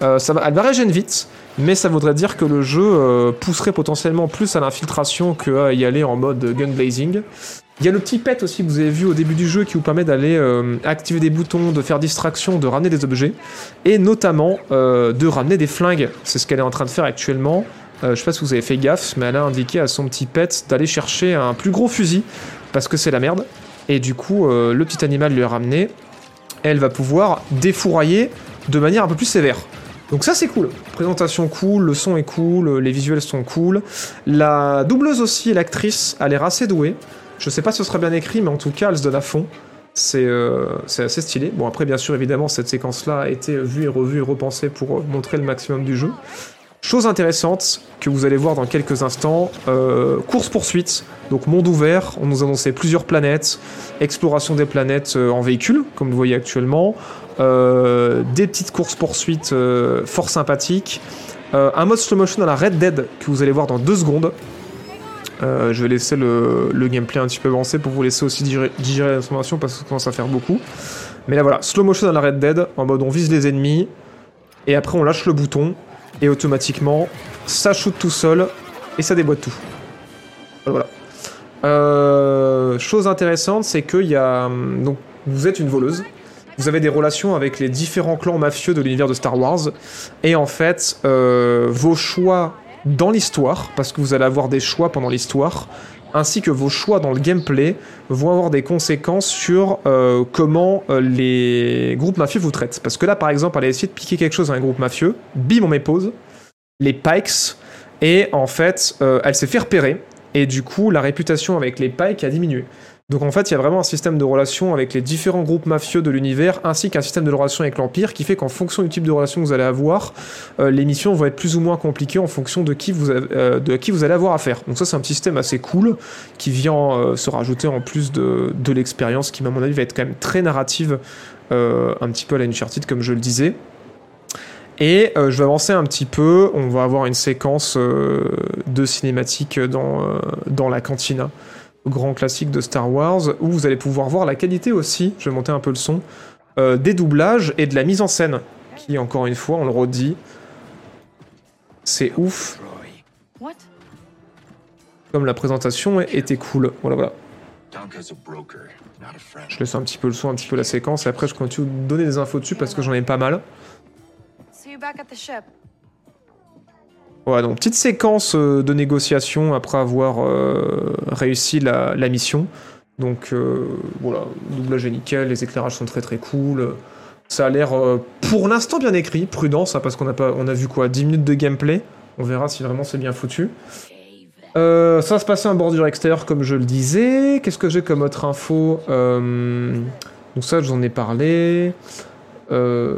Euh, ça va, elle va régénérer vite, mais ça voudrait dire que le jeu euh, pousserait potentiellement plus à l'infiltration qu'à y aller en mode gun blazing. Il y a le petit pet aussi que vous avez vu au début du jeu qui vous permet d'aller euh, activer des boutons, de faire distraction, de ramener des objets, et notamment euh, de ramener des flingues. C'est ce qu'elle est en train de faire actuellement. Euh, je sais pas si vous avez fait gaffe, mais elle a indiqué à son petit pet d'aller chercher un plus gros fusil, parce que c'est la merde. Et du coup, euh, le petit animal lui a ramené. Elle va pouvoir défourailler de manière un peu plus sévère. Donc ça c'est cool. Présentation cool, le son est cool, les visuels sont cool. La doubleuse aussi, l'actrice, a l'air assez douée. Je sais pas si ce sera bien écrit, mais en tout cas elle se donne à fond. C'est euh, assez stylé. Bon après bien sûr évidemment cette séquence-là a été vue et revue et repensée pour euh, montrer le maximum du jeu. Chose intéressante que vous allez voir dans quelques instants, euh, course-poursuite, donc monde ouvert, on nous annonçait plusieurs planètes, exploration des planètes en véhicule, comme vous voyez actuellement, des petites courses-poursuites fort sympathiques, un mode slow motion dans la Red Dead que vous allez voir dans deux secondes. Euh, je vais laisser le, gameplay un petit peu avancé pour vous laisser aussi digérer, digérer l'information parce que ça commence à faire beaucoup. Mais là voilà, slow motion dans la Red Dead, en mode on vise les ennemis, et après on lâche le bouton, et automatiquement ça shoot tout seul, et ça déboîte tout. Voilà. Euh, chose intéressante, c'est qu'il y a. hum, Donc, vous êtes une voleuse. Vous avez des relations avec les différents clans mafieux de l'univers de Star Wars. Et en fait, euh, vos choix dans l'histoire, parce que vous allez avoir des choix pendant l'histoire, ainsi que vos choix dans le gameplay, vont avoir des conséquences sur euh, comment euh, les groupes mafieux vous traitent. Parce que là, par exemple, elle a essayé de piquer quelque chose à un groupe mafieux. Bim, on met pause. Les Pikes. Et en fait, euh, elle s'est fait repérer. Et du coup, la réputation avec les Pikes a diminué. Donc en fait, il y a vraiment un système de relations avec les différents groupes mafieux de l'univers, ainsi qu'un système de relations avec l'Empire, qui fait qu'en fonction du type de relation que vous allez avoir, euh, les missions vont être plus ou moins compliquées en fonction de qui vous, euh, de qui vous allez avoir affaire. Donc ça, c'est un petit système assez cool, qui vient euh, se rajouter en plus de, de l'expérience, qui, à mon avis, va être quand même très narrative, un petit peu à la Uncharted, comme je le disais. Et je vais avancer un petit peu, on va avoir une séquence de cinématique dans, dans la cantina grand classique de Star Wars, où vous allez pouvoir voir la qualité aussi, je vais monter un peu le son, euh, des doublages et de la mise en scène, qui, encore une fois, on le redit, c'est ouf, What? comme la présentation était cool. Voilà, voilà. Je laisse un petit peu le son, un petit peu la séquence, et après je continue de vous donner des infos dessus parce que j'en ai pas mal. See you back at the ship. Voilà, donc petite séquence euh, de négociation après avoir euh, réussi la, mission. Donc euh, voilà, doublage est nickel, les éclairages sont très très cool. Ça a l'air euh, pour l'instant bien écrit, prudence, hein, parce qu'on a, a vu quoi 10 minutes de gameplay. On verra si vraiment c'est bien foutu. Ça va se passer en bordure extérieure, comme je le disais. Qu'est-ce que j'ai comme autre info Donc ça, je vous en ai parlé. Euh,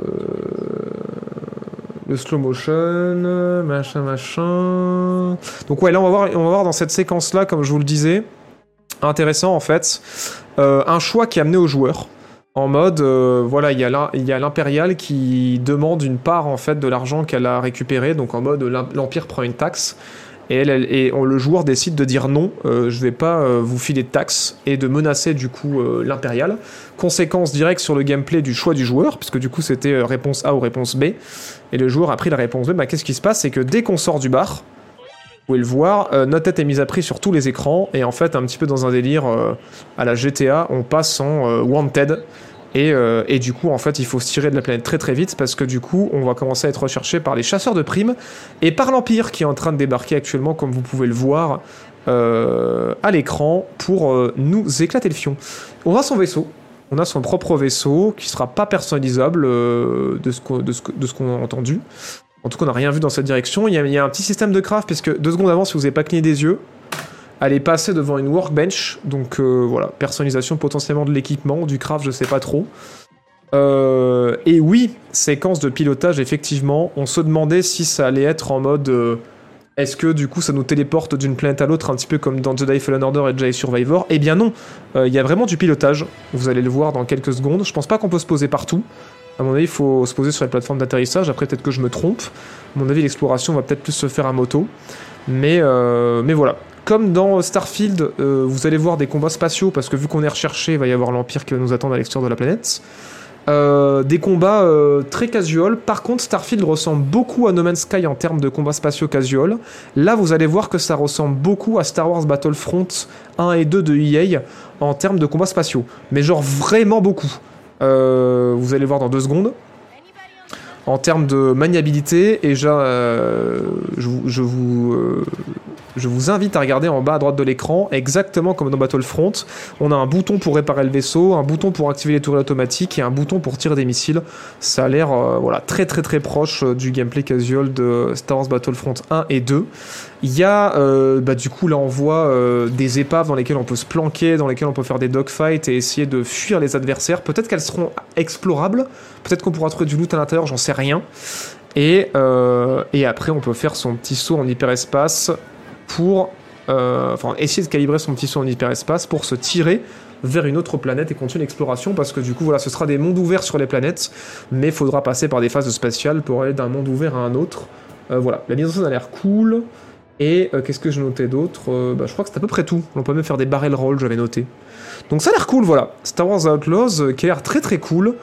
slow motion, machin, machin. Donc ouais, là on va voir, on va voir dans cette séquence-là, comme je vous le disais, intéressant en fait, euh, un choix qui est amené au joueur. En mode, euh, voilà, il y a l'im- il y a l'impériale qui demande une part en fait de l'argent qu'elle a récupéré. Donc en mode, l'empire prend une taxe. Et, le joueur décide de dire non, euh, je vais pas euh, vous filer de taxes et de menacer du coup euh, l'impériale. Conséquence directe sur le gameplay du choix du joueur, puisque du coup c'était réponse A ou réponse B. Et le joueur a pris la réponse B. Bah, Qu'est-ce qui se passe? C'est que dès qu'on sort du bar, vous pouvez le voir, euh, notre tête est mise à prix sur tous les écrans. Et en fait, un petit peu dans un délire euh, à la GTA, on passe en euh, Wanted. Et, et du coup, en fait, il faut se tirer de la planète très très vite parce que du coup, on va commencer à être recherché par les chasseurs de primes et par l'Empire qui est en train de débarquer actuellement, comme vous pouvez le voir à l'écran, pour nous éclater le fion. On a son vaisseau. On a son propre vaisseau qui sera pas personnalisable euh, de ce qu'on que- a entendu. En tout cas, on n'a rien vu dans cette direction. Il y, a, un petit système de craft, puisque deux secondes avant, si vous n'avez pas cligné des yeux, allez passer devant une workbench. Donc euh, voilà, personnalisation potentiellement de l'équipement, du craft, je sais pas trop. Euh, et oui, séquence de pilotage, effectivement. On se demandait si ça allait être en mode. Est-ce que du coup ça nous téléporte d'une planète à l'autre, un petit peu comme dans Jedi Fallen Order et Jedi Survivor? Eh bien non, Euh, il y a vraiment du pilotage. Vous allez le voir dans quelques secondes. Je pense pas qu'on peut se poser partout. À mon avis, il faut se poser sur les plateformes d'atterrissage. Après, peut-être que je me trompe. À mon avis, l'exploration va peut-être plus se faire à moto. Mais, euh, mais voilà. Comme dans Starfield, euh, vous allez voir des combats spatiaux, parce que vu qu'on est recherché, il va y avoir l'Empire qui va nous attendre à l'extérieur de la planète. Euh, des combats euh, très casual. Par contre, Starfield ressemble beaucoup à No Man's Sky en termes de combats spatiaux casual. Là, vous allez voir que ça ressemble beaucoup à Star Wars Battlefront 1 et 2 de EA en termes de combats spatiaux. Mais genre vraiment beaucoup. Euh, vous allez voir dans deux secondes. En termes de maniabilité, et je, je vous, je vous invite à regarder en bas à droite de l'écran, exactement comme dans Battlefront. On a un bouton pour réparer le vaisseau, un bouton pour activer les tourelles automatiques et un bouton pour tirer des missiles. Ça a l'air euh, voilà, très très très proche euh, du gameplay casual de Star Wars Battlefront 1 et 2. Il y a, euh, bah, du coup, là on voit des épaves dans lesquelles on peut se planquer, dans lesquelles on peut faire des dogfights et essayer de fuir les adversaires. Peut-être qu'elles seront explorables, peut-être qu'on pourra trouver du loot à l'intérieur, j'en sais rien. Et, et après, on peut faire son petit saut en hyperespace pour. euh, essayer de calibrer son petit saut en hyperespace pour se tirer vers une autre planète et continuer l'exploration parce que du coup voilà ce sera des mondes ouverts sur les planètes mais il faudra passer par des phases spatiales pour aller d'un monde ouvert à un autre Euh, voilà la mise en scène a l'air cool et euh, qu'est-ce que je notais d'autre? Bah, Je crois que c'est à peu près tout. On peut même faire des barrel rolls, j'avais noté. Donc ça a l'air cool, voilà. Star Wars Outlaws qui a l'air très très cool.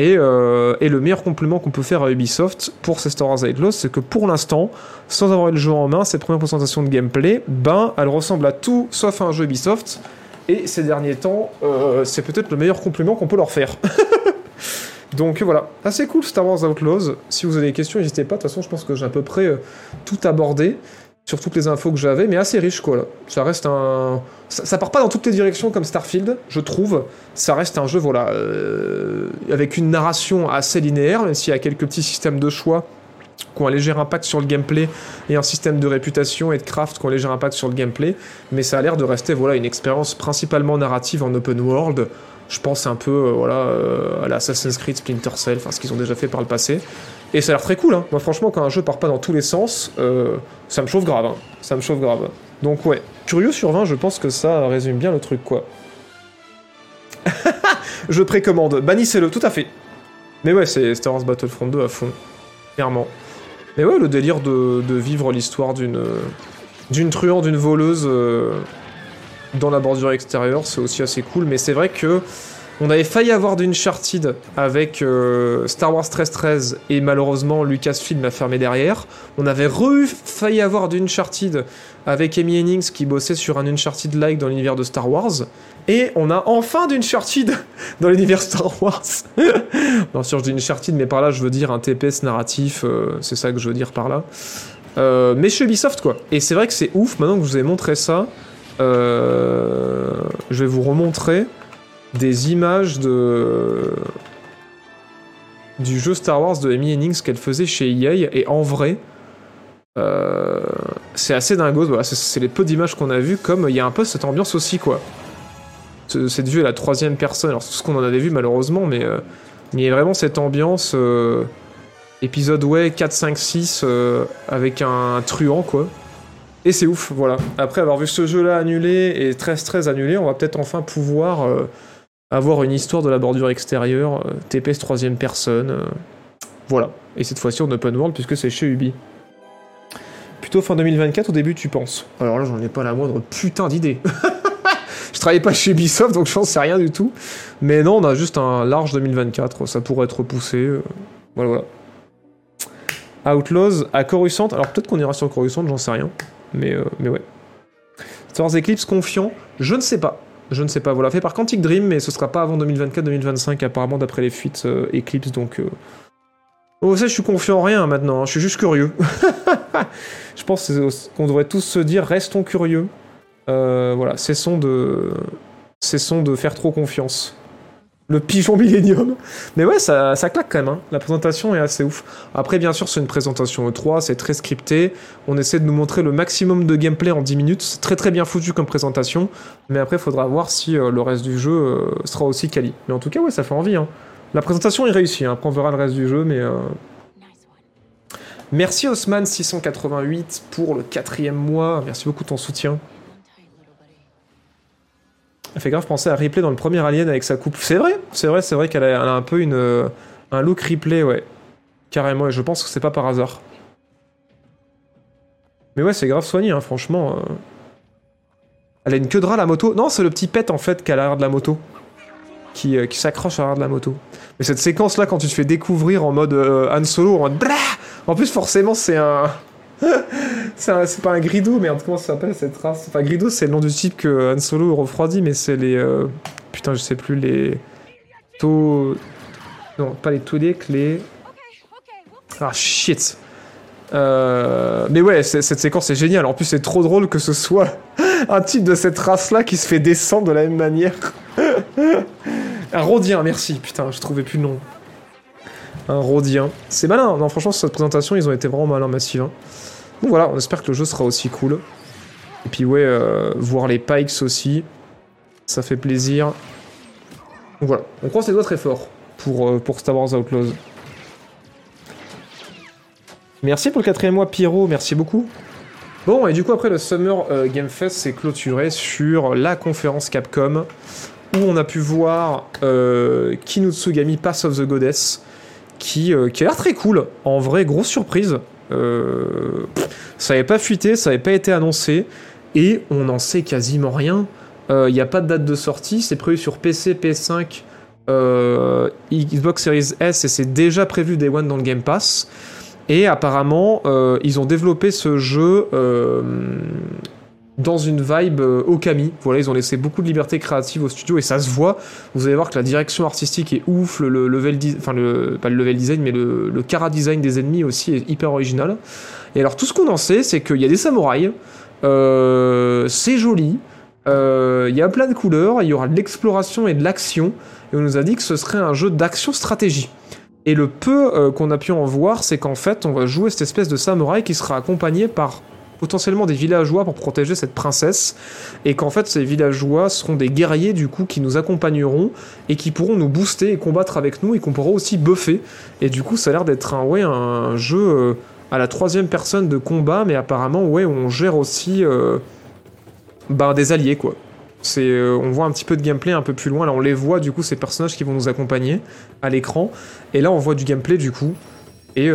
Et, euh, et le meilleur compliment qu'on peut faire à Ubisoft pour ces Star Wars Outlaws, c'est que pour l'instant, sans avoir eu le jeu en main, cette première présentation de gameplay, ben, elle ressemble à tout sauf à un jeu Ubisoft. Et ces derniers temps, euh, c'est peut-être le meilleur compliment qu'on peut leur faire. Donc voilà, assez cool Star Wars Outlaws. Si vous avez des questions, n'hésitez pas. De toute façon, je pense que j'ai à peu près euh, tout abordé sur toutes les infos que j'avais, mais assez riche quoi. Ça reste un, ça, ça part pas dans toutes les directions comme Starfield, je trouve. Ça reste un jeu voilà euh, avec une narration assez linéaire, même s'il y a quelques petits systèmes de choix qui ont un léger impact sur le gameplay et un système de réputation et de craft qui ont un léger impact sur le gameplay, mais ça a l'air de rester voilà une expérience principalement narrative en open world. Je pense un peu euh, voilà euh, à l'Assassin's Creed Splinter Cell, enfin ce qu'ils ont déjà fait par le passé. Et ça a l'air très cool. Hein. Moi franchement quand un jeu part pas dans tous les sens, euh, ça me chauffe grave. hein. Ça me chauffe grave. Donc ouais, curieux sur 20, je pense que ça résume bien le truc quoi. je précommande, bannissez-le, tout à fait. Mais ouais, c'est Star Wars Battlefront 2 à fond, clairement. Mais ouais, le délire de, vivre l'histoire d'une d'une truande, d'une voleuse euh, dans la bordure extérieure, c'est aussi assez cool. Mais c'est vrai que on avait failli avoir d'une Uncharted avec euh, Star Wars 1313 et malheureusement Lucasfilm a fermé derrière. On avait re failli avoir d'une Uncharted avec Amy Hennings qui bossait sur un Uncharted-like dans l'univers de Star Wars. Et on a enfin d'Uncharted dans l'univers Star Wars. Bien sûr, je dis Uncharted, mais par là, je veux dire un TPS narratif. euh, c'est ça que je veux dire par là. Euh, mais chez Ubisoft, quoi. Et c'est vrai que c'est ouf. Maintenant que je vous ai montré ça, je vais vous remontrer des images de du jeu Star Wars de Amy Hennings qu'elle faisait chez EA. Et en vrai, euh, c'est assez dingo. Voilà, c'est- les peu d'images qu'on a vues. Comme il y a un peu cette ambiance aussi, quoi. Ce- Cette vue à la troisième personne. Alors, c'est tout ce qu'on en avait vu malheureusement, mais euh, il y a vraiment cette ambiance. euh, Épisode, ouais, 4, 5, 6, euh, avec un truand, quoi. Et c'est ouf, voilà. Après avoir vu ce jeu-là annulé et 13-13 annulé, on va peut-être enfin pouvoir avoir une histoire de la bordure extérieure, euh, TPS troisième personne. euh, voilà. Et cette fois-ci en open world, puisque c'est chez Ubi. Plutôt fin 2024 au début, tu penses? Alors là, j'en ai pas la moindre putain d'idée. je travaille pas chez Ubisoft, donc je pense sais rien du tout. Mais non, on a juste un large 2024. Ça pourrait être repoussé. euh, Voilà, voilà. Outlaws à Coruscant. Alors peut-être qu'on ira sur Coruscant, j'en sais rien. Mais, mais ouais. Star Eclipse confiant, je ne sais pas. Je ne sais pas. Voilà, fait par Quantic Dream, mais ce sera pas avant 2024-2025 apparemment d'après les fuites euh, Eclipse. Donc, euh... oh ça, je suis confiant en rien maintenant. hein, Je suis juste curieux. je pense qu'on devrait tous se dire restons curieux. Euh, voilà, cessons de cessons de faire trop confiance. Le pigeon Millennium. Mais ouais, ça, claque quand même. hein. La présentation est assez ouf. Après, bien sûr, c'est une présentation E3, c'est très scripté. On essaie de nous montrer le maximum de gameplay en 10 minutes. C'est très très bien foutu comme présentation. Mais après, il faudra voir si euh, le reste du jeu euh, sera aussi quali. Mais en tout cas, ouais, ça fait envie. hein. La présentation est réussie. hein. Après, on verra le reste du jeu, mais. euh, Merci Osman688 pour le quatrième mois. Merci beaucoup de ton soutien. Elle fait grave penser à Ripley dans le premier Alien avec sa coupe. C'est vrai, c'est vrai, c'est vrai qu'elle a, a un peu une, euh, un look Ripley, ouais. Carrément, et je pense que c'est pas par hasard. Mais ouais, c'est grave soigné, hein, franchement. euh. Elle a une queue de rat, la moto. Non, c'est le petit pet, en fait, qu'à l'arrière de la moto. Qui, euh, qui s'accroche à l'arrière de la moto. Mais cette séquence-là, quand tu te fais découvrir en mode euh, Han Solo, en mode En plus, forcément, c'est un... c'est pas un grido, mais comment ça s'appelle cette race? Enfin, grido, c'est le nom du type que Han Solo refroidit, mais c'est les... euh, Putain, je sais plus, les... To... Non, pas les Todek, les... Ah, shit Euh, mais ouais, cette séquence est géniale. En plus, c'est trop drôle que ce soit un type de cette race-là qui se fait descendre de la même manière. un Rhodien, merci. Putain, je trouvais plus le nom. Un Rhodien. C'est malin. Non, franchement, sur cette présentation, ils ont été vraiment malins, massifs. hein. Donc voilà, on espère que le jeu sera aussi cool. Et puis ouais, euh, voir les Pikes aussi, ça fait plaisir. Donc voilà, on croise les doigts très fort pour, euh, pour Star Wars Outlaws. Merci pour le quatrième mois, Pyro, merci beaucoup. Bon, et du coup, après le Summer euh, Game Fest s'est clôturé sur la conférence Capcom, où on a pu voir euh, Kinutsugami Pass of the Goddess, qui, euh, qui a l'air très cool. En vrai, grosse surprise. Euh, ça n'avait pas fuité, ça n'avait pas été annoncé, et on n'en sait quasiment rien. Il n'y a pas de date de sortie, c'est prévu sur PC, PS5, euh, Xbox Series S, et c'est déjà prévu Day One dans le Game Pass. Et apparemment, euh, ils ont développé ce jeu euh, dans une vibe euh, Okami. Voilà, ils ont laissé beaucoup de liberté créative au studio et ça se voit. Vous allez voir que la direction artistique est ouf, le, le level design, enfin le, pas le level design, mais le, cara design des ennemis aussi est hyper original. Et alors tout ce qu'on en sait, c'est qu'il y a des samouraïs, euh, c'est joli, euh, il y a plein de couleurs, il y aura de l'exploration et de l'action. Et on nous a dit que ce serait un jeu d'action-stratégie. Et le peu qu'on a pu en voir, c'est qu'en fait, on va jouer cette espèce de samouraï qui sera accompagné par potentiellement des villageois pour protéger cette princesse, et qu'en fait, ces villageois seront des guerriers du coup qui nous accompagneront et qui pourront nous booster et combattre avec nous et qu'on pourra aussi buffer. Et du coup, ça a l'air d'être un, ouais, un jeu euh, à la troisième personne de combat, mais apparemment, ouais, on gère aussi euh, ben, des alliés, quoi. Euh, on voit un petit peu de gameplay un peu plus loin. Là, on les voit du coup ces personnages qui vont nous accompagner à l'écran. Et là, on voit du gameplay du coup. Et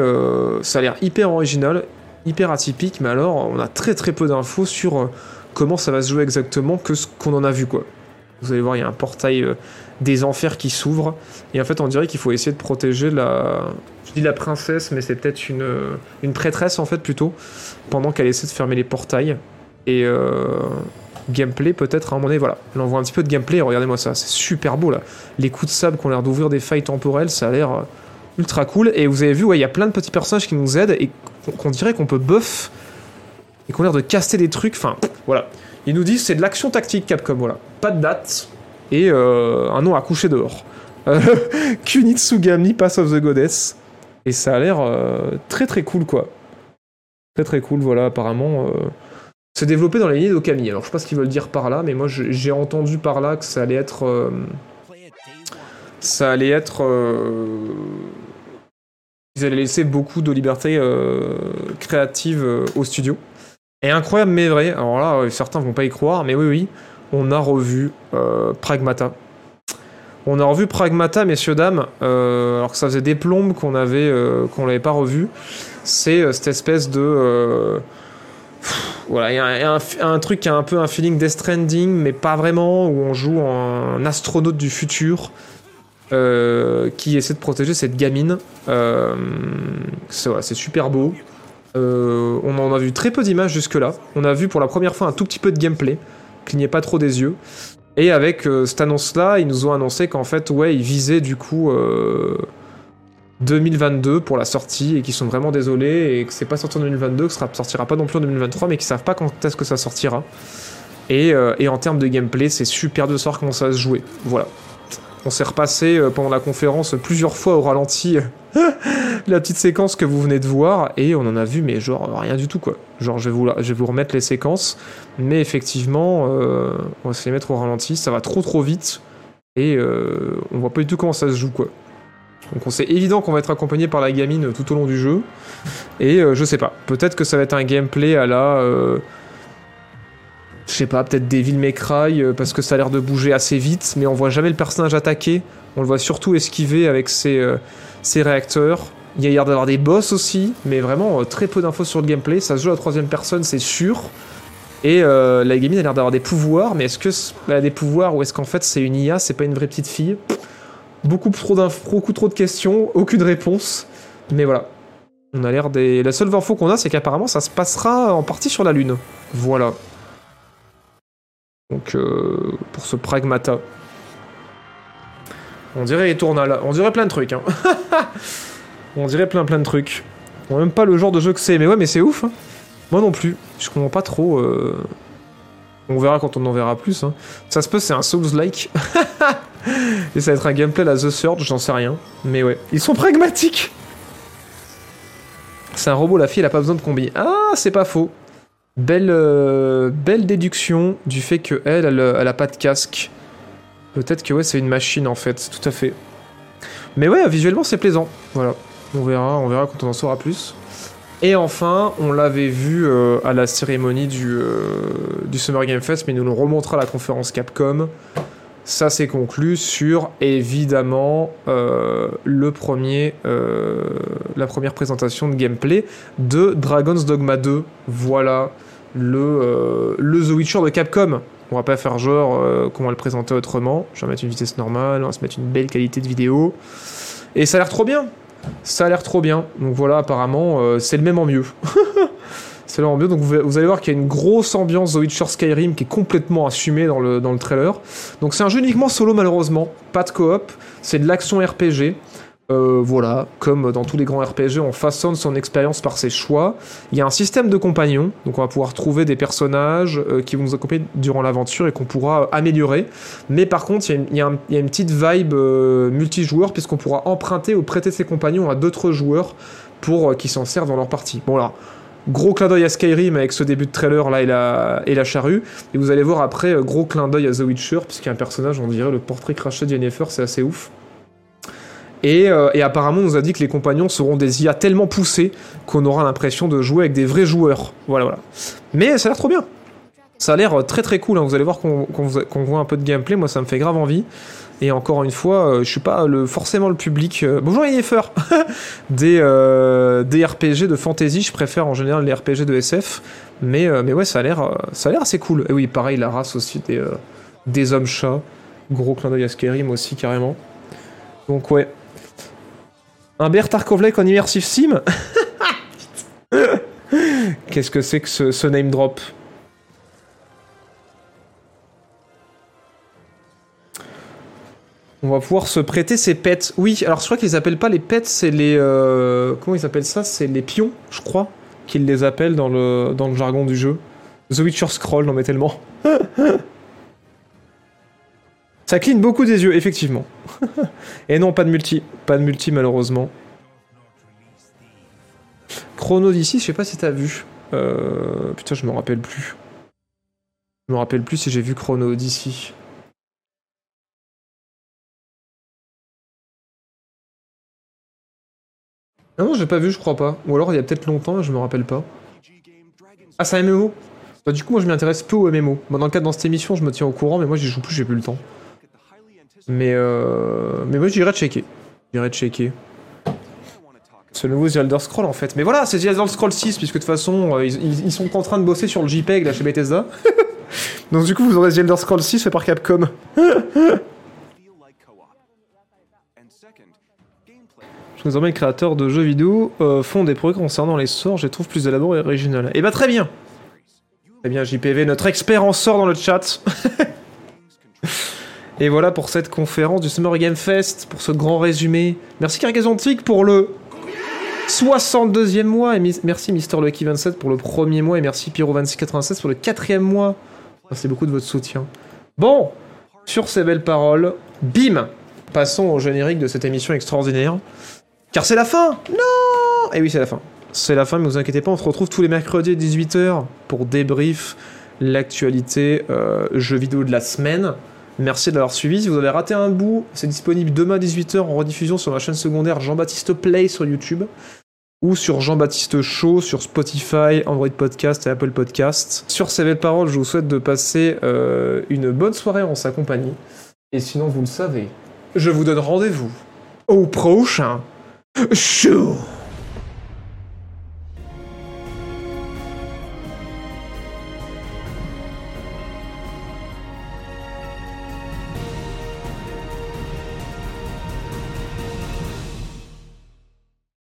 ça a l'air hyper original, hyper atypique. Mais alors, on a très très peu d'infos sur euh, comment ça va se jouer exactement que ce qu'on en a vu quoi. Vous allez voir, il y a un portail euh, des enfers qui s'ouvre. Et en fait, on dirait qu'il faut essayer de protéger la. Je dis la princesse, mais c'est peut-être une, prêtresse en fait plutôt. Pendant qu'elle essaie de fermer les portails. Et. Euh, gameplay peut-être à un moment donné voilà là on voit un petit peu de gameplay regardez-moi ça c'est super beau là les coups de sable qui ont l'air d'ouvrir des failles temporelles ça a l'air ultra cool et vous avez vu ouais il y a plein de petits personnages qui nous aident et qu'on dirait qu'on peut buff et qu'on a l'air de caster des trucs enfin voilà ils nous disent c'est de l'action tactique Capcom voilà pas de date et euh, un nom à coucher dehors Euh, Kunitsugami Pass of the Goddess et ça a l'air euh, très très cool quoi très très cool voilà apparemment c'est développé dans les lignées d'Okami. Alors je sais pas ce qu'ils veulent dire par là, mais moi j'ai entendu par là que ça allait être. ça allait être. Ils allaient laisser beaucoup de liberté euh, créative euh, au studio. Et incroyable mais vrai, alors là, euh, certains vont pas y croire, mais oui, oui, on a revu Pragmata. On a revu Pragmata, messieurs, dames, alors que ça faisait des plombes qu'on avait, qu'on l'avait pas revu. C'est cette espèce de. voilà, il y a, un truc qui a un peu un feeling Death Stranding, mais pas vraiment, où on joue un astronaute du futur euh, qui essaie de protéger cette gamine. Euh, c'est super beau. Euh, on en a vu très peu d'images jusque-là. On a vu pour la première fois un tout petit peu de gameplay, clignait pas trop des yeux. Et avec cette annonce-là, ils nous ont annoncé qu'en fait, ouais, ils visaient du coup euh, 2022 pour la sortie et qu'ils sont vraiment désolés et que c'est pas sorti en 2022, que ça sortira pas non plus en 2023, mais qu'ils savent pas quand est-ce que ça sortira. Et, et en termes de gameplay, c'est super de savoir comment ça va se jouer. Voilà. On s'est repassé euh, pendant la conférence plusieurs fois au ralenti la petite séquence que vous venez de voir et on en a vu mais genre rien du tout quoi. Genre je vais vous, je remettre les séquences mais effectivement euh, on va se les mettre au ralenti, ça va trop trop vite et euh, on voit pas du tout comment ça se joue quoi. Donc on sait évident qu'on va être accompagné par la gamine tout au long du jeu et euh, je sais pas, peut-être que ça va être un gameplay à la euh, je sais pas, peut-être Devil May Cry, parce que ça a l'air de bouger assez vite, mais on voit jamais le personnage attaquer. On le voit surtout esquiver avec ses, euh, ses réacteurs. Il y a l'air d'avoir des boss aussi, mais vraiment euh, très peu d'infos sur le gameplay. Ça se joue à la troisième personne, c'est sûr. Et euh, la gamine a l'air d'avoir des pouvoirs, mais est-ce que elle a des pouvoirs ou est-ce qu'en fait c'est une IA, c'est pas une vraie petite fille? Beaucoup trop d'infos, beaucoup trop de questions, aucune réponse. Mais voilà. On a l'air des. La seule info qu'on a, c'est qu'apparemment ça se passera en partie sur la Lune. Voilà. Donc euh, pour ce pragmata. On dirait Eternal, on dirait plein de trucs. Hein. on dirait plein plein de trucs. On même pas le genre de jeu que c'est, mais ouais, mais c'est ouf. hein. Moi non plus. Je comprends pas trop. euh, On verra quand on en verra plus. hein. Ça se peut, c'est un Souls-like. Et ça va être un gameplay à la The Surge, j'en sais rien. Mais ouais, ils sont pragmatiques. C'est un robot, la fille, elle a pas besoin de combi. Ah, c'est pas faux. Belle, euh, belle déduction du fait que elle, elle, elle a pas de casque. Peut-être que ouais, c'est une machine en fait, tout à fait. Mais ouais, visuellement c'est plaisant. Voilà, on verra, on verra quand on en saura plus. Et enfin, on l'avait vu euh, à la cérémonie du, euh, du Summer Game Fest, mais nous le remontrera à la conférence Capcom. Ça s'est conclu sur évidemment la première présentation de gameplay de Dragon's Dogma 2. Voilà le, euh, le The Witcher de Capcom. On va pas faire genre euh, qu'on va le présenter autrement. Je vais mettre une vitesse normale, on va se mettre une belle qualité de vidéo. Et ça a l'air trop bien. Ça a l'air trop bien. Donc voilà, apparemment, euh, c'est le même en mieux. c'est le même en mieux. Donc vous, vous allez voir qu'il y a une grosse ambiance The Witcher Skyrim qui est complètement assumée dans le, dans le trailer. Donc c'est un jeu uniquement solo malheureusement, pas de coop. C'est de l'action RPG. Euh, voilà, comme dans tous les grands RPG, on façonne son expérience par ses choix. Il y a un système de compagnons, donc on va pouvoir trouver des personnages euh, qui vont nous accompagner durant l'aventure et qu'on pourra améliorer. Mais par contre, il y a une, petite vibe euh, multijoueur puisqu'on pourra emprunter ou prêter ses compagnons à d'autres joueurs pour euh, qu'ils s'en servent dans leur partie. Bon là, gros clin d'œil à Skyrim avec ce début de trailer là et la, charrue. Et vous allez voir après, gros clin d'œil à The Witcher puisqu'il y a un personnage, on dirait le portrait craché de Yennefer, c'est assez ouf. Et, euh, et apparemment, on nous a dit que les compagnons seront des IA tellement poussés qu'on aura l'impression de jouer avec des vrais joueurs. Voilà, voilà. Mais ça a l'air trop bien. Ça a l'air euh, très très cool. hein. Vous allez voir qu'on voit un peu de gameplay. Moi, ça me fait grave envie. Et encore une fois, euh, je suis pas forcément le public. euh, bonjour Yennefer des, des RPG de fantasy. Je préfère en général les RPG de SF. Mais, mais ouais, ça a l'air assez cool. Et oui, pareil, la race aussi des, des hommes chats. Gros clin d'œil à Skyrim aussi, carrément. Donc ouais, un Bert Tarkovlek en immersive sim Qu'est-ce que c'est que ce, ce name drop On va pouvoir se prêter ses pets. Oui, alors je crois qu'ils appellent pas les pets, c'est les... euh, comment ils appellent ça? C'est les pions, je crois, qu'ils les appellent dans le, dans le jargon du jeu. The Witcher Scroll, non mais tellement. Ça cligne beaucoup des yeux, effectivement. Et non, pas de multi. Pas de multi, malheureusement. Chrono d'ici, je sais pas si t'as vu. Euh, Putain, je me rappelle plus. Je me rappelle plus si j'ai vu Chrono d'ici. Ah non, j'ai pas vu, je crois pas. Ou alors il y a peut-être longtemps, je me rappelle pas. Ah, c'est un MMO Bah, du coup, moi je m'intéresse peu au MMO. Bon, dans le cadre dans cette émission, je me tiens au courant, mais moi j'y joue plus, j'ai plus le temps. Mais euh... Mais moi j'irai checker. J'irai checker. Le nouveau The Elder Scroll en fait. Mais voilà, c'est The Elder Scroll 6, puisque de toute façon, euh, ils, ils- sont en train de bosser sur le JPEG là chez Bethesda. Donc du coup, vous aurez The Elder Scroll 6 fait par Capcom. Désormais, les créateurs de jeux vidéo euh, font des progrès concernant les sorts, je les trouve plus élaborés et originales. Et bah très bien Très bien, JPV, notre expert en sorts dans le chat. et voilà pour cette conférence du Summer Game Fest, pour ce grand résumé. Merci Cargazantic pour le 62e mois, et merci Mister Lucky 27 pour le premier mois, et merci Pyro2696 pour le quatrième mois. Merci beaucoup de votre soutien. Bon, sur ces belles paroles, bim Passons au générique de cette émission extraordinaire. Car c'est la fin Non Eh oui, c'est la fin. C'est la fin, mais vous inquiétez pas, on se retrouve tous les mercredis à 18h pour débrief l'actualité euh, jeux vidéo de la semaine. Merci de l'avoir suivi. Si vous avez raté un bout, c'est disponible demain à 18h en rediffusion sur ma chaîne secondaire Jean-Baptiste Play sur YouTube ou sur Jean-Baptiste Show sur Spotify, Android Podcast et Apple Podcast. Sur ces belles paroles, je vous souhaite de passer euh, une bonne soirée en sa compagnie. Et sinon, vous le savez, je vous donne rendez-vous au prochain show.